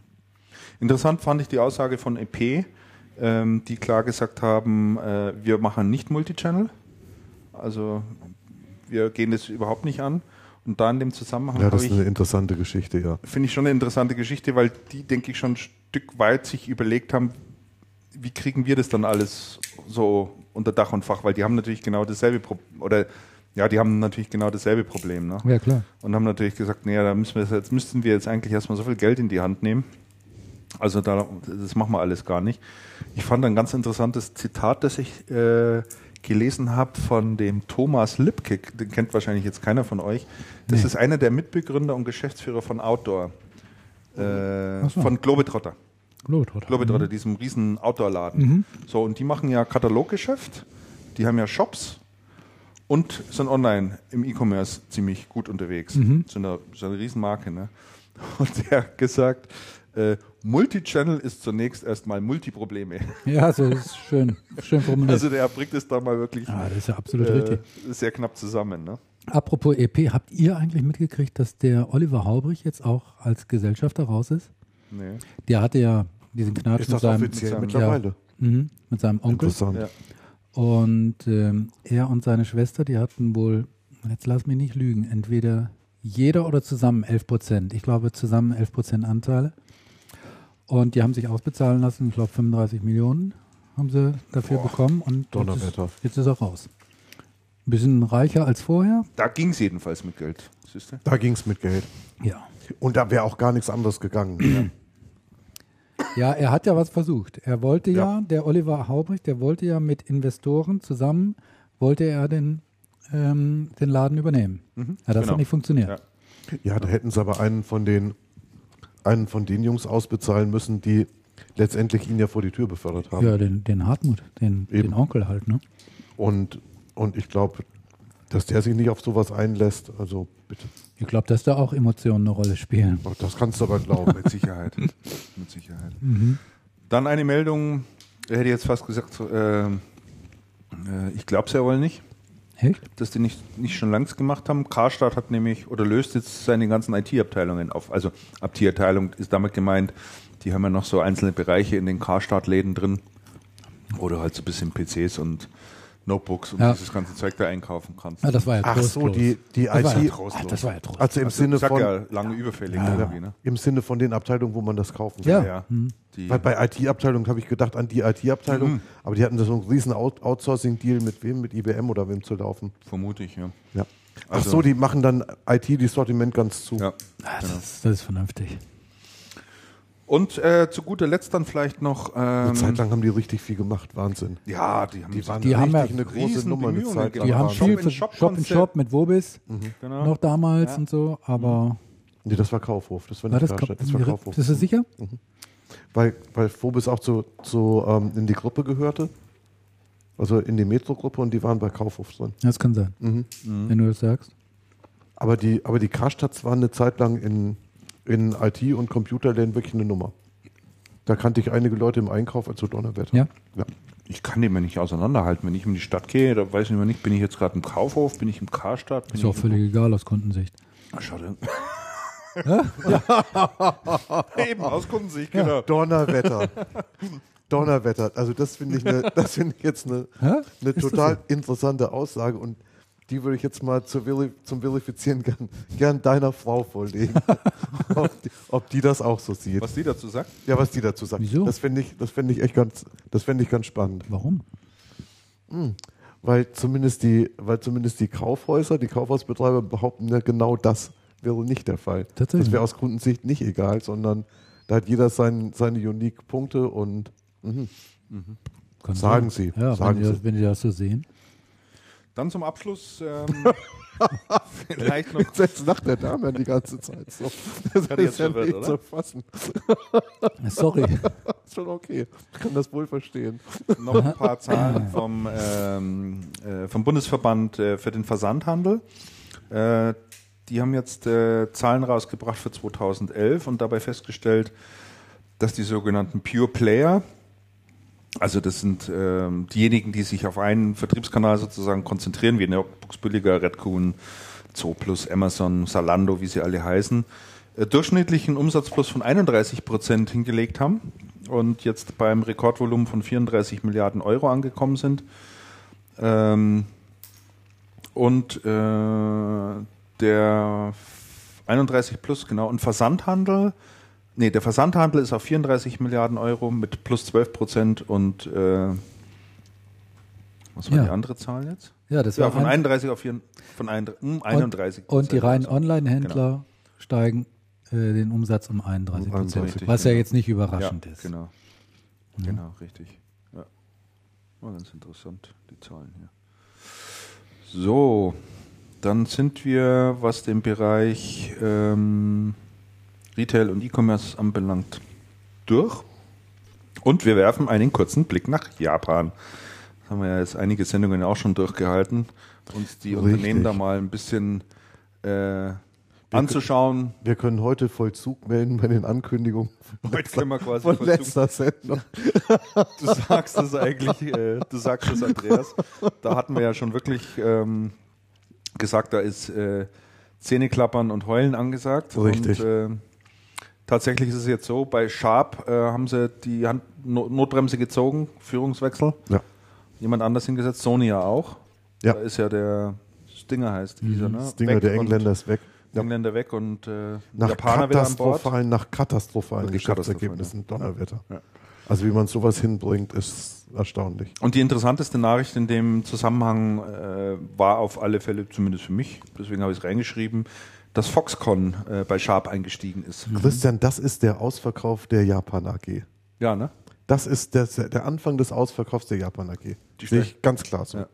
Interessant fand ich die Aussage von EP, ähm, die klar gesagt haben, äh, wir machen nicht Multichannel. Also wir gehen das überhaupt nicht an. Und da in dem Zusammenhang Ja, das ist ich eine interessante Geschichte, ja. finde ich schon eine interessante Geschichte, weil die, denke ich, schon ein Stück weit sich überlegt haben, wie kriegen wir das dann alles so unter Dach und Fach, weil die haben natürlich genau dasselbe Problem, oder ja, die haben natürlich genau dasselbe Problem, ne? Ja, klar. Und haben natürlich gesagt, naja, da müssen wir jetzt, jetzt müssten wir jetzt eigentlich erstmal so viel Geld in die Hand nehmen. Also da, das machen wir alles gar nicht. Ich fand ein ganz interessantes Zitat, das ich äh, gelesen habe von dem Thomas Lipkick, den kennt wahrscheinlich jetzt keiner von euch. Das Nee. ist einer der Mitbegründer und Geschäftsführer von Outdoor, äh, so. von Globetrotter. Globetrotter. Globetrotter, diesem riesen Outdoor-Laden. So, und die machen ja Kataloggeschäft, die haben ja Shops und sind online im E-Commerce ziemlich gut unterwegs. Mhm. Sind eine, sind eine Riesenmarke. Ne? Und der hat gesagt, äh, Multichannel ist zunächst erstmal Multiprobleme. Ja, das ist schön, schön formuliert. Also der bringt es da mal wirklich ah, das ist ja absolut äh, richtig. sehr knapp zusammen. Ne? Apropos EP, habt ihr eigentlich mitgekriegt, dass der Oliver Haubrich jetzt auch als Gesellschafter raus ist? Nee. Der hatte ja diesen Knatsch Ist mit das seinem, offiziell seinem- mittlerweile? mhm, mit seinem Onkel. Interessant. Ja. Und ähm, er und seine Schwester, die hatten wohl, jetzt lass mich nicht lügen, entweder jeder oder zusammen 11 Prozent. Ich glaube zusammen 11 Prozent Anteile. Und die haben sich ausbezahlen lassen, ich glaube 35 Millionen haben sie dafür Boah, bekommen. Und jetzt ist, Donnerwetter. jetzt ist er raus. Ein bisschen reicher als vorher. Da ging es jedenfalls mit Geld. Da ging es mit Geld. Ja. Und da wäre auch gar nichts anderes gegangen. Ja, er hat ja was versucht. Er wollte ja, Ja. der Oliver Haubrich, der wollte ja mit Investoren zusammen, wollte er den, ähm, den Laden übernehmen. Ja, das genau. hat nicht funktioniert. Ja. Ja, da hätten sie aber einen von den einen von den Jungs ausbezahlen müssen, die letztendlich ihn ja vor die Tür befördert haben. Ja, den, den Hartmut, den, den Onkel halt, ne? Und, und ich glaube, dass der sich nicht auf sowas einlässt, also bitte. Ich glaube, dass da auch Emotionen eine Rolle spielen. Oh, Das kannst du aber glauben. Mit Sicherheit. mit Sicherheit. Dann eine Meldung, ich hätte jetzt fast gesagt, ähm, äh, ich glaube es ja wohl nicht, Echt? dass die nicht, nicht schon längst gemacht haben. Karstadt hat nämlich oder löst jetzt seine ganzen IT-Abteilungen auf. Also IT-Abteilung ist damit gemeint, die haben ja noch so einzelne Bereiche in den Karstadt-Läden drin, du halt so ein bisschen PCs und Notebooks und Ja. dieses ganze Zeug da einkaufen kannst. Ah, das war ja Ach so, trostlos. die, die das war IT, ja, ah, das war ja trostlos. also im Also, Sinne von, ja lange überfällig Ja. irgendwie, ne? im Sinne von den Abteilungen, wo man das kaufen Ja. kann. Ja. Hm. Die, Weil bei IT-Abteilung habe ich gedacht an die IT-Abteilung, Mhm. aber die hatten da so einen riesen Out Outsourcing-Deal mit wem? Mit IBM oder wem zu laufen. vermute ich, ja. Ja. Ach Also- so, die machen dann IT, die Sortiment ganz zu. ja. Ah, das, genau. ist, das ist vernünftig. Und äh, zu guter Letzt dann vielleicht noch. Eine Ähm, Zeit lang haben die richtig viel gemacht, Wahnsinn. ja, die haben Die waren Die haben richtig ja eine große riesen Nummer eine Zeit lang. Die haben Shop viel in für Shop Shop in Konzept. Shop mit Wobis genau. noch damals Ja. und so, aber Nee, das war Kaufhof. Das war war nicht das, Karstadt, das war Kaufhof. Bist du sicher? Weil, weil Phobis auch zu, zu, ähm, in die Gruppe gehörte. Also in die Metro-Gruppe und die waren bei Kaufhof drin. Das kann sein, Mhm. wenn du das sagst. Aber die, aber die Karstadts waren eine Zeit lang in, in IT- und Computerläden wirklich eine Nummer. Da kannte ich einige Leute im Einkauf, also Donnerwetter. Ja. ja. Ich kann den mir nicht auseinanderhalten. Wenn ich in die Stadt gehe, da weiß ich immer nicht, bin ich jetzt gerade im Kaufhof, bin ich im Karstadt? Bin Ist auch völlig egal aus Kundensicht. Ah, schade. Eben, aus Kundensicht, genau. Donnerwetter. Donnerwetter. Also das finde ich, eine, das finde ich jetzt eine, das total interessante Aussage und die würde ich jetzt mal zu Veri zum Verifizieren gern, gern deiner Frau vorlegen, ob, die, ob die das auch so sieht. Was die dazu sagt? Ja, was die dazu sagt. Wieso? Das finde ich, das finde ich echt ganz, das finde ich ganz spannend, Warum? weil zumindest die, weil zumindest die Kaufhäuser, die Kaufhausbetreiber behaupten ja genau das wäre nicht der Fall. Tatsächlich. Das wäre aus Kundensicht nicht egal, sondern da hat jeder sein, seine unique Punkte und mhm. Kann Sagen sein. Sie, Ja, sagen wenn, die, Sie. das- wenn die das so sehen. Dann zum Abschluss ähm, vielleicht noch. Jetzt lacht der Dame die ganze Zeit so. Das jetzt ist ja verwirrt, nicht zu fassen. Sorry. ist schon okay. Ich kann das wohl verstehen. noch ein paar Zahlen vom, ähm, äh, vom Bundesverband äh, für den Versandhandel. Äh, die haben jetzt äh, Zahlen rausgebracht für 2011 und dabei festgestellt, dass die sogenannten Pure Player, also das sind ähm, diejenigen, die sich auf einen Vertriebskanal sozusagen konzentrieren, wie Notebooks Billiger, Redcoon, Zooplus, Amazon, Salando, wie sie alle heißen, äh, durchschnittlichen Umsatzplus von 31 Prozent hingelegt haben und jetzt beim Rekordvolumen von 34 Milliarden Euro angekommen sind. Ähm, und äh, der 31 plus, genau, und Versandhandel, nee, der Versandhandel ist auf 34 Milliarden Euro mit plus 12 Prozent und äh, was war Ja. die andere Zahl jetzt? Ja, das Ja, war von ein- 31 auf 4, von ein, hm, 31 Und die reinen. Online-Händler steigen äh, den Umsatz um 31 Um Prozent. 31, Was ja genau. jetzt nicht Ja, überraschend ist. genau. Genau, richtig. Ja. War ganz interessant, die Zahlen hier. So, dann sind wir, was den Bereich ähm, Retail und E-Commerce anbelangt, durch. Und wir werfen einen kurzen Blick nach Japan. haben wir ja jetzt einige Sendungen auch schon durchgehalten, uns die Richtig. Unternehmen da mal ein bisschen äh, anzuschauen. Wir können heute Vollzug melden bei den Ankündigungen Heute können wir quasi von Vollzug- letzter Sendung. Du sagst es eigentlich, äh, du sagst es, Andreas. Da hatten wir ja schon wirklich ähm, gesagt, da ist äh, Zähneklappern und Heulen angesagt. Richtig. Und, äh, tatsächlich ist es jetzt so, bei Sharp äh, haben sie die Hand no Notbremse gezogen, Führungswechsel. Ja. Jemand anders hingesetzt, Sony ja auch. Ja. Da ist ja der Stinger heißt dieser, ne? Stinger, Weg der Engländer ist weg. Ja. Engländer weg und äh, Nach Japaner wieder an Bord. nach katastrophalen Geschäftsergebnissen katastrophal, Donnerwetter. Ja. Also wie man sowas hinbringt, ist erstaunlich. Und die interessanteste Nachricht in dem Zusammenhang äh, war auf alle Fälle, zumindest für mich, deswegen habe ich es reingeschrieben, dass Foxconn äh, bei Sharp eingestiegen ist. Christian, das ist der Ausverkauf der Japan AG. Ja, ne? Das ist der, der Anfang des Ausverkaufs der Japan AG. Die Sehe ich ganz klar so. Ja.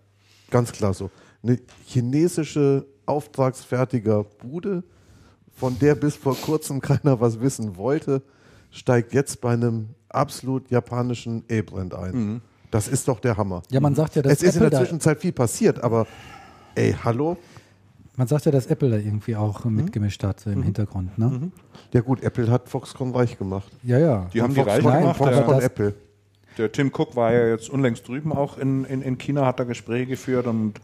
Ganz klar so. Eine chinesische auftragsfertiger Bude, von der bis vor kurzem keiner was wissen wollte, steigt jetzt bei einem absolut japanischen A-Brand ein. Mhm. Das ist doch der Hammer. Ja, man sagt ja, dass es ist in Apple der da, Zwischenzeit viel passiert, aber ey, hallo? Man sagt ja, dass Apple da irgendwie auch mitgemischt hat so im Hintergrund, ne? Ja gut, Apple hat Foxconn reich gemacht. Ja, ja. Die haben die Foxconn, Reise Nein, gemacht. Foxconn das- Apple. Der Tim Cook war ja jetzt unlängst drüben auch in, in, in China, hat da Gespräche geführt und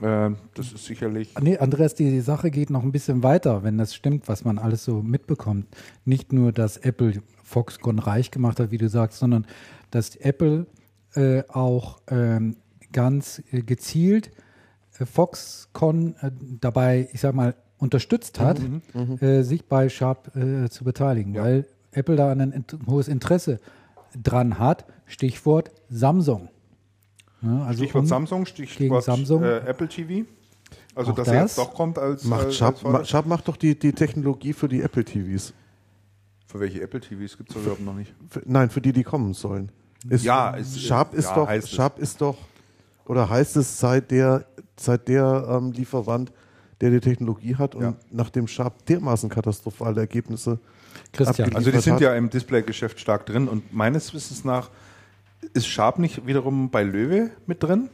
äh, das ist sicherlich. Nee, Andreas, die Sache geht noch ein bisschen weiter, wenn das stimmt, was man alles so mitbekommt. Nicht nur, dass Apple Foxconn reich gemacht hat, wie du sagst, sondern dass Apple äh, auch ähm, ganz äh, gezielt äh, Foxconn äh, dabei, ich sag mal, unterstützt hat, äh, sich bei Sharp äh, zu beteiligen, Ja. weil Apple da ein int hohes Interesse dran hat. Stichwort Samsung. Ne, also Stichwort um- Samsung, gegen Stichwort Samsung. Äh, Apple TV. Also, Auch dass er das jetzt doch kommt als. Macht als, Sharp, als ma, Sharp macht doch die, die Technologie für die Apple TVs. Für welche Apple TVs gibt es überhaupt noch nicht? Für, nein, für die, die kommen sollen. Ist, Ja, es- Sharp ist ja, doch, heißt es. Sharp ist doch, oder heißt es seit der, seit der ähm, Lieferant, der die Technologie hat und Ja. nachdem Sharp dermaßen katastrophale Ergebnisse Christian. Also die sind hat. ja im Displaygeschäft stark drin und meines Wissens nach ist Sharp nicht wiederum bei Löwe mit drin.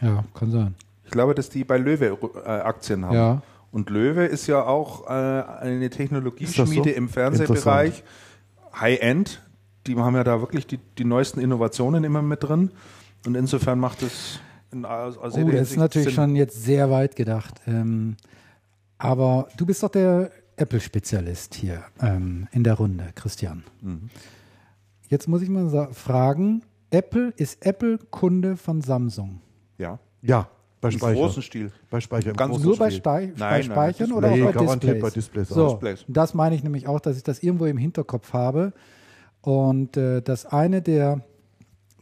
Ja, kann sein. Ich glaube, dass die bei Löwe äh, Aktien haben. Ja. Und Löwe ist ja auch äh, eine Technologieschmiede so? im Fernsehbereich, High-End. Die haben ja da wirklich die, die neuesten Innovationen immer mit drin. Und insofern macht es aus Oh, das ist natürlich schon jetzt sehr weit gedacht. Ähm, aber du bist doch der Apple-Spezialist hier ähm, in der Runde, Christian. Mhm. Jetzt muss ich mal fragen, Apple ist Apple Kunde von Samsung? Ja, Ja, bei im Speicher. großen Stil. Bei Speicher. im Ganz Nur bei. Spei bei nein, Speichern das- oder nee, auch bei Displays? bei Displays so. Displays. das meine ich nämlich auch, dass ich das irgendwo im Hinterkopf habe. Und äh, dass eine der,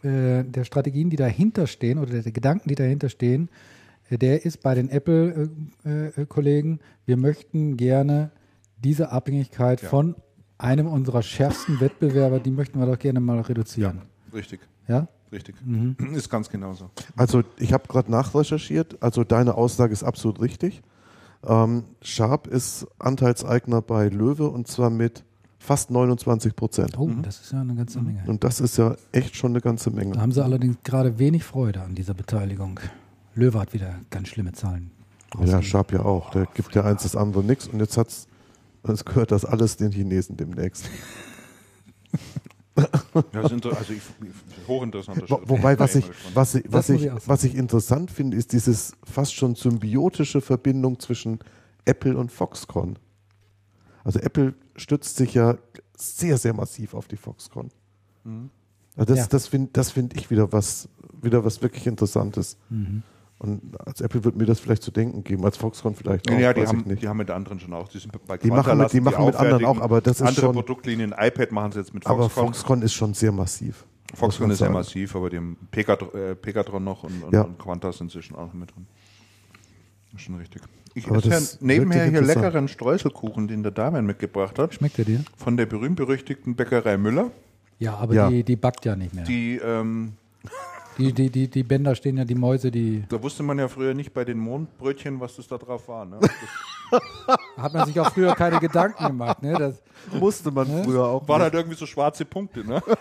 äh, der Strategien, die dahinter stehen oder der Gedanken, die dahinter stehen, äh, der ist bei den Apple-Kollegen, wir möchten gerne diese Abhängigkeit Ja. von einem unserer schärfsten Wettbewerber, die möchten wir doch gerne mal reduzieren. Richtig, Ja? richtig. Mhm. Ist ganz genauso. Also ich habe gerade nachrecherchiert, also deine Aussage ist absolut richtig. Ähm, Sharp ist Anteilseigner bei Löwe und zwar mit fast 29 Prozent. Oh, das ist ja eine ganze Menge. Und das ist ja echt schon eine ganze Da Menge. haben sie allerdings gerade wenig Freude an dieser Beteiligung. Löwe hat wieder ganz schlimme Zahlen. Ja, Sharp ja auch. Der gibt ja eins das andere nichts und jetzt hat's, es gehört das alles den Chinesen demnächst. Ja, das ist inter also ich, hochinteressanter Wo, wobei, was ich, was, ich, was, ich, was ich interessant finde, ist dieses fast schon symbiotische Verbindung zwischen Apple und Foxconn. Also Apple stützt sich ja sehr, sehr massiv auf die Foxconn. Mhm. Also das Ja. das finde das find ich wieder was, wieder was wirklich Interessantes. Mhm. Und als Apple wird mir das vielleicht zu denken geben, als Foxconn vielleicht auch, Ja, die weiß haben, ich nicht. die haben mit anderen schon auch. Die, sind bei Die machen mit- die machen mit anderen auch, aber das ist Andere schon- Produktlinien, iPad machen sie jetzt mit Aber Foxconn. Foxconn ist schon sehr massiv. Foxconn ist sehr massiv, aber die haben Pegatron, äh, Pegatron noch und, und, Ja. und Quanta sind inzwischen auch noch mit drin. Das ist schon richtig. Ich Aber esse nebenher hier leckeren Streuselkuchen, den der Damian mitgebracht hat, Schmeckt er dir? von der berühmt-berüchtigten Bäckerei Müller. Ja, aber Ja. Die, die backt ja nicht mehr. Die, ähm, Die, die, die, die Bänder stehen ja, die Mäuse, die. da wusste man ja früher nicht bei den Mondbrötchen, was das da drauf war. Ne? Hat man sich auch früher keine Gedanken gemacht. Ne? Das, Musste man Ne? früher auch. Waren halt irgendwie so schwarze Punkte, ne?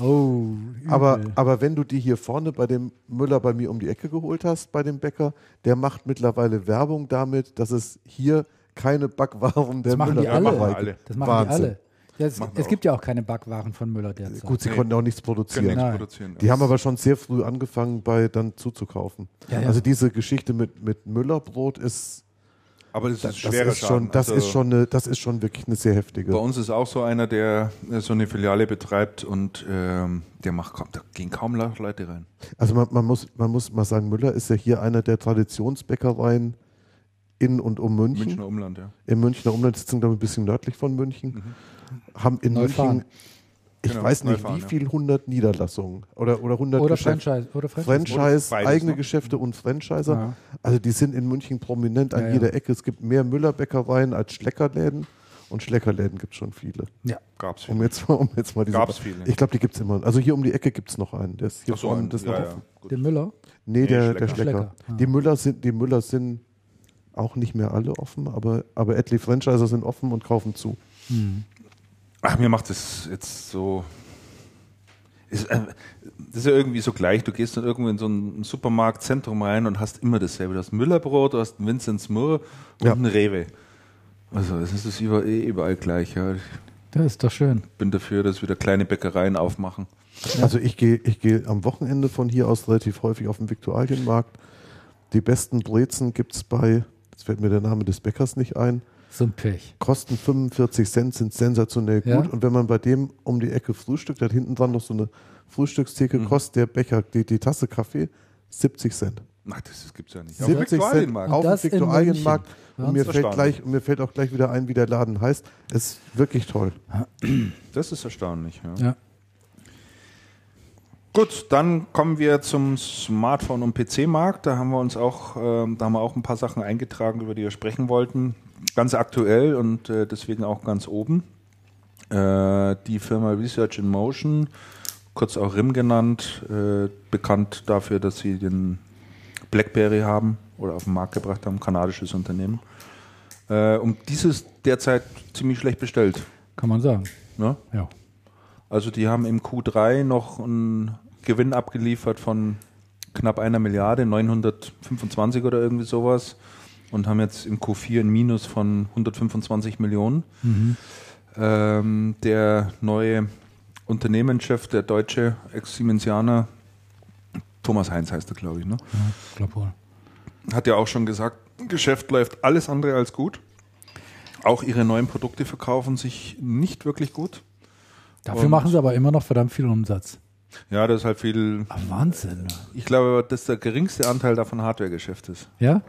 oh, Aber, übel. aber wenn du die hier vorne bei dem Müller bei mir um die Ecke geholt hast, bei dem Bäcker, der macht mittlerweile Werbung damit, dass es hier keine Backwaren der Das machen Müller die alle. Das machen Wahnsinn. die alle. Ja, es, es gibt ja auch keine Backwaren von Müller derzeit. Gut, sie Nee. konnten auch nichts produzieren. nichts produzieren. Die haben aber schon sehr früh angefangen, bei dann zuzukaufen. Ja, ja. Also diese Geschichte mit, mit Müllerbrot ist, aber das ist das, schwerer ist schon, das Also ist schon eine, das ist schon wirklich eine sehr heftige. Bei uns ist auch so einer, der äh, so eine Filiale betreibt und ähm, der macht kaum, da gehen kaum Leute rein. Also man, man, muss, man muss mal sagen, Müller ist ja hier einer der Traditionsbäckereien in und um München. Münchner Umland, ja. Im Münchner Umland sitzen, glaube ich, ein bisschen nördlich von München. Haben in Neufahren. München, ich Genau, weiß nicht, Neufahren, wie ja. viel, 100 Niederlassungen oder, oder 100 Oder Geschäfte. Franchise. Oder Franchise. Franchise, Beides, eigene ne? Geschäfte und Franchiser. Ja. Also die sind in München prominent an Ja, ja. jeder Ecke. Es gibt mehr Müllerbäckereien als Schleckerläden und Schleckerläden gibt es schon viele. Ja. Gab's Um jetzt, mal- um jetzt mal diese Gab's viele. Ich glaube, die gibt es immer. Also hier um die Ecke gibt es noch einen. Der ist hier so, vorne. Das ja, noch ja. Den Müller. Nee, der, der Schlecker. Schlecker. Schlecker, ah. Die Müller sind, die Müller sind auch nicht mehr alle offen, aber, aber etliche Franchiser sind offen und kaufen zu. Ach, mir macht das jetzt so. Ist, äh, das ist ja irgendwie so gleich. Du gehst dann irgendwo in so ein Supermarktzentrum rein und hast immer dasselbe. Du hast Müllerbrot, du hast ein Vinzenz Murr und Ja. ein Rewe. Also es ist das über, eh überall gleich. Ja. Ich Das ist doch schön. bin dafür, dass wieder kleine Bäckereien aufmachen. Also ich gehe ich gehe am Wochenende von hier aus relativ häufig auf den Viktualienmarkt. Die besten Brezen gibt es bei, jetzt fällt mir der Name des Bäckers nicht ein, So ein Pech. kosten 45 Cent, sind sensationell gut. Ja. Und wenn man bei dem um die Ecke frühstückt, der hat hinten dran noch so eine Frühstückstheke, Mhm. kostet der Becher, die, die Tasse Kaffee 70 Cent. Ach, das, gibt's ja nicht. 70 Cent Viktualienmarkt. auf Und dem Viktualienmarkt. München. Und mir, fällt gleich, und mir fällt auch gleich wieder ein, wie der Laden heißt. Es ist wirklich toll. Das ist erstaunlich. Ja. Ja. Gut, dann kommen wir zum Smartphone- und PC-Markt. Da haben wir uns auch, ähm, da haben wir auch ein paar Sachen eingetragen, über die wir sprechen wollten. Ganz aktuell und äh, deswegen auch ganz oben. Äh, die Firma Research in Motion, kurz auch RIM genannt, äh, bekannt dafür, dass sie den BlackBerry haben oder auf den Markt gebracht haben, kanadisches Unternehmen. Äh, um dieses derzeit ziemlich schlecht bestellt. Kann man sagen. Ne? Ja. Also die haben im Q3 noch einen Gewinn abgeliefert von knapp einer Milliarde, 925 oder irgendwie sowas und haben jetzt im Q4 ein Minus von 125 Millionen. Ähm, der neue Unternehmenschef, der deutsche Ex-Siemensianer, Thomas Heinz heißt er, glaube ich, ne? ja glaub wohl. hat ja auch schon gesagt, Geschäft läuft alles andere als gut. Auch ihre neuen Produkte verkaufen sich nicht wirklich gut. Dafür Und- machen sie aber immer noch verdammt viel Umsatz. Ja, das ist halt viel Ah, Wahnsinn. Ich glaube, dass der geringste Anteil davon Hardware-Geschäft ist. Ja?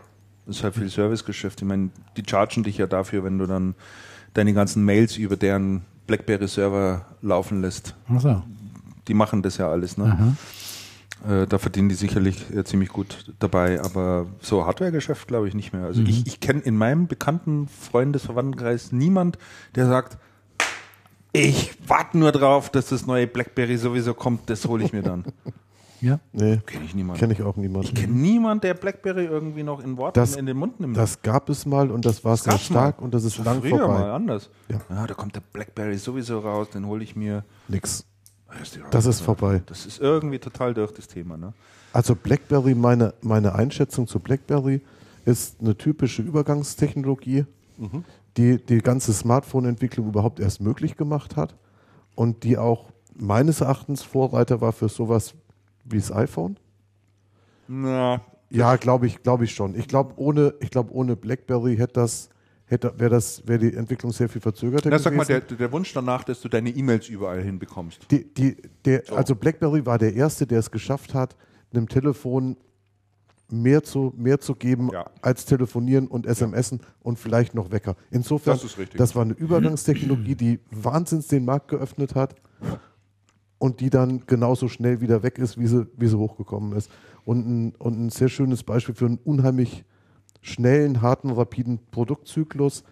Das ist halt viel Service-Geschäft. Ich meine, die chargen dich ja dafür, wenn du dann deine ganzen Mails über deren BlackBerry-Server laufen lässt. Ach so. Die machen das ja alles. Ne? Aha. Äh, da verdienen die sicherlich äh, ziemlich gut dabei. Aber so Hardware-Geschäft glaube ich nicht mehr. Also ich, ich kenne in meinem bekannten Freundes-, Verwandtenkreis niemand, der sagt, ich warte nur drauf, dass das neue BlackBerry sowieso kommt, das hole ich mir dann. Ja? Nee, Kenne ich niemanden. kenne ich auch niemanden. Ich kenne niemanden, der Blackberry irgendwie noch in Worten Das- in den Mund nimmt. Das gab es mal und das war sehr stark mal. und das ist Das war lang früher vorbei. mal anders. Ja. Ja. da kommt der Blackberry sowieso raus, den hole ich mir. Nix. Das Das ist vorbei. Das ist irgendwie total durch das Thema. Ne? Also BlackBerry, meine, meine Einschätzung zu BlackBerry ist eine typische Übergangstechnologie, die die ganze Smartphone-Entwicklung überhaupt erst möglich gemacht hat und die auch meines Erachtens Vorreiter war für sowas wie das iPhone. Na, Ja, glaube ich, glaube ich schon. Ich glaube, ohne, ich glaube, ohne BlackBerry hätte das, hätte, wäre das, wäre die Entwicklung sehr viel verzögerter na, gewesen. sag mal, der, der Wunsch danach, dass du deine E-Mails überall hinbekommst. Die, die, der, Also BlackBerry war der Erste, der es geschafft hat, einem Telefon mehr zu, mehr zu geben Ja. als Telefonieren und SMSen und vielleicht noch Wecker. Insofern, Das ist richtig. das war eine Übergangstechnologie, die wahnsinns den Markt geöffnet hat und die dann genauso schnell wieder weg ist, wie sie, wie sie hochgekommen ist. Und ein, und ein sehr schönes Beispiel für einen unheimlich schnellen, harten, rapiden Produktzyklus,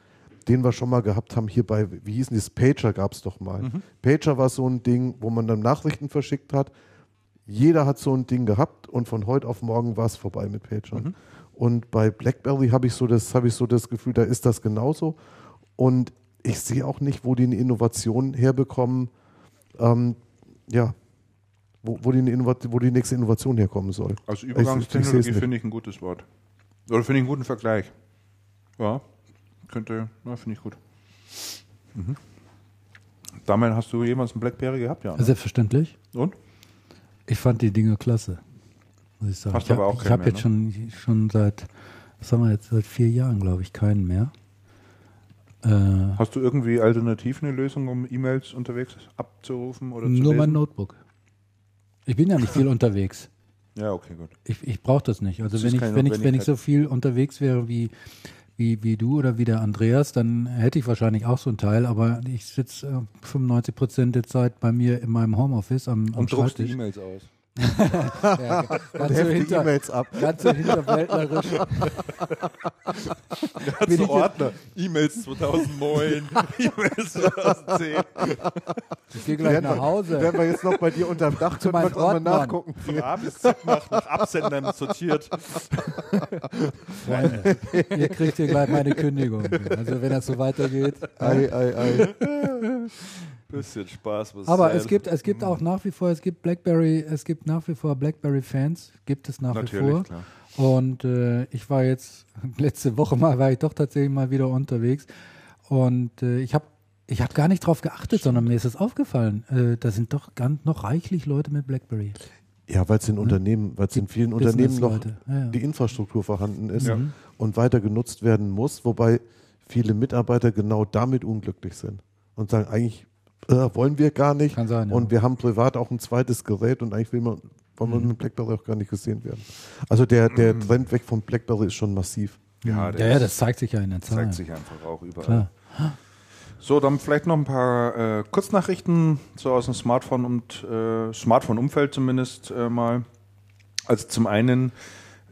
den wir schon mal gehabt haben hier bei, wie hießen die, das Pager gab es doch mal. Pager war so ein Ding, wo man dann Nachrichten verschickt hat. jeder hat so ein Ding gehabt und von heute auf morgen war es vorbei mit PageOn. Mhm. Und bei BlackBerry habe ich so das, habe ich so das Gefühl, da ist das genauso. Und ich sehe auch nicht, wo die eine Innovation herbekommen, ähm, ja, wo, wo, die wo die nächste Innovation herkommen soll. Also seh's Übergangstechnologie finde ich ein gutes Wort. Oder finde ich einen guten Vergleich. Ja, könnte, ja, finde ich gut. Mhm. Damals hast du jemals einen Blackberry gehabt, ja? Ne? Selbstverständlich. Und? Ich fand die Dinge klasse. Muss ich sagen. Hast ich aber hab- auch ich keinen habe mehr, jetzt schon, schon seit, was haben wir jetzt, seit vier Jahren, glaube ich, keinen mehr. Äh, Hast du irgendwie alternativ eine Lösung, um E-Mails unterwegs abzurufen oder zu nur mein lesen? Notebook. Ich bin ja nicht viel unterwegs. Ja, okay, gut. Ich, ich brauche das nicht. Also Das wenn ich, wenn ich, wenn ich so viel unterwegs wäre wie, wie, wie du oder wie der Andreas, dann hätte ich wahrscheinlich auch so ein Teil, aber ich sitze äh, 95 Prozent der Zeit bei mir in meinem Homeoffice am, am Und druckst die. E-Mails aus. Ja, ganz, so hinter, E-Mails ab. ganz so hinterwäldlerisch. Bin ich Ordner. E-Mails 2009, E-Mails 2010. Ich gehe gleich nach Hause. Werden wir jetzt noch bei dir unterm Dach Zu können wir meinen mal nachgucken. Von A bis Z nach, nach Absendern sortiert. Freunde, ihr kriegt hier gleich meine Kündigung. Also wenn das so weitergeht. Ei, ei, ei. Bisschen Spaß muss Aber sein. es gibt, es gibt auch nach wie vor, es gibt Blackberry, es gibt nach wie vor Blackberry-Fans, gibt es nach wie Natürlich, vor. klar. Und äh, ich war jetzt, letzte Woche mal, war ich doch tatsächlich mal wieder unterwegs. Und äh, ich habe ich hab gar nicht drauf geachtet, sondern mir ist es aufgefallen. Äh, da sind doch ganz noch reichlich Leute mit Blackberry. Ja, weil es in Unternehmen, weil es in vielen Unternehmen noch. Ja, ja. die Infrastruktur vorhanden ist Ja. und weiter genutzt werden muss, wobei viele Mitarbeiter genau damit unglücklich sind und sagen, eigentlich äh, wollen wir gar nicht Kann sein, ja. und wir haben privat auch ein zweites Gerät und eigentlich will man, wollen Mhm. wir mit BlackBerry auch gar nicht gesehen werden. Also der, der Trend weg von BlackBerry ist schon massiv. Ja, ja, ja, das zeigt sich ja in den Zahlen. zeigt sich einfach auch überall. Klar. So, dann vielleicht noch ein paar äh, Kurznachrichten so aus dem Smartphone und äh, Smartphone-Umfeld zumindest äh, mal. Also zum einen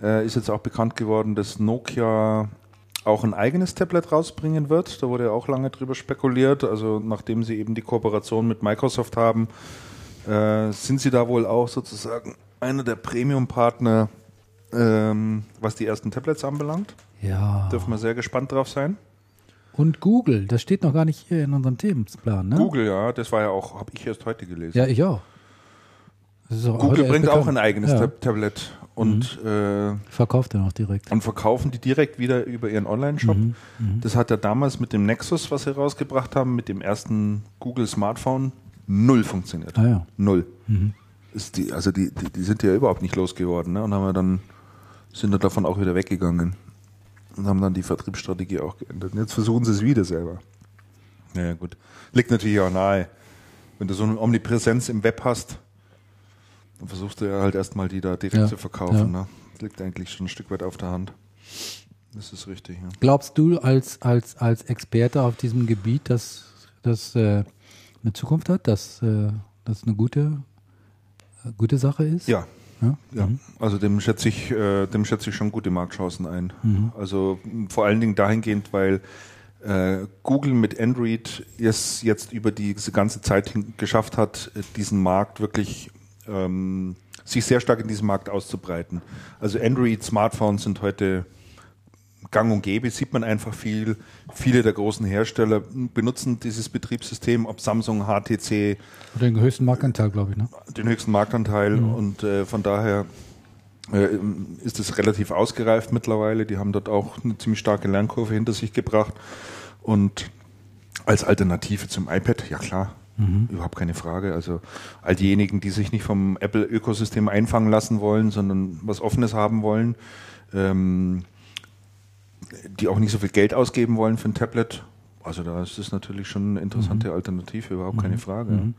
äh, ist jetzt auch bekannt geworden, dass Nokia auch ein eigenes Tablet rausbringen wird. Da wurde ja auch lange drüber spekuliert. Also nachdem sie eben die Kooperation mit Microsoft haben, äh, sind sie da wohl auch sozusagen einer der Premium-Partner, ähm, was die ersten Tablets anbelangt. Ja. Dürfen wir sehr gespannt drauf sein. Und Google, das steht noch gar nicht hier in unserem Themenplan, ne? Google, ja, das war ja auch, habe ich erst heute gelesen. Ja, ich auch. Auch Google bringt auch bekannt. ein eigenes ja. Tab Tablet und, äh, Verkauft er noch direkt. und verkaufen die direkt wieder über ihren Online-Shop. Mhm. Das hat ja damals mit dem Nexus, was sie rausgebracht haben, mit dem ersten Google Smartphone, null funktioniert. Ah ja. Null. Mhm. Ist die, also die, die, die sind ja überhaupt nicht losgeworden ne? und haben ja dann, sind ja davon auch wieder weggegangen und haben dann die Vertriebsstrategie auch geändert. Und jetzt versuchen sie es wieder selber. Naja, gut. Liegt natürlich auch nahe. Wenn du so eine Omnipräsenz im Web hast, dann versuchst du ja halt erstmal die da direkt Ja, zu verkaufen. ja. Ne? Das liegt eigentlich schon ein Stück weit auf der Hand. Das ist richtig, ja. Glaubst du als, als, als Experte auf diesem Gebiet, dass das äh, eine Zukunft hat, dass äh, das eine gute, äh, gute Sache ist? Ja, Ja? Ja, Mhm. also dem schätze ich, äh, dem schätze ich schon gute Marktchancen ein. Also m, vor allen Dingen dahingehend, weil äh, Google mit Android es jetzt über diese ganze Zeit hin geschafft hat, diesen Markt wirklich ähm, sich sehr stark in diesem Markt auszubreiten. Also Android-Smartphones sind heute gang und gäbe, sieht man einfach viel. Viele der großen Hersteller benutzen dieses Betriebssystem, ob Samsung, HTC, Den höchsten Marktanteil, glaube ich. Ne? den höchsten Marktanteil und äh, von daher äh, ist es relativ ausgereift mittlerweile. Die haben dort auch eine ziemlich starke Lernkurve hinter sich gebracht und als Alternative zum iPad, ja klar, überhaupt keine Frage. Also all diejenigen, die sich nicht vom Apple-Ökosystem einfangen lassen wollen, sondern was Offenes haben wollen, ähm, die auch nicht so viel Geld ausgeben wollen für ein Tablet, also da ist es natürlich schon eine interessante Alternative, überhaupt keine Frage.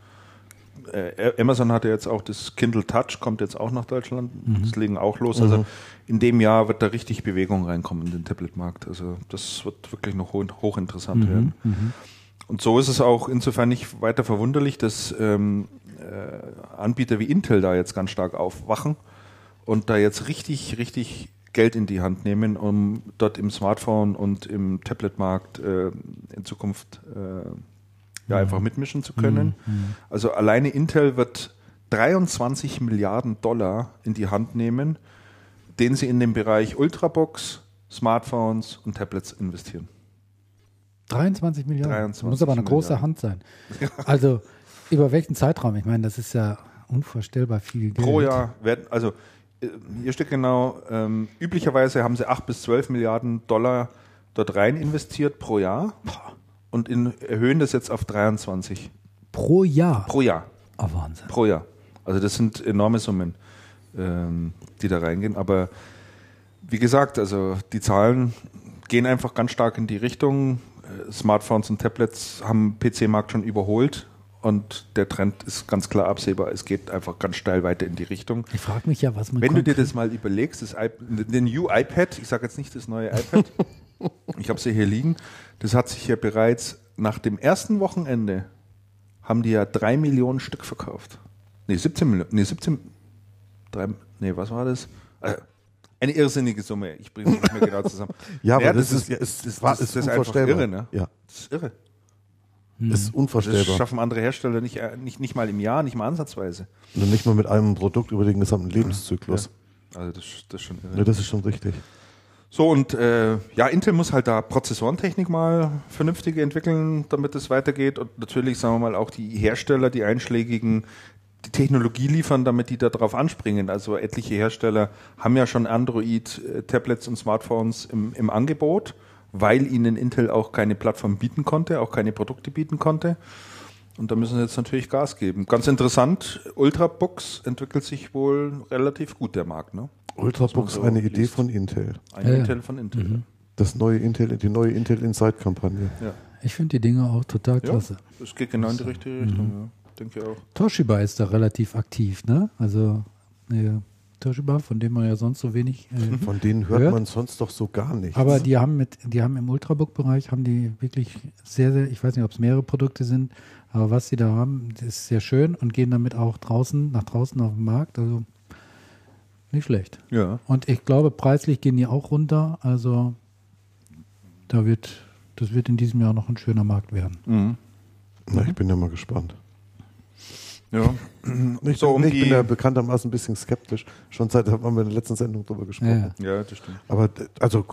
Äh, Amazon hatte jetzt auch das Kindle Touch, kommt jetzt auch nach Deutschland. Das legen auch los. Also in dem Jahr wird da richtig Bewegung reinkommen in den Tablet-Markt. Also das wird wirklich noch hoch, hochinteressant werden. Und so ist es auch insofern nicht weiter verwunderlich, dass ähm, äh, Anbieter wie Intel da jetzt ganz stark aufwachen und da jetzt richtig, richtig Geld in die Hand nehmen, um dort im Smartphone und im Tablet-Markt äh, in Zukunft äh, ja, einfach mitmischen zu können. Also alleine Intel wird 23 Milliarden Dollar in die Hand nehmen, den sie in den Bereich Ultrabox, Smartphones und Tablets investieren. 23 Milliarden. 23 muss aber eine große Milliarden. Hand sein. Also über welchen Zeitraum? Ich meine, das ist ja unvorstellbar viel Geld. Pro Jahr werden, also äh, hier steht genau, ähm, üblicherweise haben sie 8 bis 12 Milliarden Dollar dort rein investiert pro Jahr und in, erhöhen das jetzt auf 23 Pro Jahr. pro Jahr. Oh, Wahnsinn. Pro Jahr. Also das sind enorme Summen, ähm, die da reingehen. Aber wie gesagt, also die Zahlen gehen einfach ganz stark in die Richtung. Smartphones und Tablets haben PC-Markt schon überholt und der Trend ist ganz klar absehbar. Es geht einfach ganz steil weiter in die Richtung. Ich frage mich ja, was man Wenn du dir das mal überlegst, das den New iPad, ich sage jetzt nicht das neue iPad, ich habe sie hier liegen, das hat sich ja bereits nach dem ersten Wochenende haben die ja drei Millionen Stück verkauft. Nee, 17 Millionen, nee, 17, drei, nee, was war das? Äh, eine irrsinnige Summe, ich bringe es nicht mehr genau zusammen. Ja, aber Naja, das, ist, ja, das, ist, das, war- das, ist das ist irre, ne? Ja, Das ist irre. ist Das unvorstellbar. schaffen andere Hersteller nicht, äh, nicht, nicht mal im Jahr, nicht mal ansatzweise. Und nicht mal mit einem Produkt über den gesamten Lebenszyklus. Also das, das ist schon irre. Ja, das ist schon richtig. So, und äh, ja, Intel muss halt da Prozessorentechnik mal vernünftig entwickeln, damit es weitergeht. Und natürlich, sagen wir mal, auch die Hersteller, die einschlägigen, die Technologie liefern, damit die da drauf anspringen. Also etliche Hersteller haben ja schon Android-Tablets und Smartphones im, im Angebot, weil ihnen Intel auch keine Plattform bieten konnte, auch keine Produkte bieten konnte. Und da müssen sie jetzt natürlich Gas geben. Ganz interessant, Ultrabooks entwickelt sich wohl relativ gut, der Markt. Ne? Ultrabooks, so eine Idee liest. von Intel. Ein Ja, ja. Intel von Intel. Das neue Intel, die neue Intel Inside-Kampagne. Ja. Ich finde die Dinge auch total Ja, klasse. das geht genau in die richtige Richtung, ja. Denke ich auch. Toshiba ist da relativ aktiv, ne? Also äh, Toshiba, von dem man ja sonst so wenig. Äh, Von denen hört Hört? man sonst doch so gar nichts. aber die haben mit, die haben im Ultrabook-Bereich haben die wirklich sehr, sehr, ich weiß nicht, ob es mehrere Produkte sind, aber was sie da haben, ist sehr schön und gehen damit auch draußen, nach draußen auf den Markt. Also nicht schlecht. Ja. Und ich glaube, preislich gehen die auch runter. Also da wird, das wird in diesem Jahr noch ein schöner Markt werden. Mhm. Na, ich bin ja mal gespannt. Ja. Ich, So, um bin, ich bin ja bekanntermaßen ein bisschen skeptisch. Schon seit haben wir in der letzten Sendung drüber gesprochen. Ja, ja, das stimmt. Aber also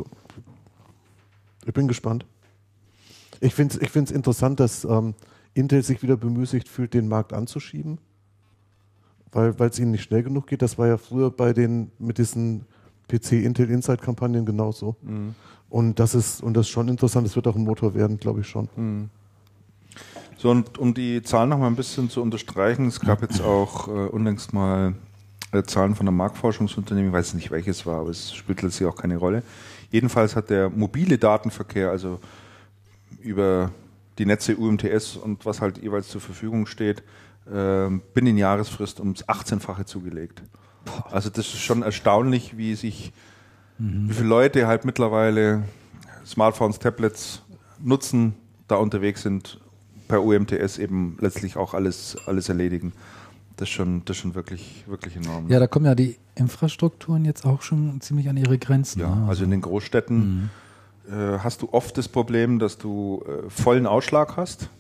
ich bin gespannt. Ich finde es ich find's interessant, dass ähm, Intel sich wieder bemüßigt fühlt, den Markt anzuschieben, weil es ihnen nicht schnell genug geht. Das war ja früher bei den mit diesen PC Intel Inside Kampagnen genauso. Mhm. Und das ist und das ist schon interessant. Das wird auch ein Motor werden, glaube ich schon. Mhm. So, und um die Zahlen noch mal ein bisschen zu unterstreichen, es gab jetzt auch äh, unlängst mal äh, Zahlen von einem Marktforschungsunternehmen, ich weiß nicht welches war, aber es spielt letztlich auch keine Rolle. Jedenfalls hat der mobile Datenverkehr, also über die Netze UMTS und was halt jeweils zur Verfügung steht, äh, binnen Jahresfrist ums 18-fache zugelegt. Also das ist schon erstaunlich, wie sich, wie viele Leute halt mittlerweile Smartphones, Tablets nutzen, da unterwegs sind, per UMTS eben letztlich auch alles, alles erledigen. Das ist schon, das ist schon wirklich, wirklich enorm. Ja, da kommen ja die Infrastrukturen jetzt auch schon ziemlich an ihre Grenzen. Ja, ne? also in den Großstädten äh, hast du oft das Problem, dass du äh, vollen Ausschlag hast,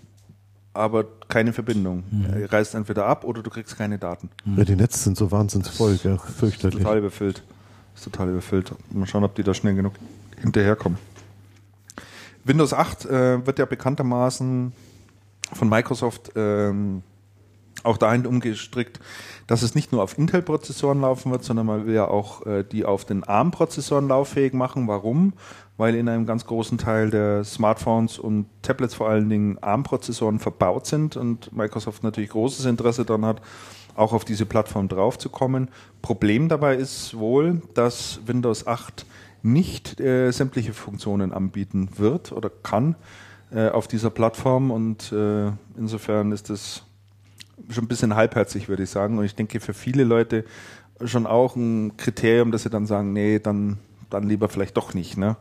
aber keine Verbindung. Er reißt entweder ab oder du kriegst keine Daten. Ja, die Netze sind so wahnsinnig voll, gell? Ist fürchterlich. total überfüllt. Ist total überfüllt. Mal schauen, ob die da schnell genug hinterherkommen. Windows 8 äh, wird ja bekanntermaßen von Microsoft ähm, auch dahin umgestrickt, dass es nicht nur auf Intel-Prozessoren laufen wird, sondern man will ja auch äh, die auf den ARM-Prozessoren lauffähig machen. Warum? Weil in einem ganz großen Teil der Smartphones und Tablets vor allen Dingen ARM-Prozessoren verbaut sind und Microsoft natürlich großes Interesse daran hat, auch auf diese Plattform draufzukommen. Problem dabei ist wohl, dass Windows 8 nicht äh, sämtliche Funktionen anbieten wird oder kann äh, auf dieser Plattform und äh, insofern ist es schon ein bisschen halbherzig, würde ich sagen. Und ich denke, für viele Leute schon auch ein Kriterium, dass sie dann sagen, nee, dann, dann lieber vielleicht doch nicht. Ne?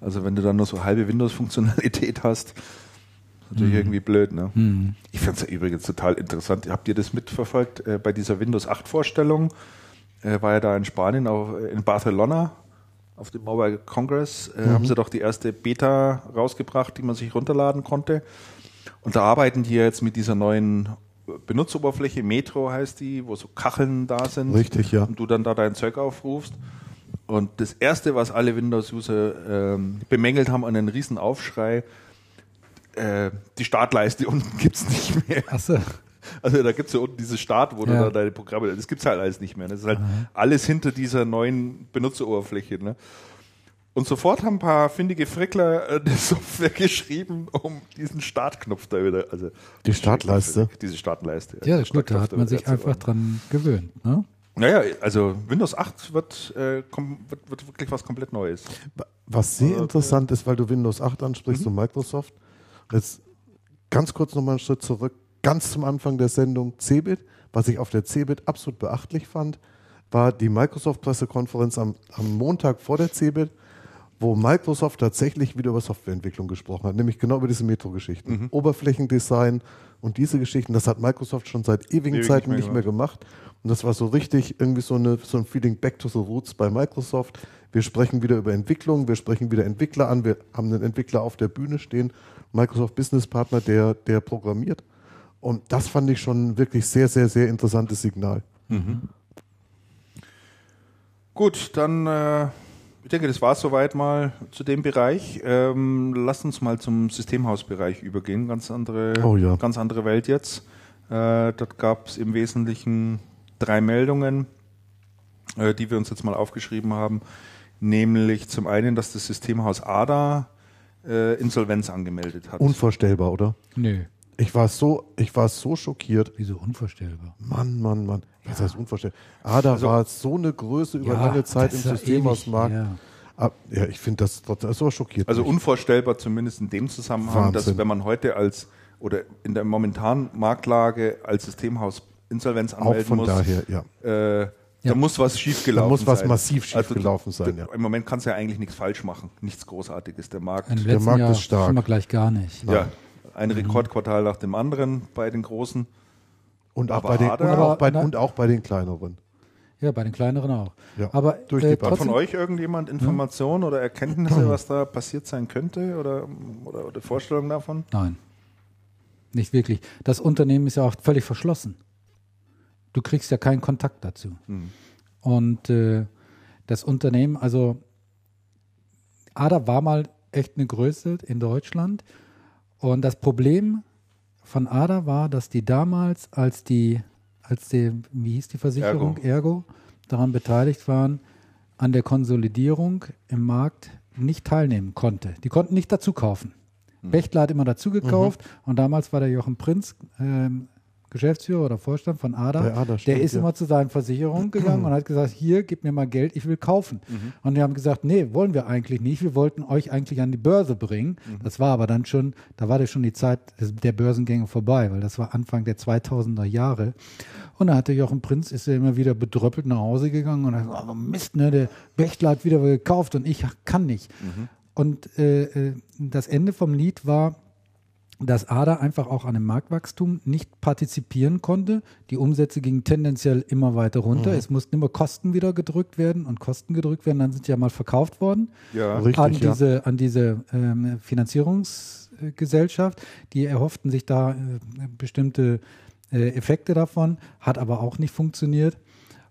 Also wenn du dann nur so halbe Windows-Funktionalität hast, ist natürlich irgendwie blöd. Ne? Hm. Ich finde es ja übrigens total interessant. Habt ihr das mitverfolgt? Äh, bei dieser Windows 8-Vorstellung äh, war ja da in Spanien, auch in Barcelona, auf dem Mobile Congress, äh, haben sie doch die erste Beta rausgebracht, die man sich runterladen konnte. Und da arbeiten die ja jetzt mit dieser neuen Benutzeroberfläche, Metro heißt die, wo so Kacheln da sind. Richtig, ja. Und du dann da dein Zeug aufrufst. Und das Erste, was alle Windows-User ähm, bemängelt haben, an einen riesen Aufschrei, äh, die Startleiste unten gibt's nicht mehr. Achso. Also da gibt's ja unten dieses Start, wo du Ja. da deine Programme, das gibt's halt alles nicht mehr. Das ist halt alles hinter dieser neuen Benutzeroberfläche. Ne? Und sofort haben ein paar findige Frickler äh, eine Software geschrieben, um diesen Startknopf da wieder, also Die Startleiste. Diese Startleiste. Ja, diesen gut, da hat man sich einfach dran gewöhnt. Ne? Naja, also Windows 8 wird, äh, wird, wird wirklich was komplett Neues. Was sehr interessant ist, weil du Windows 8 ansprichst und Microsoft. Jetzt ganz kurz nochmal einen Schritt zurück. Ganz zum Anfang der Sendung Cebit. Was ich auf der Cebit absolut beachtlich fand, war die Microsoft-Pressekonferenz am, am Montag vor der Cebit, wo Microsoft tatsächlich wieder über Softwareentwicklung gesprochen hat, nämlich genau über diese Metro-Geschichten. Oberflächendesign und diese Geschichten, das hat Microsoft schon seit ewigen Ewig Zeiten nicht mehr gemacht. Und das war so richtig irgendwie so, eine, so ein Feeling back to the roots bei Microsoft. Wir sprechen wieder über Entwicklung, wir sprechen wieder Entwickler an, wir haben einen Entwickler auf der Bühne stehen, Microsoft Business Partner, der, der programmiert. Und das fand ich schon wirklich sehr, sehr, sehr interessantes Signal. Gut, dann, äh, ich denke, das war soweit mal zu dem Bereich. Ähm, lass uns mal zum Systemhausbereich übergehen. Ganz andere, Oh ja. ganz andere Welt jetzt. Äh, dort gab es im Wesentlichen drei Meldungen, äh, die wir uns jetzt mal aufgeschrieben haben. Nämlich zum einen, dass das Systemhaus ADA äh, Insolvenz angemeldet hat. Unvorstellbar, oder? Nö, Ich war so, ich war so schockiert. wieso unvorstellbar? Mann, Mann, Mann. Was heißt unvorstellbar? ADA Also- war so eine Größe über Ja, lange Zeit im das ist ja Systemhausmarkt. ewig, Ah, Ja, ich finde das trotzdem, so schockiert. Also mich. unvorstellbar zumindest in dem Zusammenhang, dass Wahnsinn. wenn man heute als oder in der momentanen Marktlage als Systemhaus Insolvenz auch anmelden von muss, daher, ja. äh, Ja. da muss was schiefgelaufen Da muss was sein. massiv schiefgelaufen sein, d- ja. Im Moment kannst du ja eigentlich nichts falsch machen, nichts Großartiges. Der Markt, letzten Markt Jahr ist stark. schon mal gleich gar nicht. ja, ein Rekordquartal nach dem anderen bei den Großen. Und auch, bei den, und, auch bei, und auch bei den kleineren. Ja, bei den kleineren auch. Ja, Aber durch die äh. Hat von trotzdem, euch irgendjemand Informationen oder Erkenntnisse, was da passiert sein könnte oder, oder, oder Vorstellungen davon? Nein, nicht wirklich. Das Unternehmen ist ja auch völlig verschlossen. Du kriegst ja keinen Kontakt dazu. Und äh, das Unternehmen, also ADA war mal echt eine Größe in Deutschland. Und das Problem von ADA war, dass die damals, als die, als die, wie hieß die Versicherung, Ergo, daran beteiligt waren, an der Konsolidierung im Markt nicht teilnehmen konnte. Die konnten nicht dazu kaufen. Bechtle hat immer dazu gekauft und damals war der Jochen Prinz ähm, Geschäftsführer oder Vorstand von ADA. ADA, der stimmt, ist ja. immer zu seinen Versicherungen gegangen und hat gesagt, hier, gib mir mal Geld, ich will kaufen. Und die haben gesagt, nee, wollen wir eigentlich nicht. Wir wollten euch eigentlich an die Börse bringen. Das war aber dann schon, da war das schon die Zeit der Börsengänge vorbei, weil das war Anfang der 2000er Jahre. Und da hat der Jochen Prinz, ist er immer wieder bedröppelt nach Hause gegangen und hat gesagt, oh, Mist, ne, der Bechtle hat wieder gekauft und ich kann nicht. Und äh, äh, das Ende vom Lied war, dass ADA einfach auch an dem Marktwachstum nicht partizipieren konnte. Die Umsätze gingen tendenziell immer weiter runter. Es mussten immer Kosten wieder gedrückt werden und Kosten gedrückt werden. Dann sind sie ja mal verkauft worden Ja. Richtig, an ja. diese, an diese ähm, Finanzierungsgesellschaft. Die erhofften sich da äh, bestimmte äh, Effekte davon, hat aber auch nicht funktioniert.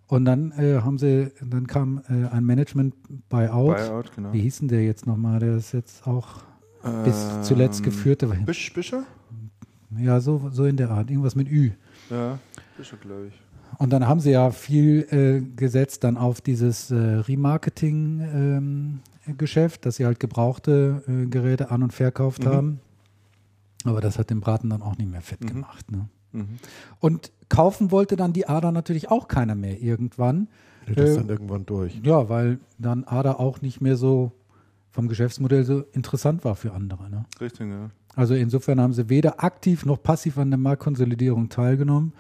Und dann äh, haben sie, dann kam äh, ein Management-Buyout. Buyout, genau. Wie hieß denn der jetzt nochmal? Der ist jetzt auch bis Ähm, zuletzt geführt. Der war- Bisch, Bischer? Ja, so, so in der Art. Irgendwas mit Ü. Ja, Bischer, glaube ich. Und dann haben sie ja viel äh, gesetzt dann auf dieses äh, Remarketing-Geschäft, dass sie halt gebrauchte äh, Geräte an- und verkauft Mhm. haben. Aber das hat den Braten dann auch nicht mehr fett gemacht. Ne? Mhm. Und kaufen wollte dann die ADA natürlich auch keiner mehr irgendwann. Das ist Äh, dann irgendwann durch. Ja, weil dann ADA auch nicht mehr so vom Geschäftsmodell so interessant war für andere. Ne? Richtig, ja. Also insofern haben sie weder aktiv noch passiv an der Marktkonsolidierung teilgenommen.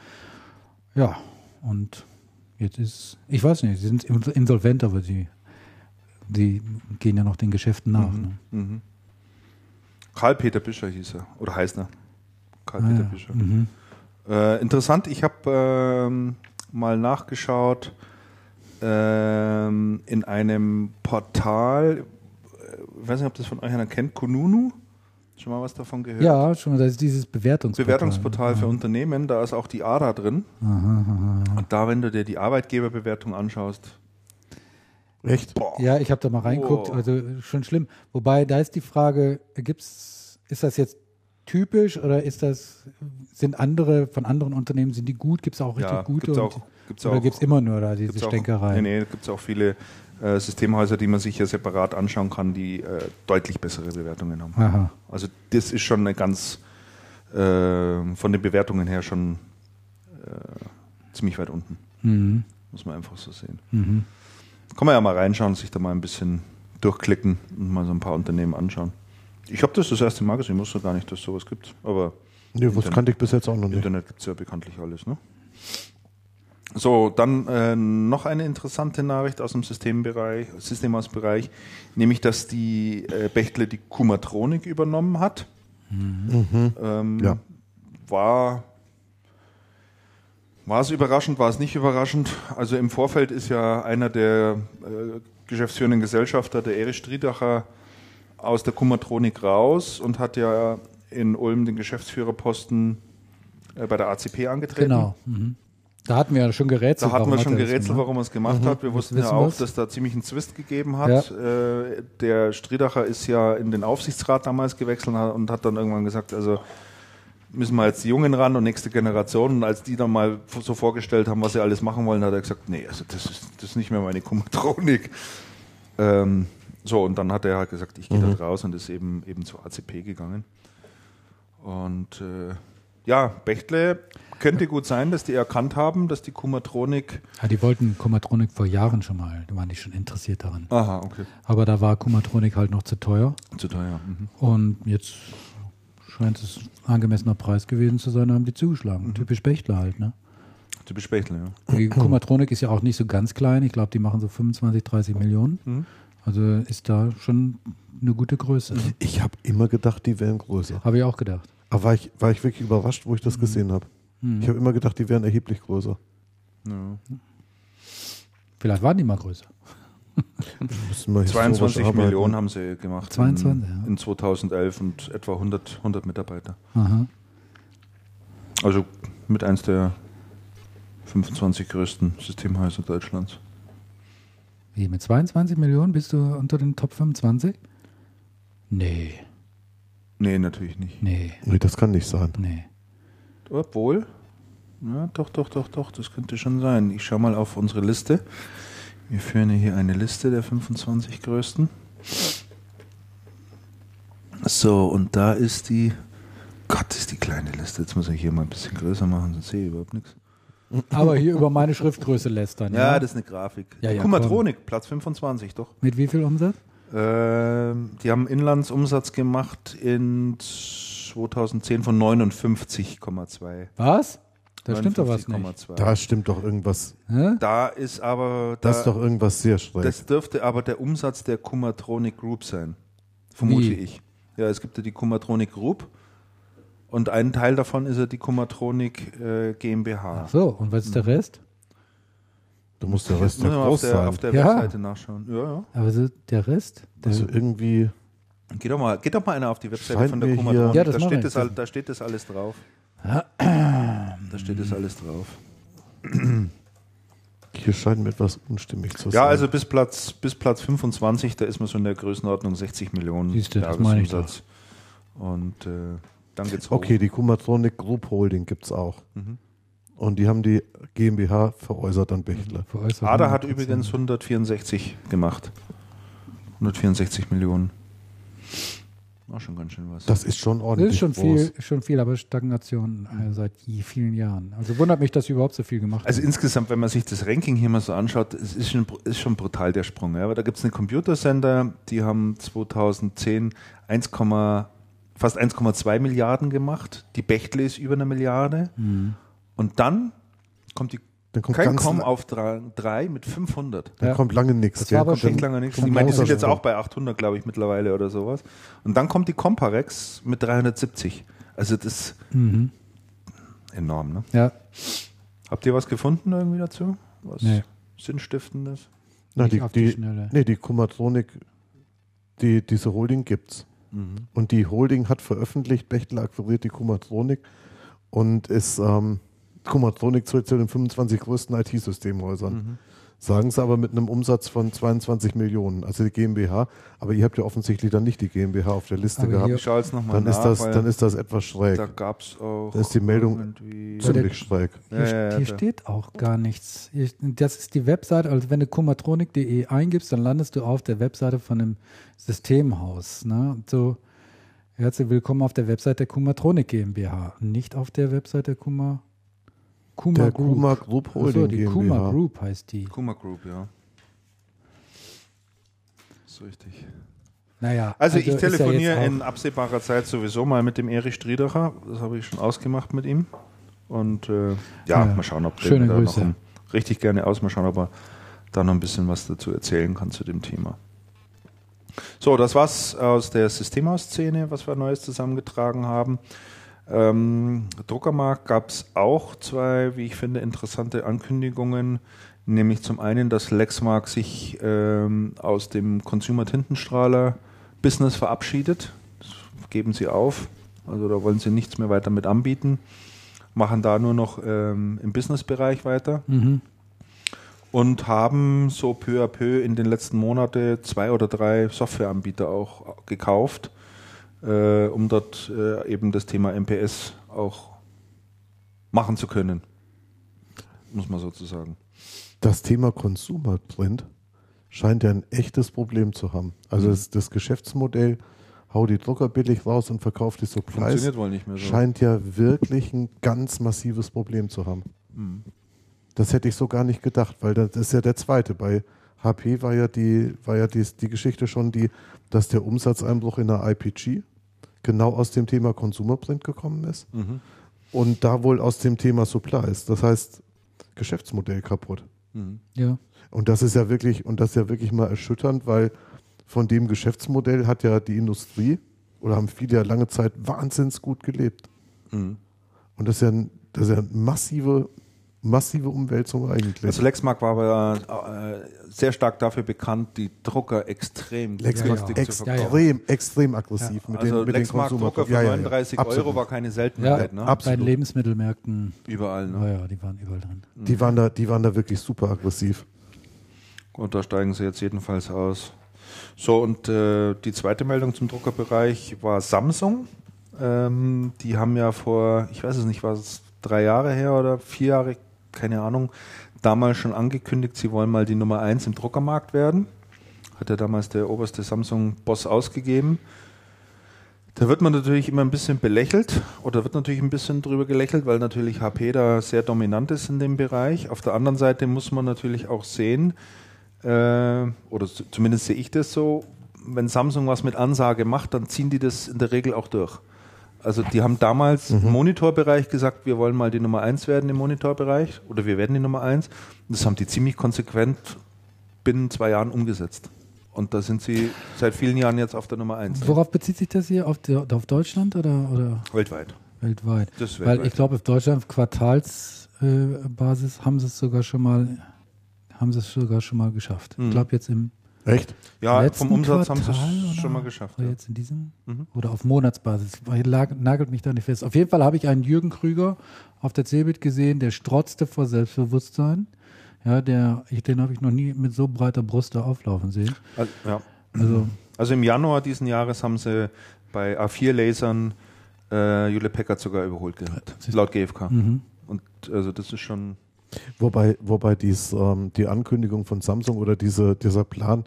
Ja, und jetzt ist, ich weiß nicht, sie sind insolvent, aber sie, sie gehen ja noch den Geschäften nach. Ne? Mhm. Karl-Peter Bischer hieß er. Oder heißt er. Ah, Karl-Peter ja. Bischer. mhm. Äh, interessant, ich habe ähm, mal nachgeschaut ähm, in einem Portal, äh, ich weiß nicht, ob das von euch einer kennt, Kununu. Schon mal was davon gehört? Ja, schon, das ist dieses Bewertungsportal. Bewertungsportal für Unternehmen, da ist auch die ARA drin. Und da, wenn du dir die Arbeitgeberbewertung anschaust, Echt? Ja, ich habe da mal reinguckt, Wow. also schon schlimm. Wobei, da ist die Frage, gibt's, ist das jetzt typisch oder ist das, sind andere, von anderen Unternehmen, sind die gut? Gibt es auch richtig ja, gute? gibt's und- auch, gibt's oder gibt es immer nur da diese gibt's auch, Stänkerei? Nee, nee, gibt es auch viele äh, Systemhäuser, die man sich ja separat anschauen kann, die äh, deutlich bessere Bewertungen haben. Aha. Also das ist schon eine ganz, äh, von den Bewertungen her schon äh, ziemlich weit unten. Mhm. Muss man einfach so sehen. Mhm. Kann man ja mal reinschauen, sich da mal ein bisschen durchklicken und mal so ein paar Unternehmen anschauen. Ich habe das das erste Mal gesehen, ich wusste gar nicht, dass es sowas gibt. Aber Nee, was Internet- kannte ich bis jetzt auch noch im nicht. Internet gibt es ja bekanntlich alles. Ne? So, dann äh, noch eine interessante Nachricht aus dem Systembereich, Systemhausbereich, nämlich, dass die äh, Bechtle die Kumatronik übernommen hat. Ähm, Ja. War, war es überraschend, war es nicht überraschend? Also im Vorfeld ist ja einer der äh, geschäftsführenden Gesellschafter, der Erich Striedacher, aus der Kumatronik raus und hat ja in Ulm den Geschäftsführerposten äh, bei der ACP angetreten. Genau. Mhm. Da hatten wir ja schon gerätselt. Da hatten warum wir schon er gerätselt, warum er es gemacht hat. Wir wussten ja auch, wir's. dass da ziemlich einen Zwist gegeben hat. Äh, der Striedacher ist ja in den Aufsichtsrat damals gewechselt und hat dann irgendwann gesagt, also müssen wir jetzt die Jungen ran und nächste Generation. Und als die dann mal so vorgestellt haben, was sie alles machen wollen, hat er gesagt, nee, also das ist, das ist nicht mehr meine Kumatronik. Ähm, so, und dann hat er halt gesagt, ich gehe da raus und ist eben, eben zur ACP gegangen. Und äh, ja, Bechtle könnte gut sein, dass die erkannt haben, dass die Kumatronik. Ja, die wollten Kumatronik vor Jahren schon mal, da waren die schon interessiert daran. Aha, okay. Aber da war Kumatronik halt noch zu teuer. Zu teuer. Mhm. Und jetzt scheint es ein angemessener Preis gewesen zu sein, da haben die zugeschlagen. Mhm. Typisch Bechtle halt, ne? Typisch Bechtle, ja. Die Kumatronik ist ja auch nicht so ganz klein. Ich glaube, die machen so 25, 30 Millionen. Mhm. Also ist da schon eine gute Größe. Ich habe immer gedacht, die wären größer. Habe ich auch gedacht. Aber war ich, war ich wirklich überrascht, wo ich das gesehen habe. Hm. Ich habe immer gedacht, die wären erheblich größer. ja. Vielleicht waren die mal größer. Müssen wir historisch 22 arbeiten. Millionen haben sie gemacht 22, in, ja. in 2011 und etwa 100, 100 Mitarbeiter. Aha. Also mit eins der 25 größten Systemhäuser Deutschlands. Wie, mit 22 Millionen bist du unter den Top 25? Nee, Nee, natürlich nicht. nee, Nee, das kann nicht sein. nee. Obwohl, ja, doch, doch, doch, doch, das könnte schon sein. Ich schaue mal auf unsere Liste. Wir führen ja hier eine Liste der 25 größten. So, und da ist die. Gott, ist die kleine Liste. Jetzt muss ich hier mal ein bisschen größer machen, sonst sehe ich überhaupt nichts. Aber hier über meine Schriftgröße lästern. Ja, Ja, das ist eine Grafik. Ja, ja, Kumatronik, Platz 25, doch. Mit wie viel Umsatz? Ähm, die haben Inlandsumsatz gemacht in 2010 von 59,2. Was? Da stimmt doch was nicht. 59,2. Da stimmt doch irgendwas. Hä? Da ist aber. Da, Das ist doch irgendwas sehr schräg. das dürfte aber der Umsatz der Kumatronic Group sein. Vermute Wie? ich. Ja, es gibt ja die Kumatronic Group und ein Teil davon ist ja die Kumatronic äh, GmbH. Ach so, und was ist der Rest? Da muss der Rest ja groß der, sein. auf der Ja. Webseite nachschauen. Ja, ja. Aber so der Rest? Der, also irgendwie, Geht doch mal, geht doch mal einer auf die Webseite Scheint von der hier- Ja, das da, steht das, da steht das alles drauf. Da steht das alles drauf. hier scheint mir etwas unstimmig zu sein. Ja, also bis Platz, bis Platz 25, da ist man so in der Größenordnung 60 Millionen Siehste, das meine ich Jahresumsatz. Und äh, dann geht's hoch. Okay, die Kumatronic Group Holding gibt es auch. Mhm. Und die haben die GmbH veräußert an Bechtle. veräußert Ada hat 100%. übrigens 164 gemacht. 164 Millionen. War schon ganz schön was. Das ist schon Das ordentlich ist schon groß. viel, schon viel, aber Stagnation äh, seit je- vielen Jahren. Also wundert mich, dass sie überhaupt so viel gemacht also haben. insgesamt, wenn man sich das Ranking hier mal so anschaut, es ist schon, ist schon brutal der Sprung. Ja? Aber da gibt es einen Computersender, die haben 2010 1, fast 1,2 Milliarden gemacht. Die Bechtle ist über eine Milliarde. Mhm. Und dann kommt die Dann kommt, kein Com auf 3 mit 500. dann Ja. kommt lange nichts. Das war aber kommt schon- lange nichts. Ich meine, die sind jetzt auch bei 800, glaube ich, mittlerweile oder sowas. Und dann kommt die Comparex mit 370. Also das ist Mhm. enorm, ne? Ja, Habt ihr was gefunden irgendwie dazu? Was Nee. Sinnstiftendes? Na, die, die die, nee, die Kumatronik, die, diese Holding gibt's. Und die Holding hat veröffentlicht, Bechtel akquiriert die Kumatronik und ist ähm, Kumatronik zählt zu den 25 größten IT-Systemhäusern. Sagen sie aber mit einem Umsatz von 22 Millionen, also die GmbH. Aber ihr habt ja offensichtlich dann nicht die GmbH auf der Liste Aber gehabt. Ich schaue jetzt nochmal Dann nach, ist, das, weil dann ist das etwas schräg. da gab es auch Da ist die Meldung Ziemlich schräg. Hier, Ja, ja, hier steht auch gar nichts. Hier, das ist die Webseite, also wenn du kumatronik.de eingibst, dann landest du auf der Webseite von einem Systemhaus. Ne? So, herzlich willkommen auf der Webseite der Kumatronik GmbH, nicht auf der Webseite der Kuma, Kuma Der Group. Kuma Group Holding die GmbH. Kuma Group heißt die. Kuma Group, ja. So richtig. Naja, Also, ich ist ja telefoniere in absehbarer Zeit sowieso mal mit dem Erich Striederer. Das habe ich schon ausgemacht mit ihm. Und äh, ja, Ja, mal schauen, ob der da noch ein, richtig gerne aus. Mal schauen, ob er da noch ein bisschen was dazu erzählen kann zu dem Thema. So, das war's aus der Systemhaus-Szene, was wir Neues zusammengetragen haben. Ähm, Druckermarkt gab es auch zwei, wie ich finde, interessante Ankündigungen. Nämlich zum einen, dass Lexmark sich ähm, aus dem Consumer-Tintenstrahler-Business verabschiedet. Das geben sie auf. Also da wollen sie nichts mehr weiter mit anbieten. Machen da nur noch ähm, im Business-Bereich weiter Mhm. und haben so peu à peu in den letzten Monaten zwei oder drei Softwareanbieter auch gekauft, äh, um dort äh, eben das Thema MPS auch machen zu können. Muss man sozusagen. Das Thema Consumer Print scheint ja ein echtes Problem zu haben. Also Mhm. das, das Geschäftsmodell, hau die Drucker billig raus und verkauf die Supplies, Funktioniert wohl nicht mehr so. scheint ja wirklich ein ganz massives Problem zu haben. Mhm. Das hätte ich so gar nicht gedacht, weil das ist ja der zweite. Bei HP war ja die, war ja die, die Geschichte schon die, dass der Umsatzeinbruch in der IPG genau aus dem Thema Consumer Print gekommen ist Mhm. und da wohl aus dem Thema Supplies. Das heißt, Geschäftsmodell kaputt. Mhm. Ja. Und das ist ja wirklich, und das ist ja wirklich mal erschütternd, weil von dem Geschäftsmodell hat ja die Industrie oder haben viele ja lange Zeit wahnsinns gut gelebt. Mhm. Und das ist ja, ein- das ist ja eine massive, massive Umwälzung eigentlich. Also Lexmark war aber äh, sehr stark dafür bekannt, die Drucker extrem Lex Ja, günstig ja. zu Ja, ja. verkaufen. extrem, extrem aggressiv mit Also den, mit den Lexmark-Drucker für Ja, ja, ja. 39 Absolut. Euro war keine Ja, Seltenheit. ne? bei absolut. den Lebensmittelmärkten, Überall. Ne? naja, die waren überall drin. Die waren da, die waren da wirklich super aggressiv. Und da steigen sie jetzt jedenfalls aus. So, und äh, die zweite Meldung zum Druckerbereich war Samsung. Ähm, die haben ja vor, ich weiß es nicht, war es drei Jahre her oder vier Jahre, keine Ahnung, damals schon angekündigt, sie wollen mal die Nummer eins im Druckermarkt werden. Hat ja damals der oberste Samsung-Boss ausgegeben. Da wird man natürlich immer ein bisschen belächelt oder wird natürlich ein bisschen drüber gelächelt, weil natürlich HP da sehr dominant ist in dem Bereich. Auf der anderen Seite muss man natürlich auch sehen, äh, oder zumindest sehe ich das so, wenn Samsung was mit Ansage macht, dann ziehen die das in der Regel auch durch. Also die haben damals im Monitorbereich gesagt, wir wollen mal die Nummer eins werden im Monitorbereich oder wir werden die Nummer eins. Und das haben die ziemlich konsequent binnen zwei Jahren umgesetzt. Und da sind sie seit vielen Jahren jetzt auf der Nummer eins. Worauf bezieht sich das hier? Auf, der, auf Deutschland oder, oder Weltweit. weltweit? Das ist Weil weltweit. ich glaube, auf Deutschland Quartalsbasis äh, haben sie es sogar schon mal, haben sie es sogar schon mal geschafft. Mhm. Ich glaube jetzt im Echt? Ja, letzten vom Umsatz haben sie Quartal es schon mal geschafft. Oder Ja. jetzt in diesem Mhm. oder auf Monatsbasis. Lag, nagelt mich da nicht fest. Auf jeden Fall habe ich einen Jürgen Krüger auf der Cebit gesehen, der strotzte vor Selbstbewusstsein. Ja, der, ich, den habe ich noch nie mit so breiter Brust da auflaufen sehen. Also, ja. Also also im Januar diesen Jahres haben sie bei A4-Lasern äh, Jule Packard sogar überholt gehabt, laut GfK. mhm. Und also das ist schon. Wobei, wobei dies, ähm, die Ankündigung von Samsung oder diese, dieser Plan,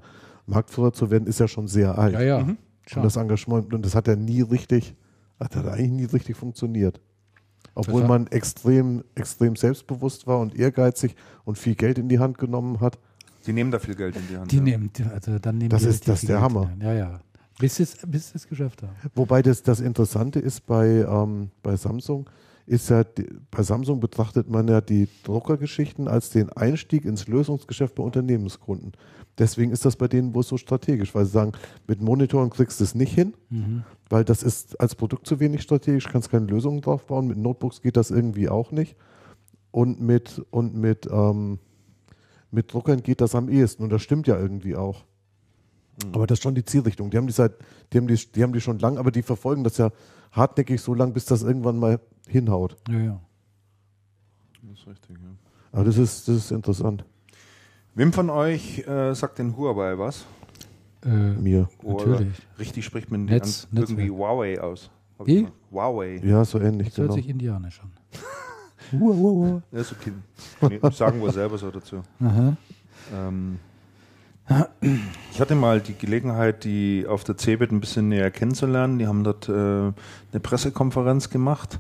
Marktführer zu werden, ist ja schon sehr alt. ja, ja. Mhm. Schon. Und das Engagement, und das hat ja nie richtig, hat ja eigentlich nie richtig funktioniert. Obwohl man extrem, extrem selbstbewusst war und ehrgeizig und viel Geld in die Hand genommen hat. Die nehmen da viel Geld in die Hand. Die ja. nehmen, also dann nehmen Das die ist- das der Geld Hammer. Ja, ja. Bis sie es, bis es geschafft haben. Wobei das, das Interessante ist bei, ähm, bei Samsung, ist ja, bei Samsung betrachtet man ja die Druckergeschichten als den Einstieg ins Lösungsgeschäft bei Unternehmenskunden. Deswegen ist das bei denen wohl so strategisch, weil sie sagen, mit Monitoren kriegst du es nicht hin, Mhm. weil das ist als Produkt zu wenig strategisch, kannst keine Lösungen drauf bauen. Mit Notebooks geht das irgendwie auch nicht. Und mit, und mit, ähm, mit Druckern geht das am ehesten. Und das stimmt ja irgendwie auch. Aber das ist schon die Zielrichtung. Die haben die seit, die haben die, die haben die schon lang, aber die verfolgen das ja hartnäckig so lang, bis das irgendwann mal hinhaut. Ja, ja. Das ist richtig, ja. Aber das ist, das ist interessant. Wem von euch äh, sagt denn Huawei was? Äh, Mir. Oder Natürlich. richtig spricht man Netz- an, irgendwie Netzwerk. Huawei aus. Wie? Huawei. Ja, so ähnlich, das hört genau. sich indianisch an. Uah. Ja, ist okay. Nee, sagen wir selber so dazu. Aha. Ähm, ich hatte mal die Gelegenheit, die auf der CeBIT ein bisschen näher kennenzulernen. Die haben dort äh, eine Pressekonferenz gemacht.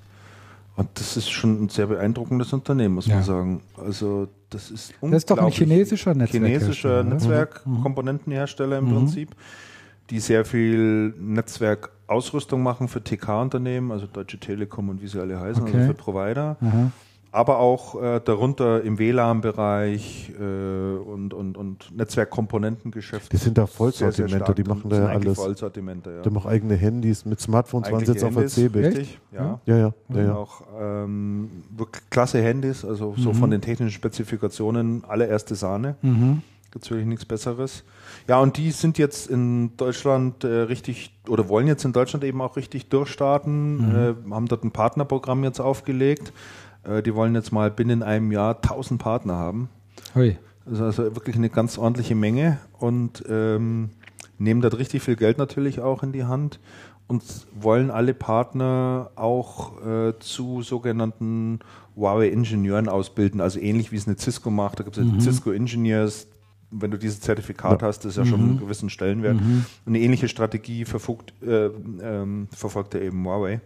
Und das ist schon ein sehr beeindruckendes Unternehmen, muss Ja. man sagen. Also das ist Das ist doch ein unglaublich- chinesischer Netzwerkhersteller. chinesischer? Netzwerkkomponentenhersteller im Mhm. Prinzip, die sehr viel Netzwerkausrüstung machen für TK-Unternehmen, also Deutsche Telekom und wie sie alle heißen, Okay. also für Provider. Aha. Aber auch äh, darunter im WLAN-Bereich äh, und, und, und Netzwerkkomponentengeschäft. Die sind da stark. die machen da ja alles. Vollsortimenter, ja. Die auch eigene Handys mit Smartphones, waren sie jetzt auf der CeBIT. Richtig, ja. Ja, ja, ja, Und ja. auch ähm, wirklich klasse Handys, also so Mhm. von den technischen Spezifikationen allererste Sahne. Mhm. Gibt wirklich nichts Besseres. Ja, und die sind jetzt in Deutschland äh, richtig oder wollen jetzt in Deutschland eben auch richtig durchstarten, Mhm. äh, haben dort ein Partnerprogramm jetzt aufgelegt. Äh, die wollen jetzt mal binnen einem Jahr 1000 Partner haben. Hui. Das ist also wirklich eine ganz ordentliche Menge und ähm, nehmen dort richtig viel Geld natürlich auch in die Hand und wollen alle Partner auch äh, zu sogenannten Huawei-Ingenieuren ausbilden, also ähnlich wie es eine Cisco macht. Da gibt es ja die Cisco Engineers. Wenn du dieses Zertifikat Ja. hast, das ist ja schon einen gewissen Stellenwert. Und eine ähnliche Strategie verfolgt, äh, ähm, verfolgt ja eben Huawei.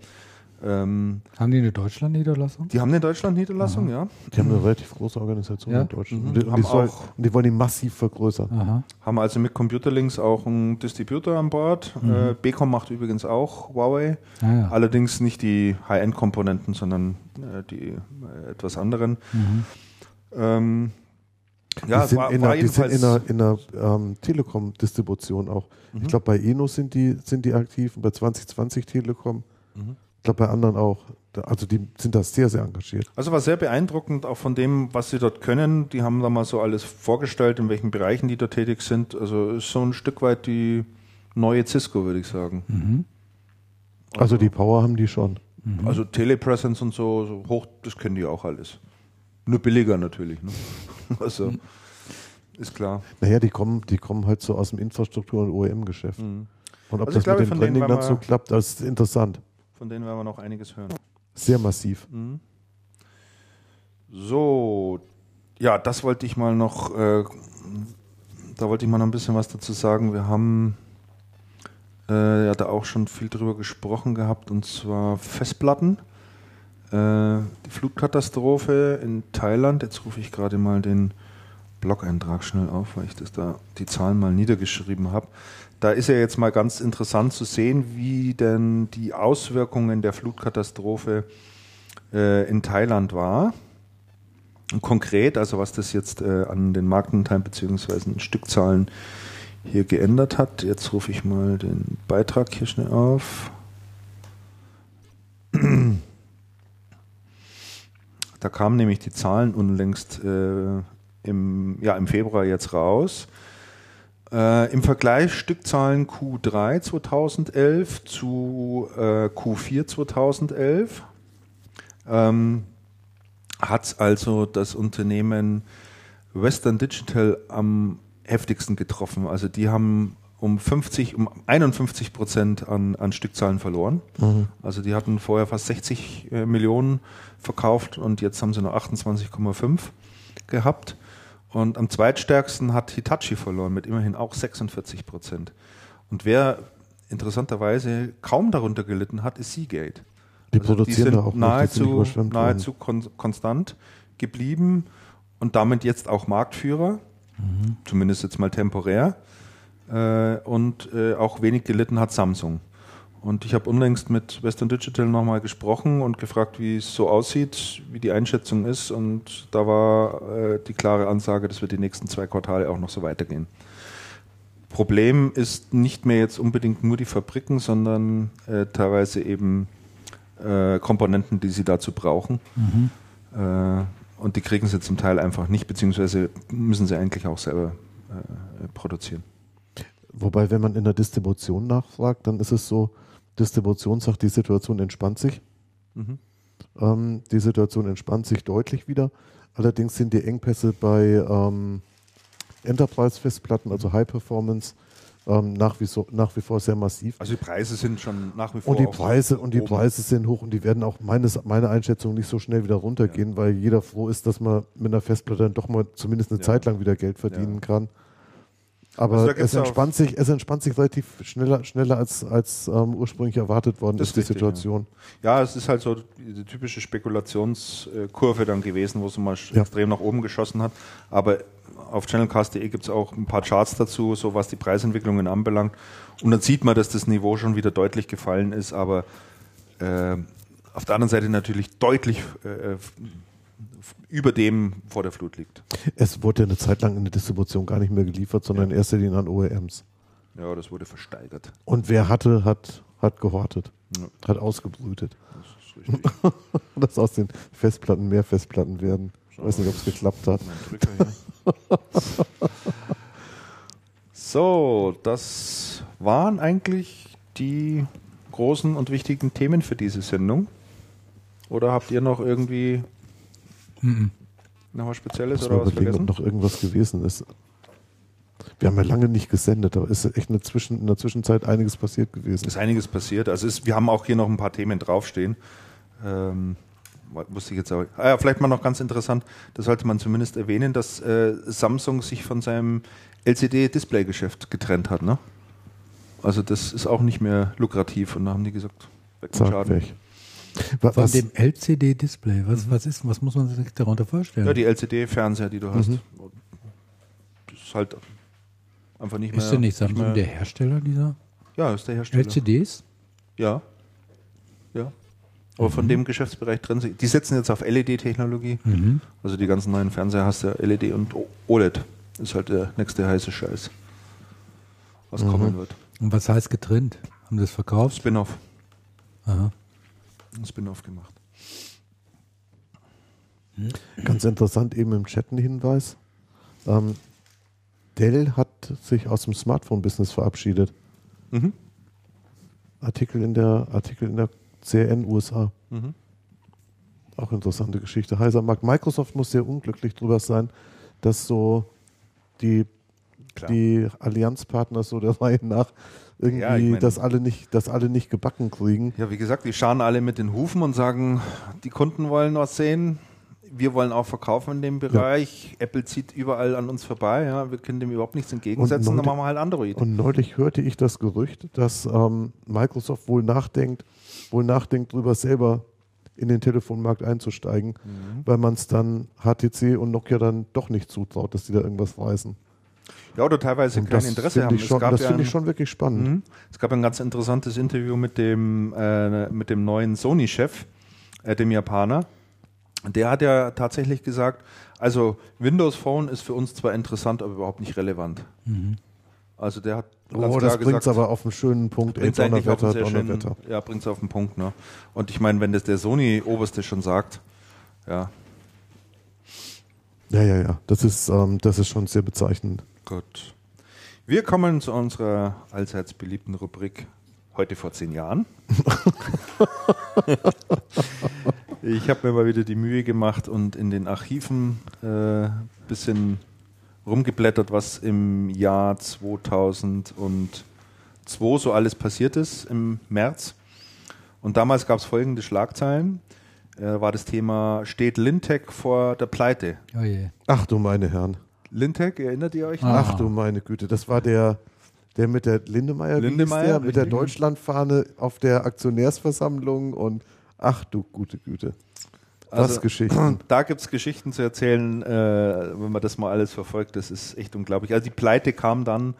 Ähm, Haben die eine Deutschland-Niederlassung? die haben eine Deutschland-Niederlassung, ja. Die haben eine relativ große Organisation Ja? in Deutschland. Mhm. Und, die, und, die soll, und die wollen die massiv vergrößern. Aha. Haben also mit Computerlinks auch einen Distributor an Bord. Äh, Becom macht übrigens auch Huawei. Ah, ja. Allerdings nicht die High-End-Komponenten, sondern äh, die äh, etwas anderen. Ähm, ja, die sind war, in war die sind in einer, in einer ähm, Telekom-Distribution auch. Mhm. Ich glaube, bei Eno sind die, sind die aktiv und bei 2020 Telekom. Mhm. Ich glaube, bei anderen auch. Da- Also die sind da sehr, sehr engagiert. also war sehr beeindruckend, auch von dem, was sie dort können. Die haben da mal so alles vorgestellt, in welchen Bereichen die dort tätig sind. Also ist so ein Stück weit die neue Cisco, würde ich sagen. Mhm. Also die Power haben die schon. Also Telepresence und so, so hoch, das können die auch alles. Nur billiger natürlich. Ne? Also ist klar. Naja, die kommen, die kommen halt so aus dem Infrastruktur- und OEM-Geschäft. Mhm. Und ob Also das glaube, mit dem Branding dann wir- so klappt, das ist interessant. Von denen werden wir noch einiges hören. Sehr massiv. Mhm. So, ja, das wollte ich mal noch, äh, da wollte ich mal noch ein bisschen was dazu sagen. Wir haben äh, ja da auch schon viel drüber gesprochen gehabt, und zwar Festplatten. Äh, die Flutkatastrophe in Thailand, jetzt rufe ich gerade mal den Blog-Eintrag schnell auf, weil ich das da die Zahlen mal niedergeschrieben habe. Da ist ja jetzt mal ganz interessant zu sehen, wie denn die Auswirkungen der Flutkatastrophe äh, in Thailand war. Konkret, also was das jetzt äh, an den Marktanteilen bzw. Stückzahlen hier geändert hat. Jetzt rufe ich mal den Beitrag hier schnell auf. Da kamen nämlich die Zahlen unlängst äh, im, ja, im Februar jetzt raus. Äh, Im Vergleich Stückzahlen Q3 2011 zu äh, Q4 2011 ähm, hat also das Unternehmen Western Digital am heftigsten getroffen. Also die haben um 50, um 51 Prozent an, an Stückzahlen verloren. Also die hatten vorher fast 60 äh, Millionen verkauft und jetzt haben sie nur 28,5 gehabt. Und am zweitstärksten hat Hitachi verloren mit immerhin auch 46 Prozent. Und wer interessanterweise kaum darunter gelitten hat, ist Seagate. Die Also produzieren sind auch die sind nicht nahezu, worden. nahezu kon konstant geblieben und damit jetzt auch Marktführer, Mhm. zumindest jetzt mal temporär. Äh, und äh, auch wenig gelitten hat Samsung. Und ich habe unlängst mit Western Digital nochmal gesprochen und gefragt, wie es so aussieht, wie die Einschätzung ist. Und da war äh, die klare Ansage, das wird die nächsten zwei Quartale auch noch so weitergehen. Problem ist nicht mehr jetzt unbedingt nur die Fabriken, sondern äh, teilweise eben äh, Komponenten, die sie dazu brauchen. Äh, und die kriegen sie zum Teil einfach nicht, beziehungsweise müssen sie eigentlich auch selber äh, produzieren. Wobei, wenn man in der Distribution nachfragt, dann ist es so, Distribution sagt, die Situation entspannt sich. Mhm. Ähm, die Situation entspannt sich deutlich wieder. Allerdings sind die Engpässe bei ähm, Enterprise-Festplatten, also High Performance, ähm, nach, wie so, nach wie vor sehr massiv. Also die Preise sind schon nach wie vor. Und die Preise und die oben. Preise sind hoch und die werden auch meines meiner Einschätzung nicht so schnell wieder runtergehen, weil jeder froh ist, dass man mit einer Festplatte dann doch mal zumindest eine Ja. Zeit lang wieder Geld verdienen Ja. kann. Aber Also da gibt's es entspannt sich, es entspannt sich relativ schneller, schneller als, als ähm, ursprünglich erwartet worden Das ist, die richtig, Situation. Ja, es ist halt so die typische Spekulationskurve dann gewesen, wo es mal Ja. extrem nach oben geschossen hat. Aber auf channelcast.de gibt es auch ein paar Charts dazu, so was die Preisentwicklungen anbelangt. Und dann sieht man, dass das Niveau schon wieder deutlich gefallen ist, aber äh, auf der anderen Seite natürlich deutlich äh, f- über dem vor der Flut liegt. Es wurde ja eine Zeit lang in der Distribution gar nicht mehr geliefert, sondern in erster Linie an OEMs. Ja, das wurde versteigert. Und wer hatte, hat, hat gehortet, Ja. hat ausgebrütet. Das ist richtig. Dass aus den Festplatten mehr Festplatten werden. Ich weiß nicht, ob es geklappt hat. So, das waren eigentlich die großen und wichtigen Themen für diese Sendung. Oder habt ihr noch irgendwie noch was Spezielles oder was überlegen, ob vergessen? noch irgendwas gewesen ist. Wir haben ja lange nicht gesendet, aber ist echt eine Zwischen, in der Zwischenzeit einiges passiert gewesen. Ist einiges passiert. Also es, wir haben auch hier noch ein paar Themen draufstehen. Ähm, wusste ich jetzt auch. Ah ja, vielleicht mal noch ganz interessant, da sollte man zumindest erwähnen, dass äh, Samsung sich von seinem LCD-Display-Geschäft getrennt hat. Ne? Also das ist auch nicht mehr lukrativ und da haben die gesagt, weg mit Zack, Schaden. weg. Wa- Von Was, dem LCD-Display, was, was ist, was muss man sich darunter vorstellen? Ja, die LCD-Fernseher, die du hast. Mhm. Das ist halt einfach nicht mehr. ist denn nicht Samsung mehr, der Hersteller dieser Ja, ist der Hersteller. LCDs? Ja. Ja. Aber von dem Geschäftsbereich drin sind. Die setzen jetzt auf LED-Technologie. Mhm. Also die ganzen neuen Fernseher hast du ja LED und OLED. Ist halt der nächste heiße Scheiß. Was kommen wird. Und was heißt getrennt? Haben das verkauft? Spin-off. Aha. Ein Spin-off gemacht. ganz interessant, eben im Chat ein Hinweis. Ähm, Dell hat sich aus dem Smartphone-Business verabschiedet. Mhm. Artikel in der Artikel in der CN USA. Mhm. Auch interessante Geschichte. Heiser Markt. Microsoft muss sehr unglücklich drüber sein, dass so die, Klar. die Allianzpartner so der Reihe nach irgendwie Ja, ich mein- das alle nicht, das alle nicht gebacken kriegen. Ja, wie gesagt, die scharen alle mit den Hufen und sagen, die Kunden wollen was sehen. Wir wollen auch verkaufen in dem Bereich. Apple zieht überall an uns vorbei. Ja. Wir können dem überhaupt nichts entgegensetzen. Und Dann machen wir halt Android. Und neulich hörte ich das Gerücht, dass ähm, Microsoft wohl nachdenkt, wohl nachdenkt, drüber selber in den Telefonmarkt einzusteigen, Mhm. weil man es dann HTC und Nokia dann doch nicht zutraut, dass die da irgendwas reißen. Ja, oder teilweise Und kein Interesse haben. schon, gab das ja finde ich schon wirklich spannend. Mhm. Es gab ein ganz interessantes Interview mit dem, äh, mit dem neuen Sony-Chef, äh, dem Japaner. Der hat ja tatsächlich gesagt, also Windows Phone ist für uns zwar interessant, aber überhaupt nicht relevant. Also der hat Oh, das bringt es aber auf einen schönen Punkt. Einen Donnerwetter, sehr schönen, Donnerwetter. ja, bringt's auf den Punkt. Ne? Und ich meine, wenn das der Sony-Oberste schon sagt, ja, Ja, ja, ja. Das ist, ähm, das ist schon sehr bezeichnend. gut. Wir kommen zu unserer allseits beliebten Rubrik heute vor zehn Jahren. ich habe mir mal wieder die Mühe gemacht und in den Archiven ein äh, bisschen rumgeblättert, was im Jahr 2002 so alles passiert ist im März. Und damals gab es folgende Schlagzeilen. Äh, war das Thema, steht Lintec vor der Pleite? Oh je. Ach du meine Herren. Lintec, erinnert ihr euch? Ah. Ach du meine Güte. Das war der, der mit der Lindemeyer, Lindemeyer, der, mit der. Deutschlandfahne auf der Aktionärsversammlung und ach du gute Güte. Das Also, Geschichten. Da gibt es Geschichten zu erzählen, äh, wenn man das mal alles verfolgt. Das ist echt unglaublich. Also die Pleite kam dann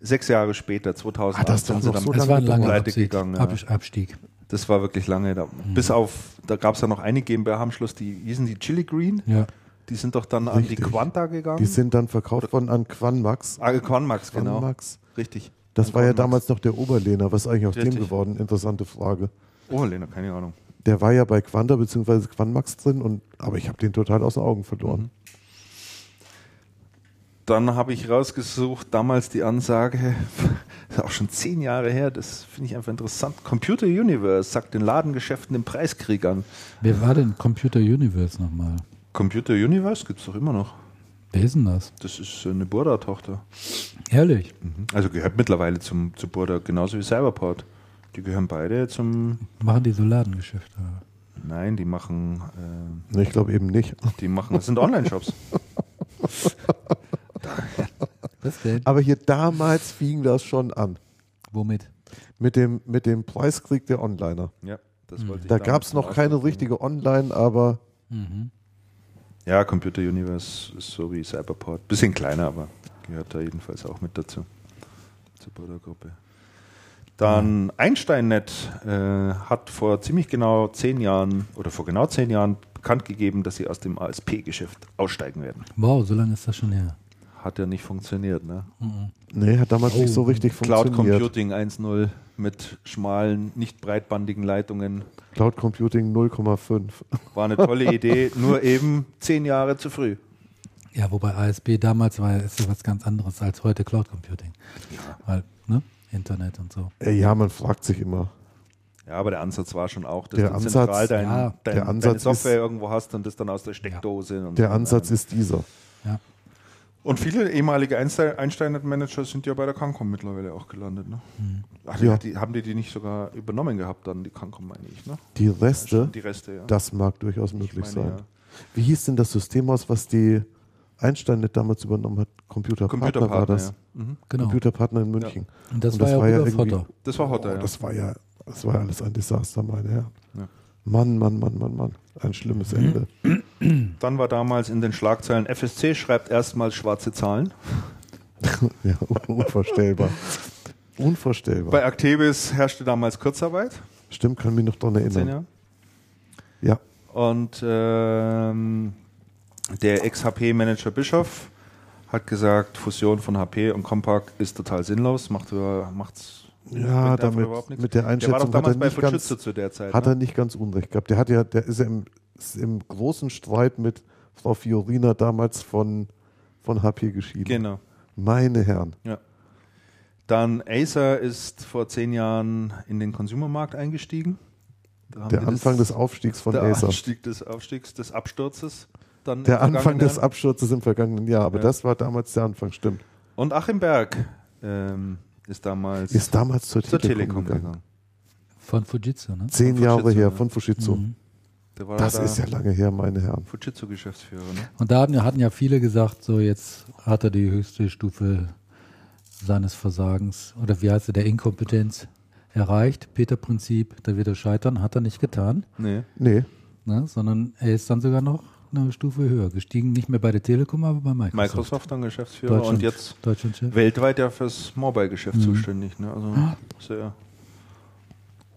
sechs Jahre später, 2008. Ah, das sind sie dann so ein langer Pleite Abstieg. gegangen. Ja. Ab- Abstieg. Das war wirklich lange. Da, Bis auf, da gab es ja noch eine GmbH am Schluss, die hießen die Chili Green. Ja. Die sind doch dann an die Richtig. Quanta gegangen. Die sind dann verkauft worden an Quanmax. ah, Quanmax, genau. Quanmax. Richtig. Das An war ja Quanmax. damals noch der Oberlehner. Was ist eigentlich aus dem Richtig. geworden? Interessante Frage. Lena, keine Ahnung. Der war ja bei Quanta bzw. Quanmax drin, und, aber ich habe den total aus den Augen verloren. Dann habe ich rausgesucht, damals die Ansage Das ist auch schon zehn Jahre her. Das finde ich einfach interessant. Computer Universe sagt den Ladengeschäften den Preiskrieg an. Wer war denn Computer Universe nochmal? Computer Universe gibt es doch immer noch. Wer ist denn das? Das ist eine Burda-Tochter. Ehrlich? Also gehört mittlerweile zum, zu Burda, genauso wie Cyberport. Die gehören beide zum. Machen die so Ladengeschäfte? Nein, die machen. Äh, ich glaube eben nicht. die machen. Das sind Online-Shops. Was denn? Aber hier damals fing das schon an. Womit? Mit dem, mit dem Preiskrieg der Onliner. Ja, das wollte ich Da gab es noch keine richtige Online, aber Ja, Computer Universe ist so wie Cyberport. Bisschen kleiner, aber gehört da jedenfalls auch mit dazu. Zur Burda-Gruppe. Dann EinsteinNet äh, hat vor ziemlich genau zehn Jahren oder vor genau zehn Jahren bekannt gegeben, dass sie aus dem ASP-Geschäft aussteigen werden. Wow, so lange ist das schon her. Hat ja nicht funktioniert, ne? nee, hat damals nicht Oh, so richtig Cloud funktioniert. Computing 1.0 mit schmalen, nicht breitbandigen Leitungen Cloud Computing 0,5. war eine tolle Idee, nur eben zehn Jahre zu früh. Ja, wobei ASB damals war ist ja was ganz anderes als heute Cloud Computing. Weil, ne? Internet und so. Ja, man fragt sich immer. Ja, aber der Ansatz war schon auch, dass Der du Ansatz- zentral dein, ja, dein, der deine Ansatz Software ist- irgendwo hast und das dann aus der Steckdose. Und Der Ansatz ähm, ist dieser. Ja. Und viele ehemalige Einstein- Einstein-Manager sind ja bei der Cancom mittlerweile auch gelandet. Ne? Ach, die, Ja. die, haben die die nicht sogar übernommen gehabt, dann die Cancom, meine ich. Ne? Die Reste, Die Reste, ja. das mag durchaus Ich möglich meine, sein. ja. Wie hieß denn das System aus, was die Einstein nicht damals übernommen hat? Computerpartner war Computerpartner, das. ja. Mhm. Genau. Computerpartner in München. Und das, Und war das ja war ja Rudolf irgendwie- Hotter. Das war Hotter, Oh, ja. das war ja, das war ja alles ein Desaster, meine Herren. Ja. Mann, Mann, Mann, Mann, Mann. Ein schlimmes Mhm. Ende. Dann war damals in den Schlagzeilen, FSC schreibt erstmals schwarze Zahlen. Ja, unvorstellbar. Unvorstellbar. Bei Actebis herrschte damals Kurzarbeit, Stimmt, kann mich noch daran zehn erinnern. Jahre. Ja, Und ähm, der Ex-HP-Manager Bischof hat gesagt, Fusion von HP und Compaq ist total sinnlos, macht, über- macht's ja damit, mit der Der Einschätzung doch hat er nicht ganz, zu der Zeit. hat ne? er nicht ganz unrecht gehabt. Der hat ja, der ist ja im, ist im großen Streit mit Frau Fiorina damals von, von HP geschieden. Genau. Meine Herren. Ja. Dann Acer ist vor zehn Jahren in den Consumermarkt eingestiegen. Der Anfang das, des Aufstiegs von der Acer. Anstieg des Aufstiegs, des Absturzes. Dann Der Anfang des. Absturzes im vergangenen Jahr, aber Ja. das war damals der Anfang, stimmt. Und Achim Berg ähm, ist damals Ist damals zur, zur Telekom, Telekom gegangen. gegangen. Von Fujitsu, ne? Zehn Von Jahre Fujitsu, her ja. von Fujitsu. Mhm. War Das da ist ja lange her, meine Herren. Fujitsu-Geschäftsführer. Ne? Und da hatten, hatten ja viele gesagt, so jetzt hat er die höchste Stufe seines Versagens oder wie heißt er, der Inkompetenz erreicht. Peter-Prinzip, da wird er scheitern, hat er nicht getan, Nee. Nee, ne? sondern er ist dann sogar noch eine Stufe höher gestiegen. Nicht mehr bei der Telekom, aber bei Microsoft. Microsoft dann Geschäftsführer Deutschland, und jetzt weltweit ja fürs Mobile-Geschäft Mhm. zuständig. Ne? Also Ah. sehr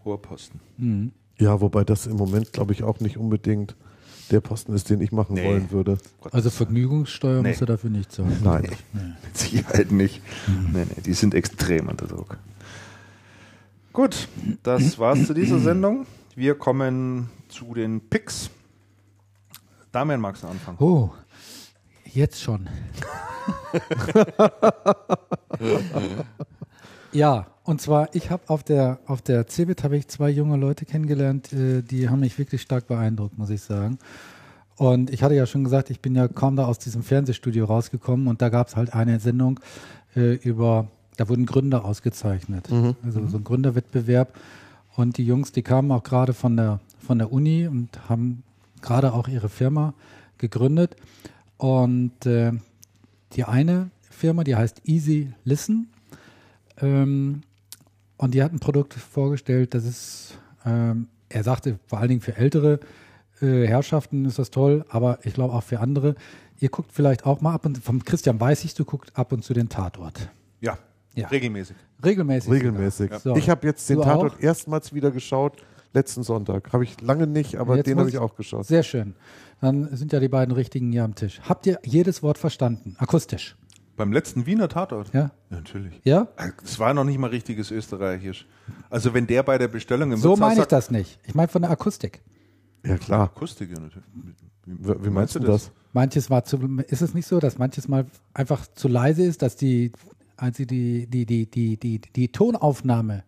hoher Posten. Mhm. ja, wobei das im Moment, glaube ich, auch nicht unbedingt der Posten ist, den ich machen Nee. wollen würde. Also Vergnügungssteuer Nee. muss er dafür nicht zahlen. Nein. Mit Sicherheit nicht. Nee, nee, die sind extrem unter Druck. Gut, das war's zu dieser Sendung. Wir kommen zu den Picks. Damian, magst du anfangen? Oh, jetzt schon. ja, und zwar, ich habe auf der, auf der CeBIT habe ich zwei junge Leute kennengelernt, äh, die haben mich wirklich stark beeindruckt, muss ich sagen. Und ich hatte ja schon gesagt, ich bin ja kaum da aus diesem Fernsehstudio rausgekommen und da gab es halt eine Sendung äh, über, da wurden Gründer ausgezeichnet. Also so ein Gründerwettbewerb. Und die Jungs, die kamen auch gerade von der, von der Uni und haben gerade auch ihre Firma gegründet. Und äh, die eine Firma, die heißt Easy Listen. Ähm, und die hat ein Produkt vorgestellt, das ist, ähm, er sagte, vor allen Dingen für ältere äh, Herrschaften ist das toll, aber ich glaube auch für andere. Ihr guckt vielleicht auch mal ab und vom Christian weiß ich, du guckt ab und zu den Tatort. Ja, Ja. regelmäßig. Regelmäßig. Regelmäßig. sogar. So. Ich habe jetzt den Du Tatort auch? erstmals wieder geschaut, letzten Sonntag. Habe ich lange nicht, aber Jetzt den habe ich auch geschaut. Sehr schön. Dann sind ja die beiden richtigen hier am Tisch. Habt ihr jedes Wort verstanden? Akustisch. Beim letzten Wiener Tatort? Ja? Ja, natürlich. Ja? Es war noch nicht mal richtiges Österreichisch. Also wenn der bei der Bestellung im So Wirtshaus meine ich sagt- das nicht. Ich meine von der Akustik. Ja, klar. Akustik, ja, natürlich. Wie, Wie, meinst du das? Manches war zu, ist es nicht so, dass manches mal einfach zu leise ist, dass die als sie die, die, die, die, die, die Tonaufnahme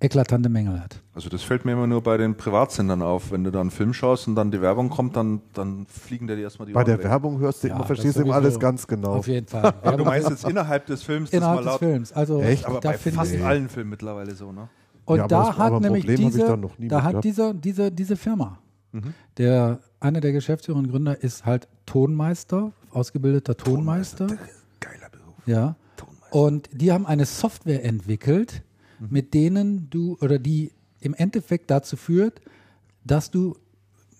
eklatante Mängel hat. Also das fällt mir immer nur bei den Privatsendern auf. Wenn du da einen Film schaust und dann die Werbung kommt, dann, dann fliegen dir die erstmal die Bei der weg. Werbung hörst du Ja, immer, das verstehst du immer alles ganz genau. Auf jeden Fall. Aber du meinst jetzt innerhalb des Films, das innerhalb mal des laut. Films. Also Echt? Aber da bei finde fast ich, allen Filmen mittlerweile so, ne? Und Ja, da das- hat nämlich diese, da noch nie da hat diese, diese, diese Firma, Mhm. der einer der Geschäftsführer und Gründer ist halt Tonmeister, ausgebildeter Tonmeister. Geiler Beruf. Ja. Tonmeister. Und die haben eine Software entwickelt, Mhm. mit denen du oder die im Endeffekt dazu führt, dass du,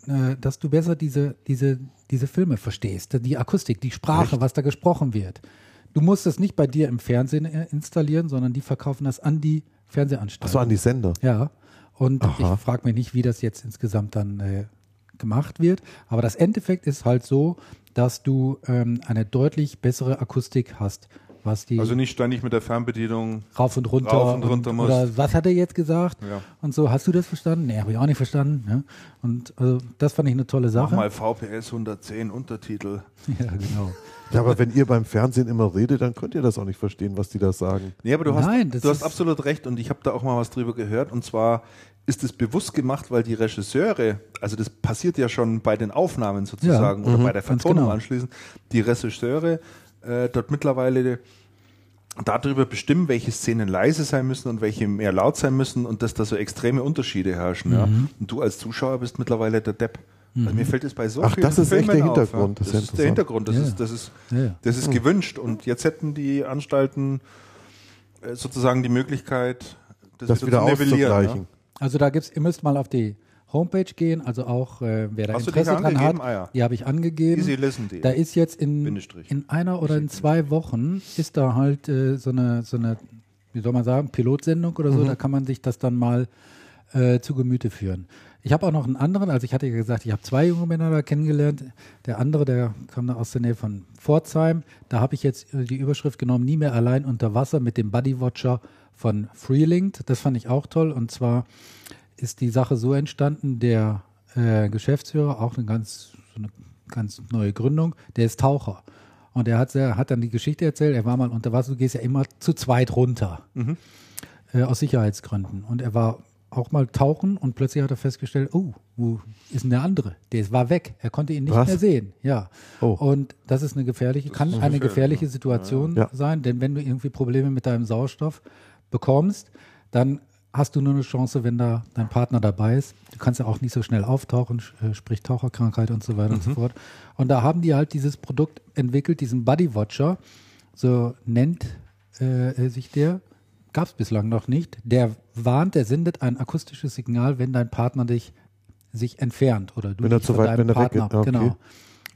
äh, dass du besser diese, diese, diese Filme verstehst, die Akustik, die Sprache, was da gesprochen wird. Du musst es nicht bei dir im Fernsehen äh, installieren, sondern die verkaufen das an die Fernsehanstalten. Achso, an die Sender. Ja, und Aha. ich frage mich nicht, wie das jetzt insgesamt dann äh, gemacht wird. Aber das Endeffekt ist halt so, dass du ähm, eine deutlich bessere Akustik hast, was die Also nicht ständig mit der Fernbedienung. rauf und runter, rauf und runter musst. oder was hat er jetzt gesagt Ja. und so. Hast du das verstanden? Nee, habe ich auch nicht verstanden. Ja? Und also, das fand ich eine tolle Mach Sache. mal VPS 110 Untertitel. Ja, genau. Ja, aber wenn ihr beim Fernsehen immer redet, dann könnt ihr das auch nicht verstehen, was die da sagen. Nee, aber du hast, Nein, du hast absolut recht und ich habe da auch mal was drüber gehört und zwar ist es bewusst gemacht, weil die Regisseure, also das passiert ja schon bei den Aufnahmen sozusagen oder bei der Vertonung genau. anschließend, die Regisseure äh, dort mittlerweile darüber bestimmen, welche Szenen leise sein müssen und welche mehr laut sein müssen und dass da so extreme Unterschiede herrschen. Ja? Mhm. Und du als Zuschauer bist mittlerweile der Depp. Also mir fällt es bei so Ach, vielen das ist echt der auf, Hintergrund. Ja? Das Das, ist der. Hintergrund. Das Ja, ist, ja. das ist, Ja, ja. das ist gewünscht. Und jetzt hätten die Anstalten äh, sozusagen die Möglichkeit, das, Das wieder zu nivellieren. auszugleichen. Also da gibt's, ihr müsst mal auf die Homepage gehen, also auch äh, wer da Hast die Interesse dran hat? Ah, ja. die habe ich angegeben. Easy listen.de. Da ist jetzt in, Bindestrich. in einer oder in zwei Wochen ist da halt äh, so eine so eine wie soll man sagen Pilotsendung oder so. Da kann man sich das dann mal äh, zu Gemüte führen. Ich habe auch noch einen anderen, also ich hatte ja gesagt, ich habe zwei junge Männer da kennengelernt. Der andere, der kam da aus der Nähe von Pforzheim. Da habe ich jetzt äh, die Überschrift genommen, nie mehr allein unter Wasser mit dem Bodywatcher von Freelink. Das fand ich auch toll. Und zwar ist die Sache so entstanden, der äh, Geschäftsführer, auch eine ganz, so eine ganz neue Gründung, der ist Taucher. Und er hat, hat dann die Geschichte erzählt, er war mal unter Wasser, du gehst ja immer zu zweit runter, äh, aus Sicherheitsgründen. Und er war auch mal tauchen und plötzlich hat er festgestellt, oh, wo ist denn der andere? Der war weg, er konnte ihn nicht Was? mehr sehen. Ja. Oh. Und das ist eine gefährliche, kann eine gefährlich, gefährliche. Situation Ja. sein, denn wenn du irgendwie Probleme mit deinem Sauerstoff bekommst, dann hast du nur eine Chance, wenn da dein Partner dabei ist. Du kannst ja auch nicht so schnell auftauchen, äh, sprich Taucherkrankheit und so weiter und so fort. Und da haben die halt dieses Produkt entwickelt, diesen Body Watcher, so nennt äh, sich der, gab es bislang noch nicht. Der warnt, der sendet ein akustisches Signal, wenn dein Partner dich sich entfernt oder du Wenn er dich zu von weit- deinem wenn er weg Partner, ist, okay. genau.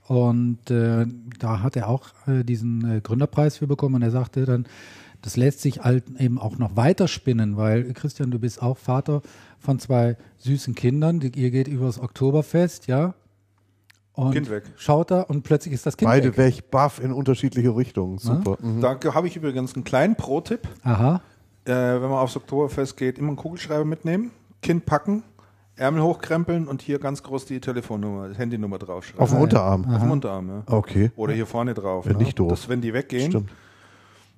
Und äh, da hat er auch äh, diesen äh, Gründerpreis für bekommen und er sagte dann, das lässt sich halt eben auch noch weiter spinnen, weil Christian, du bist auch Vater von zwei süßen Kindern, die, ihr geht übers Oktoberfest, ja? Und Kind weg. schaut da und plötzlich ist das Kind Beide weg. weg, baff in unterschiedliche Richtungen. Super. Mhm. Da habe ich übrigens einen kleinen Pro-Tipp. Aha. Äh, wenn man aufs Oktoberfest geht, immer einen Kugelschreiber mitnehmen, Kind packen, Ärmel hochkrempeln und hier ganz groß die Telefonnummer, die Handynummer draufschreiben. Auf dem Unterarm. Auf dem Unterarm, ja. Okay. Oder hier vorne drauf. Wenn ne? nicht doof. Dass, wenn die weggehen, Stimmt.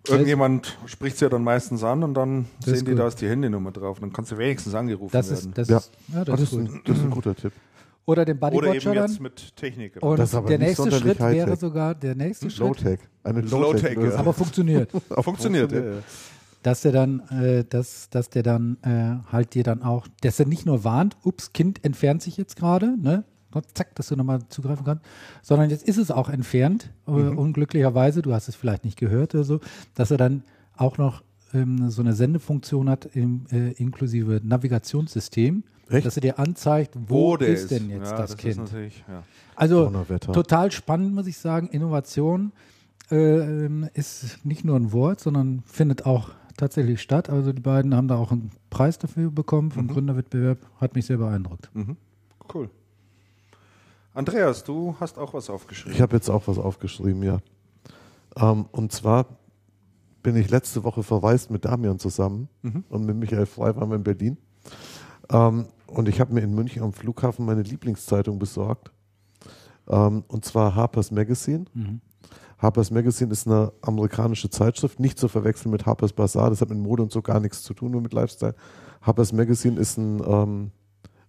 Irgendjemand spricht sie ja dann meistens an und dann Das sehen die, gut. da ist die Handynummer drauf. Dann kannst du wenigstens angerufen Das werden. ist, das Ja. ist, ja, das das, ist ein, das ist ein guter Tipp. Oder den Body Oder eben jetzt mit Technik. Und Das ist aber der nicht nächste sonderlich Schritt wäre sogar, der nächste Schritt, Low-Tech. Eine Low-Tech, Low-Tech. ja. aber funktioniert. Funktioniert, ja. ja. dass der dann, äh, dass, dass der dann äh, halt dir dann auch, dass er nicht nur warnt, ups, Kind entfernt sich jetzt gerade, ne? Zack, dass du nochmal zugreifen kannst, sondern jetzt ist es auch entfernt, äh, unglücklicherweise, du hast es vielleicht nicht gehört oder so, dass er dann auch noch ähm, so eine Sendefunktion hat im, äh, inklusive Navigationssystem, Echt? dass er dir anzeigt, wo, Wo der ist, denn jetzt ja, das, Ist Kind. ja. Also total spannend, muss ich sagen. Innovation äh, ist nicht nur ein Wort, sondern findet auch tatsächlich statt. Also die beiden haben da auch einen Preis dafür bekommen vom Gründerwettbewerb. Hat mich sehr beeindruckt. Mhm. Cool. Andreas, du hast auch was aufgeschrieben. Ich habe jetzt auch was aufgeschrieben, ja. Ähm, und zwar bin ich letzte Woche verreist mit Damian zusammen Mhm. und mit Michael Frey waren wir in Berlin. Ähm, und ich habe mir in München am Flughafen meine Lieblingszeitung besorgt. Ähm, und zwar Harper's Magazine. Mhm. Harper's Magazine ist eine amerikanische Zeitschrift, nicht zu verwechseln mit Harper's Bazaar, das hat mit Mode und so gar nichts zu tun, nur mit Lifestyle. Harper's Magazine ist ein ähm,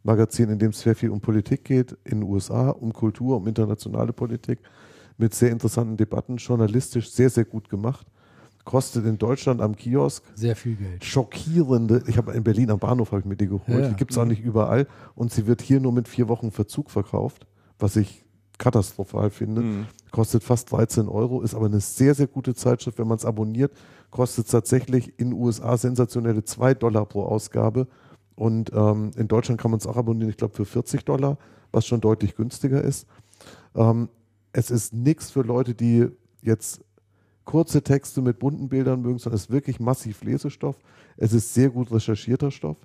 Magazin, in dem es sehr viel um Politik geht, in den USA, um Kultur, um internationale Politik, mit sehr interessanten Debatten, journalistisch sehr, sehr gut gemacht. Kostet in Deutschland am Kiosk Sehr viel Geld. schockierende, ich habe in Berlin am Bahnhof habe ich mir die geholt, Ja, die gibt es auch nicht überall und sie wird hier nur mit vier Wochen Verzug verkauft, was ich katastrophal finde. Mhm. Kostet fast 13 Euro, ist aber eine sehr, sehr gute Zeitschrift. Wenn man es abonniert, kostet es tatsächlich in den USA sensationelle 2 Dollar pro Ausgabe. Und ähm, in Deutschland kann man es auch abonnieren, ich glaube für 40 Dollar, was schon deutlich günstiger ist. Ähm, es ist nichts für Leute, die jetzt kurze Texte mit bunten Bildern mögen, sondern es ist wirklich massiv Lesestoff. Es ist sehr gut recherchierter Stoff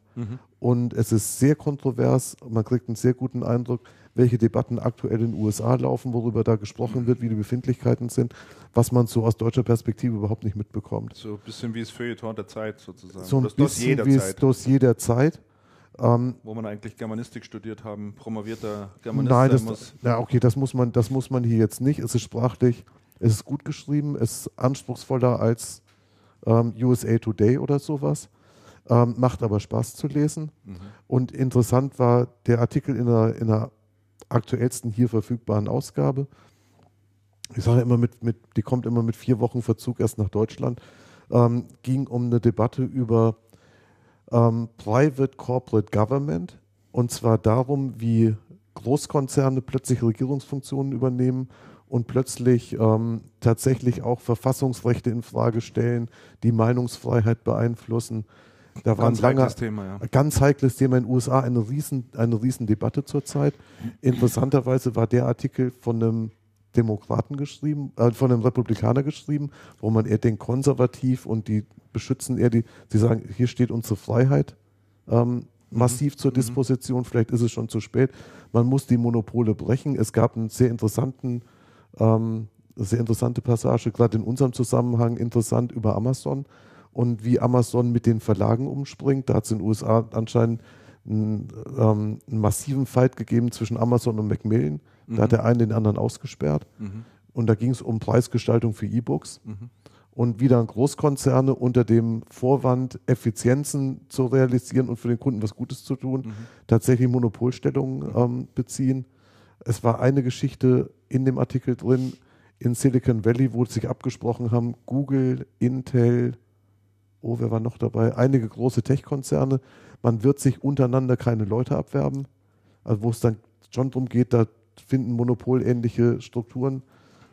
und es ist sehr kontrovers. Man kriegt einen sehr guten Eindruck, welche Debatten aktuell in den USA laufen, worüber da gesprochen wird, wie die Befindlichkeiten sind, was man so aus deutscher Perspektive überhaupt nicht mitbekommt. So ein bisschen wie das Feuilleton der Zeit sozusagen. So ein das Dossier bisschen der wie es Zeit, Dossier der Zeit. Ähm, wo man eigentlich Germanistik studiert haben, promovierter Germanist Nein, das, muss. ja, okay, das muss man, das muss man hier jetzt nicht. Es ist sprachlich, es ist gut geschrieben, es ist anspruchsvoller als ähm, USA Today oder sowas. Ähm, macht aber Spaß zu lesen. Mhm. Und interessant war der Artikel in der, in der aktuellsten hier verfügbaren Ausgabe. Ich sage immer, mit, mit, die kommt immer mit vier Wochen Verzug erst nach Deutschland. Ähm, ging um eine Debatte über ähm, Private Corporate Government und zwar darum, wie Großkonzerne plötzlich Regierungsfunktionen übernehmen und plötzlich ähm, tatsächlich auch Verfassungsrechte in Frage stellen, die Meinungsfreiheit beeinflussen. Da war ein Ganz langer, heikles Thema, ja. ganz heikles Thema in den USA, eine riesen, eine riesen Debatte zurzeit. Interessanterweise war der Artikel von einem Demokraten geschrieben, äh, von einem Republikaner geschrieben, wo man eher den konservativ und die beschützen eher die, sie sagen, hier steht unsere Freiheit ähm, massiv zur Disposition, vielleicht ist es schon zu spät. Man muss die Monopole brechen. Es gab einen sehr interessanten, ähm, sehr interessante Passage, gerade in unserem Zusammenhang interessant über Amazon und wie Amazon mit den Verlagen umspringt. Da hat es in den USA anscheinend einen, ähm, einen massiven Fight gegeben zwischen Amazon und Macmillan. Da hat der eine den anderen ausgesperrt. Mhm. Und da ging es um Preisgestaltung für E-Books. Und wie dann Großkonzerne unter dem Vorwand, Effizienzen zu realisieren und für den Kunden was Gutes zu tun, tatsächlich Monopolstellungen ähm, beziehen. Es war eine Geschichte in dem Artikel drin, in Silicon Valley, wo sie sich abgesprochen haben, Google, Intel, oh, wer war noch dabei? Einige große Tech-Konzerne. Man wird sich untereinander keine Leute abwerben. Also wo es dann schon darum geht, da finden monopolähnliche Strukturen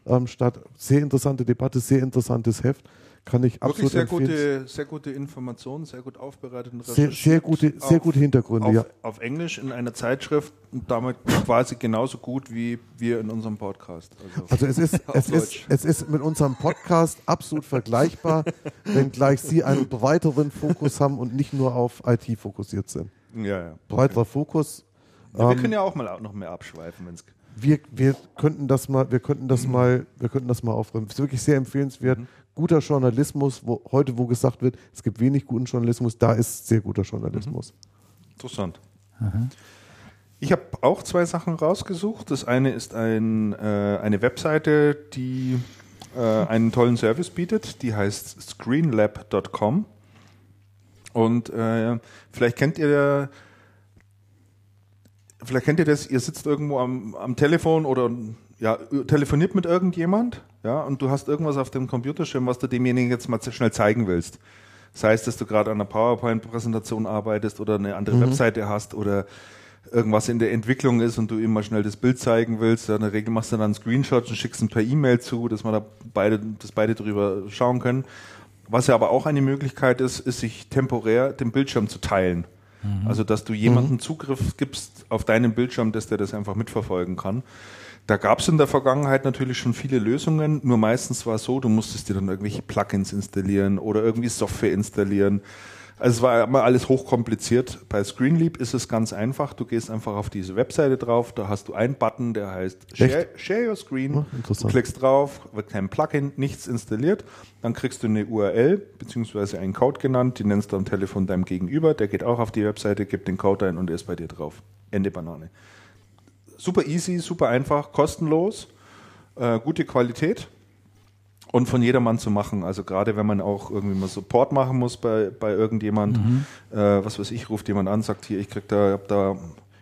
ähm, statt. Sehr interessante Debatte, sehr interessantes Heft. Kann ich Wirklich absolut sehr empfehlen. gute, sehr gute Informationen, sehr gut aufbereitet und Sehr, sehr gute, sehr Auf- gute Hintergründe, auf, ja. auf Englisch in einer Zeitschrift und damit quasi genauso gut wie wir in unserem Podcast. Also es ist, es ist, es ist mit unserem Podcast absolut vergleichbar, wenngleich Sie einen breiteren Fokus haben und nicht nur auf IT fokussiert sind. ja, ja. Breiterer Fokus. Ja, wir Ähm, können ja auch mal noch mehr abschweifen, wenn es. wir, wir könnten das mal, wir könnten Mhm. das mal, wir könnten das mal aufräumen. Es ist wirklich sehr empfehlenswert. Guter Journalismus, wo heute, wo gesagt wird, es gibt wenig guten Journalismus, da ist sehr guter Journalismus. Interessant. Ich habe auch zwei Sachen rausgesucht. Das eine ist ein, äh, eine Webseite, die äh, einen tollen Service bietet. Die heißt screenlab.com. Und äh, vielleicht kennt ihr vielleicht kennt ihr das, ihr sitzt irgendwo am, am Telefon oder ja, telefoniert mit irgendjemand, ja, und du hast irgendwas auf dem Computerschirm, was du demjenigen jetzt mal schnell zeigen willst. Sei es, dass du gerade an einer PowerPoint-Präsentation arbeitest oder eine andere Webseite hast oder irgendwas in der Entwicklung ist und du ihm mal schnell das Bild zeigen willst. Ja, in der Regel machst du dann einen Screenshot und schickst ihn per E-Mail zu, dass wir da beide, dass beide drüber schauen können. Was ja aber auch eine Möglichkeit ist, ist sich temporär den Bildschirm zu teilen. Also, dass du jemanden Zugriff gibst auf deinen Bildschirm, dass der das einfach mitverfolgen kann. Da gab es in der Vergangenheit natürlich schon viele Lösungen, nur meistens war es so, du musstest dir dann irgendwelche Plugins installieren oder irgendwie Software installieren. Also es war immer alles hochkompliziert. Bei Screenleap ist es ganz einfach. Du gehst einfach auf diese Webseite drauf, da hast du einen Button, der heißt Share, Share Your Screen. Ja, du interessant. klickst drauf, wird kein Plugin, nichts installiert. Dann kriegst du eine URL, beziehungsweise einen Code genannt, die nennst du am Telefon deinem Gegenüber. Der geht auch auf die Webseite, gibt den Code ein und der ist bei dir drauf. Ende Banane. Super easy, super einfach, kostenlos, äh, gute Qualität. und von jedermann zu machen. Also gerade wenn man auch irgendwie mal Support machen muss bei, bei irgendjemand, Mhm. äh, was weiß ich, ruft jemand an, sagt hier, ich krieg da, hab da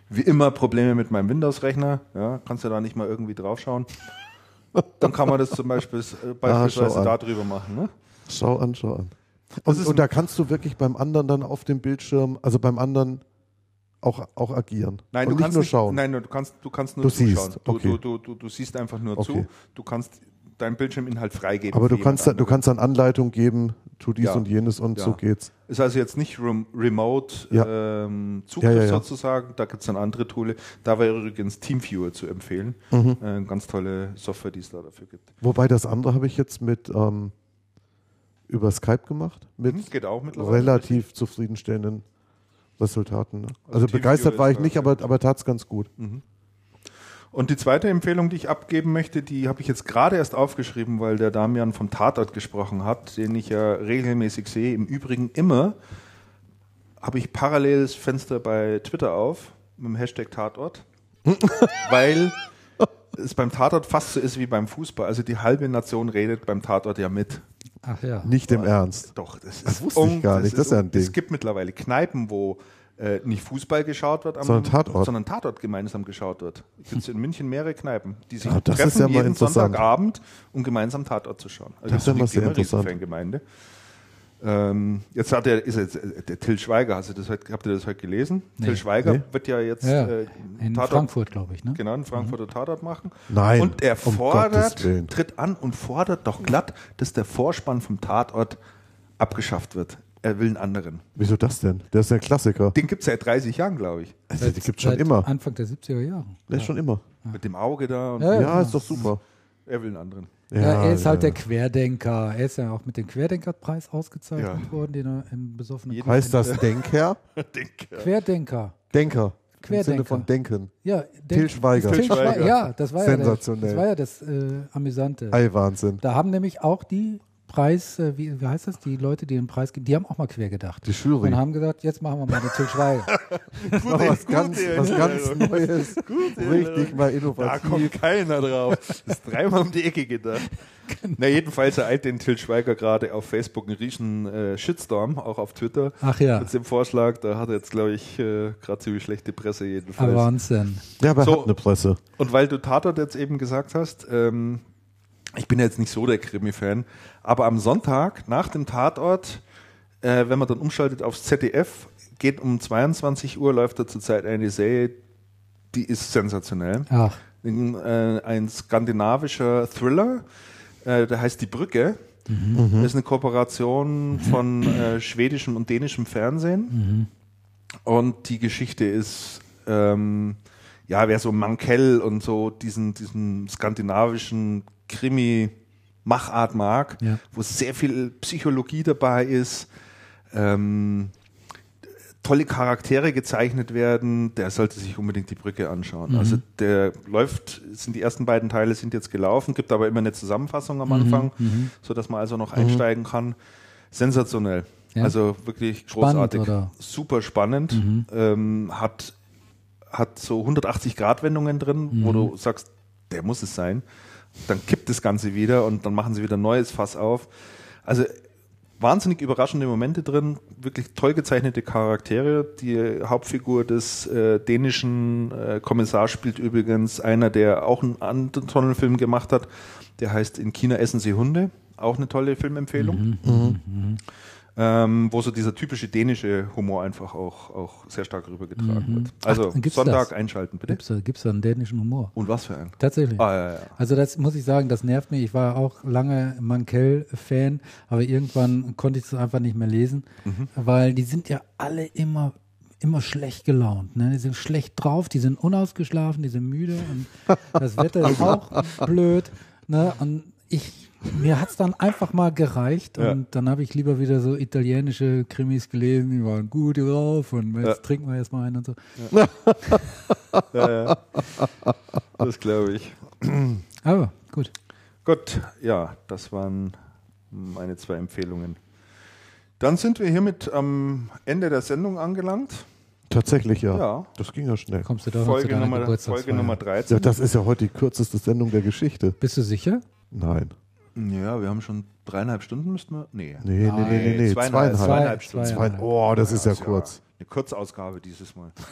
wie immer Probleme mit meinem Windows-Rechner, ja, kannst du da nicht mal irgendwie draufschauen? Dann kann man das zum Beispiel äh, beispielsweise an. darüber machen. Ne? Schau an, schau an. Und, und da kannst du wirklich beim anderen dann auf dem Bildschirm, also beim anderen auch, auch agieren. Nein, und du nicht kannst nur nicht, schauen. Nein, du kannst, du kannst nur Du zuschauen. siehst, Du, okay. du, du, du, siehst einfach nur Okay. zu. Du kannst deinen Bildschirminhalt freigeben. Aber du kannst, du kannst dann Anleitung geben, tu dies Ja. und jenes und Ja. so geht's. Ist also jetzt nicht rem remote Ja. ähm, Zugriff sozusagen. Da gibt es dann andere Tools. Da wäre übrigens Teamviewer zu empfehlen. Mhm. Äh, ganz tolle Software, die es da dafür gibt. Wobei das andere habe ich jetzt mit ähm, über Skype gemacht, mit geht auch mittlerweile. relativ zufriedenstellenden Resultaten. Ne? Also Also, begeistert war ich nicht, aber, aber tat's ganz gut. Und die zweite Empfehlung, die ich abgeben möchte, die habe ich jetzt gerade erst aufgeschrieben, weil der Damian vom Tatort gesprochen hat, den ich ja regelmäßig sehe. Im Übrigen immer habe ich parallel das Fenster bei Twitter auf mit dem Hashtag Tatort, weil es beim Tatort fast so ist wie beim Fußball. Also die halbe Nation redet beim Tatort ja mit. Ach ja. Nicht im Ernst. Doch, das ist Das wusste ich gar nicht. Das ist ja ein Ding. Es gibt mittlerweile Kneipen, wo äh, nicht Fußball geschaut wird, am, Sondern Tatort. sondern Tatort gemeinsam geschaut wird. Es gibt in München mehrere Kneipen, die sich Ah, das treffen ist ja mal jeden. Sonntagabend, um gemeinsam Tatort zu schauen. Also Das ist ja mal sehr interessant. Fangemeinde. Ähm, jetzt hat er, ist er jetzt, äh, der Till Schweiger, hast du das heute, habt ihr das heute gelesen? Nee. Till Schweiger Nee. wird ja jetzt Ja, äh, in Tatort- Frankfurt, glaube ich. Ne? Genau, einen Frankfurter Tatort machen. Nein, Und er um fordert, Willen. tritt an und fordert doch glatt, dass der Vorspann vom Tatort abgeschafft wird. Er will einen anderen. Wieso das denn? Der ist ja ein Klassiker. Den gibt es seit 30 Jahren, glaube ich. Also, die gibt's schon Seit immer. Anfang der 70er Jahre. Der ist schon immer. Mit dem Auge da. Und Ja, Ja, genau. ist doch super. Er will einen anderen. Ja, er ist halt ja. der Querdenker. Er ist ja auch mit dem Querdenkerpreis ausgezeichnet Ja. worden, den er im besoffenen Jeden- Kopf- Heißt das Denker? Querdenker. Denker. Im Querdenker. Sinne von Denken. Ja, Till Schweiger. Till Till Schweiger. Schweiger. Ja, das war Sensationell. ja das, das, war ja das äh, Amüsante. Ei, Wahnsinn. Da haben nämlich auch die Preis, äh, wie, wie heißt das, die Leute, die den Preis geben, die haben auch mal quer gedacht. Die Jury. Und haben gesagt, jetzt machen wir mal den Till Schweiger. Noch was ganz, was ganz Neues. Richtig mal Da innovativ. kommt keiner drauf. Das ist dreimal um die Ecke gedacht. Na, jedenfalls ereilt den Till Schweiger gerade auf Facebook einen riesen äh, Shitstorm, auch auf Twitter. Ach ja, Mit dem Vorschlag, da hat er jetzt, glaube ich, äh, gerade ziemlich schlechte Presse jedenfalls. aber Wahnsinn. Ja, aber er So. hat eine Presse. Und weil du Tatort jetzt eben gesagt hast, ähm, ich bin jetzt nicht so der Krimi-Fan, aber am Sonntag nach dem Tatort, äh, wenn man dann umschaltet aufs ZDF, geht um 22 Uhr, läuft da zurzeit eine Serie, die ist sensationell. Ach, Ein, äh, ein skandinavischer Thriller, äh, der heißt Die Brücke. Das ist eine Kooperation von äh, schwedischem und dänischem Fernsehen. Und die Geschichte ist, ähm, ja, wer so Mankell und so diesen, diesen skandinavischen Krimi-Machart mag, Ja. wo sehr viel Psychologie dabei ist, ähm, tolle Charaktere gezeichnet werden, der sollte sich unbedingt die Brücke anschauen. Also der läuft, sind die ersten beiden Teile sind jetzt gelaufen, gibt aber immer eine Zusammenfassung am Anfang, so dass man also noch einsteigen kann. Sensationell. Ja. Also wirklich Spannend, großartig. oder? Super spannend. Ähm, hat, hat so 180 Grad Wendungen drin, wo du sagst, der muss es sein. Dann kippt das Ganze wieder und dann machen sie wieder ein neues Fass auf. Also wahnsinnig überraschende Momente drin, wirklich toll gezeichnete Charaktere. Die Hauptfigur des äh, dänischen äh, Kommissars spielt übrigens einer, der auch einen anderen Film gemacht hat. Der heißt In China essen sie Hunde. Auch eine tolle Filmempfehlung. Ähm, wo so dieser typische dänische Humor einfach auch, auch sehr stark rübergetragen wird. Also Ach, Sonntag das? einschalten, bitte. gibt's da, gibt's da einen dänischen Humor? Und was für ein? Tatsächlich. Ah, ja, ja. Also das muss ich sagen, das nervt mich. Ich war auch lange Mankell-Fan, aber irgendwann konnte ich es einfach nicht mehr lesen, Mhm. weil die sind ja alle immer immer schlecht gelaunt. Ne? Die sind schlecht drauf, die sind unausgeschlafen, die sind müde und das Wetter ist auch blöd. Ne? Und ich mir hat's dann einfach mal gereicht Ja. und dann habe ich lieber wieder so italienische Krimis gelesen, die waren gut drauf und jetzt Ja. trinken wir erstmal einen und so. ja, ja. Das glaube ich. Aber gut. Gut, ja, das waren meine zwei Empfehlungen. Dann sind wir hiermit am Ende der Sendung angelangt. Tatsächlich, ja. Ja. Das ging ja schnell. Kommst du doch Folge Nummer, Folge Nummer 13. Geburtstagsfeier. Ja, das ist ja heute die kürzeste Sendung der Geschichte. Bist du sicher? Nein. Ja, wir haben schon dreieinhalb Stunden müssten wir. Nee. Nee, nee, nee, nee, nee. zweieinhalb, Zweieinhalb. zweieinhalb Zwei- Stunden. zweieinhalb. Oh, das ist ja Das kurz. Eine Kurzausgabe dieses Mal.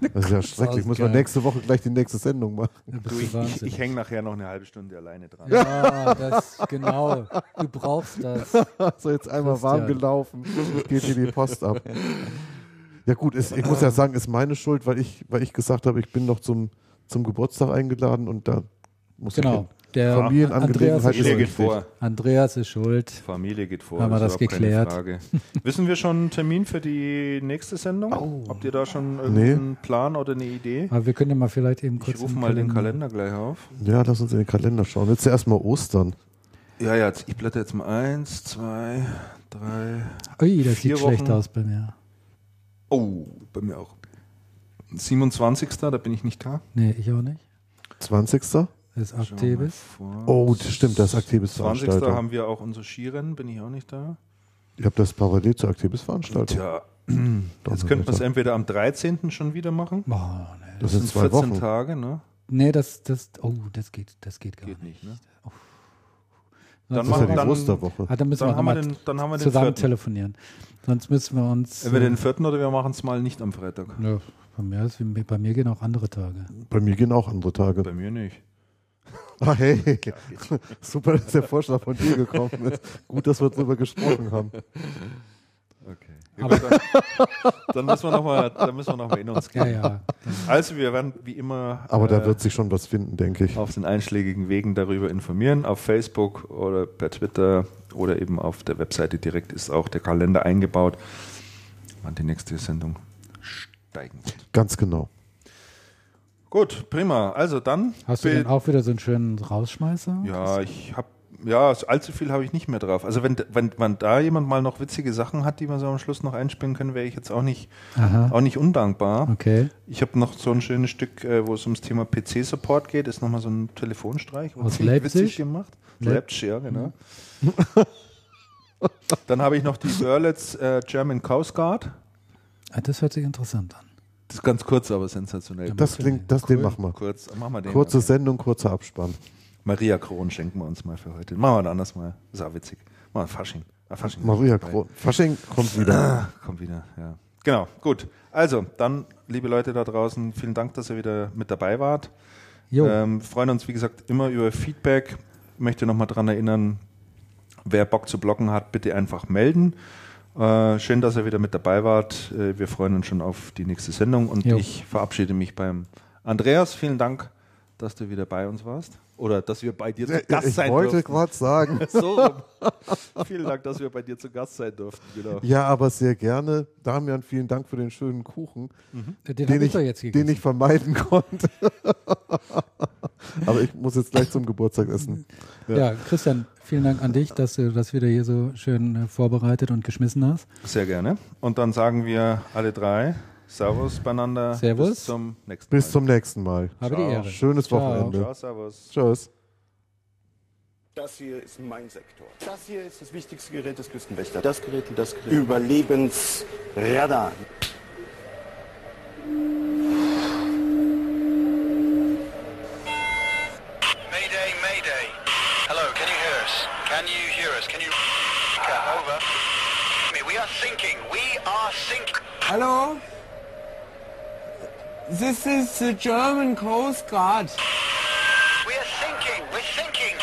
Das ist ja schrecklich. Muss man nächste Woche gleich die nächste Sendung machen. Du, ich, ich, ich hänge nachher noch eine halbe Stunde alleine dran. ja, das, genau. Du brauchst das. So, jetzt einmal warm Christian. gelaufen. Geht hier die Post ab. Ja gut, ist, ich muss ja sagen, ist meine Schuld, weil ich, weil ich gesagt habe, ich bin noch zum, zum Geburtstag eingeladen und da muss ich Genau. hin. Der Familienangelegenheit Andreas Familie schuld. geht vor. Andreas ist schuld. Familie geht vor. Haben wir ist das keine geklärt? Frage. Wissen wir schon einen Termin für die nächste Sendung? Oh. Habt ihr da schon irgendeinen Plan oder eine Idee? Aber wir können ja mal vielleicht eben kurz. Ich rufe mal den Kalender gleich auf. Ja, lass uns in den Kalender schauen. Jetzt erstmal Ostern. Ja, ja, jetzt- ich blätter jetzt mal eins, zwei, drei. Ui, das Vier sieht schlecht Wochen. aus bei mir. Oh, bei mir auch. 27. Da bin ich nicht da. Nee, ich auch nicht. 20. Das ist vor. Oh, das stimmt, das ist Aktives 20. Veranstaltung. haben wir auch unser Skirennen, bin ich auch nicht da. Ich habe das parallel zur Aktives Veranstaltung. Tja, jetzt könnten wir es entweder am 13. schon wieder machen. Boah, nee. Das sind zwei 14 Wochen. Tage, ne? nee, das, das, oh, das geht, das geht gar Geht nicht. nicht, ne? Sonst Dann Das ist ja machen die dann- Osterwoche. Ah, dann müssen Dann wir haben wir den, dann haben wir den zusammen vierten. telefonieren. Sonst müssen wir uns. Entweder äh, den vierten oder wir machen es mal nicht am Freitag. ja, bei, mir ist, bei mir gehen auch andere Tage. Bei mir gehen auch andere Tage. Bei mir nicht. Ah, hey. Super, dass der Vorschlag von dir gekommen ist. Gut, dass wir drüber gesprochen haben. Okay. Ja, gut, dann, dann müssen wir nochmal noch mal in uns Ja, gehen. ja. Also wir werden wie immer Aber da äh, wird sich schon was finden, denke ich. auf den einschlägigen Wegen darüber informieren. Auf Facebook oder per Twitter oder eben auf der Webseite direkt ist auch der Kalender eingebaut, wann die nächste Sendung steigen wird. Ganz genau. Gut, prima. Also dann. Hast du denn auch wieder so einen schönen Rausschmeißer? Ja, ich habe ja allzu viel habe ich nicht mehr drauf. Also wenn wenn wenn da jemand mal noch witzige Sachen hat, die wir so am Schluss noch einspielen können, wäre ich jetzt auch nicht Aha. auch nicht undankbar. Okay. Ich habe noch so ein schönes Stück, äh, wo es ums Thema PC-Support geht. Ist nochmal so ein Telefonstreich. Aus Leipzig? Witzig gemacht. Leip- Leipzig, ja, genau. Dann habe ich noch die Berlitz äh, German Coast Guard. Ah, Das hört sich interessant an. Das ist ganz kurz, aber sensationell. Das klingt, das den machen wir. kurz, machen wir den. Kurze mal. Sendung, kurzer Abspann. Maria Kron schenken wir uns mal für heute. Machen wir ein anderes Mal. Ist auch witzig. Machen wir Fasching. Ah, Fasching. Maria Kron. Fasching kommt wieder. Ah, kommt wieder, ja. Genau, gut. Also, dann, liebe Leute da draußen, vielen Dank, dass ihr wieder mit dabei wart. Jo. Ähm, freuen uns, wie gesagt, immer über Feedback. Möchte nochmal daran erinnern, wer Bock zu blocken hat, bitte einfach melden. Äh, schön, dass ihr wieder mit dabei wart. Äh, wir freuen uns schon auf die nächste Sendung und Jo. ich verabschiede mich beim Andreas. Vielen Dank, dass du wieder bei uns warst. Oder dass wir bei dir zu Gast Ich sein wollte durften. gerade sagen. So rum. Vielen Dank, dass wir bei dir zu Gast sein durften. Genau. Ja, aber sehr gerne. Damian, vielen Dank für den schönen Kuchen, Den, den, habe ich ich, den ich vermeiden konnte. aber ich muss jetzt gleich zum Geburtstag essen. ja. Christian, vielen Dank an dich, dass du das wieder hier so schön äh, vorbereitet und geschmissen hast. Sehr gerne. Und dann sagen wir alle drei Servus beieinander. Servus. Bis zum nächsten Bis Mal. zum nächsten Mal. Habe Ciao. die Ehre. Schönes Ciao. Wochenende. Ciao, Servus. Tschüss. Das hier ist mein Sektor. Das hier ist das wichtigste Gerät des Küstenwächters. Das Gerät und das Gerät. Überlebensradar. Hello? This is the German Coast Guard. We are sinking. We're sinking.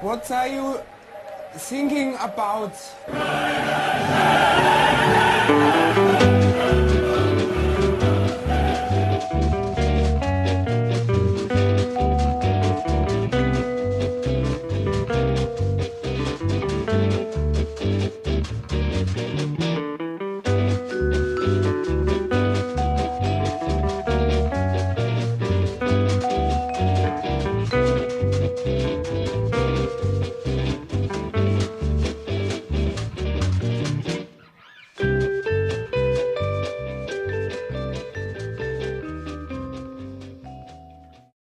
What are you thinking about?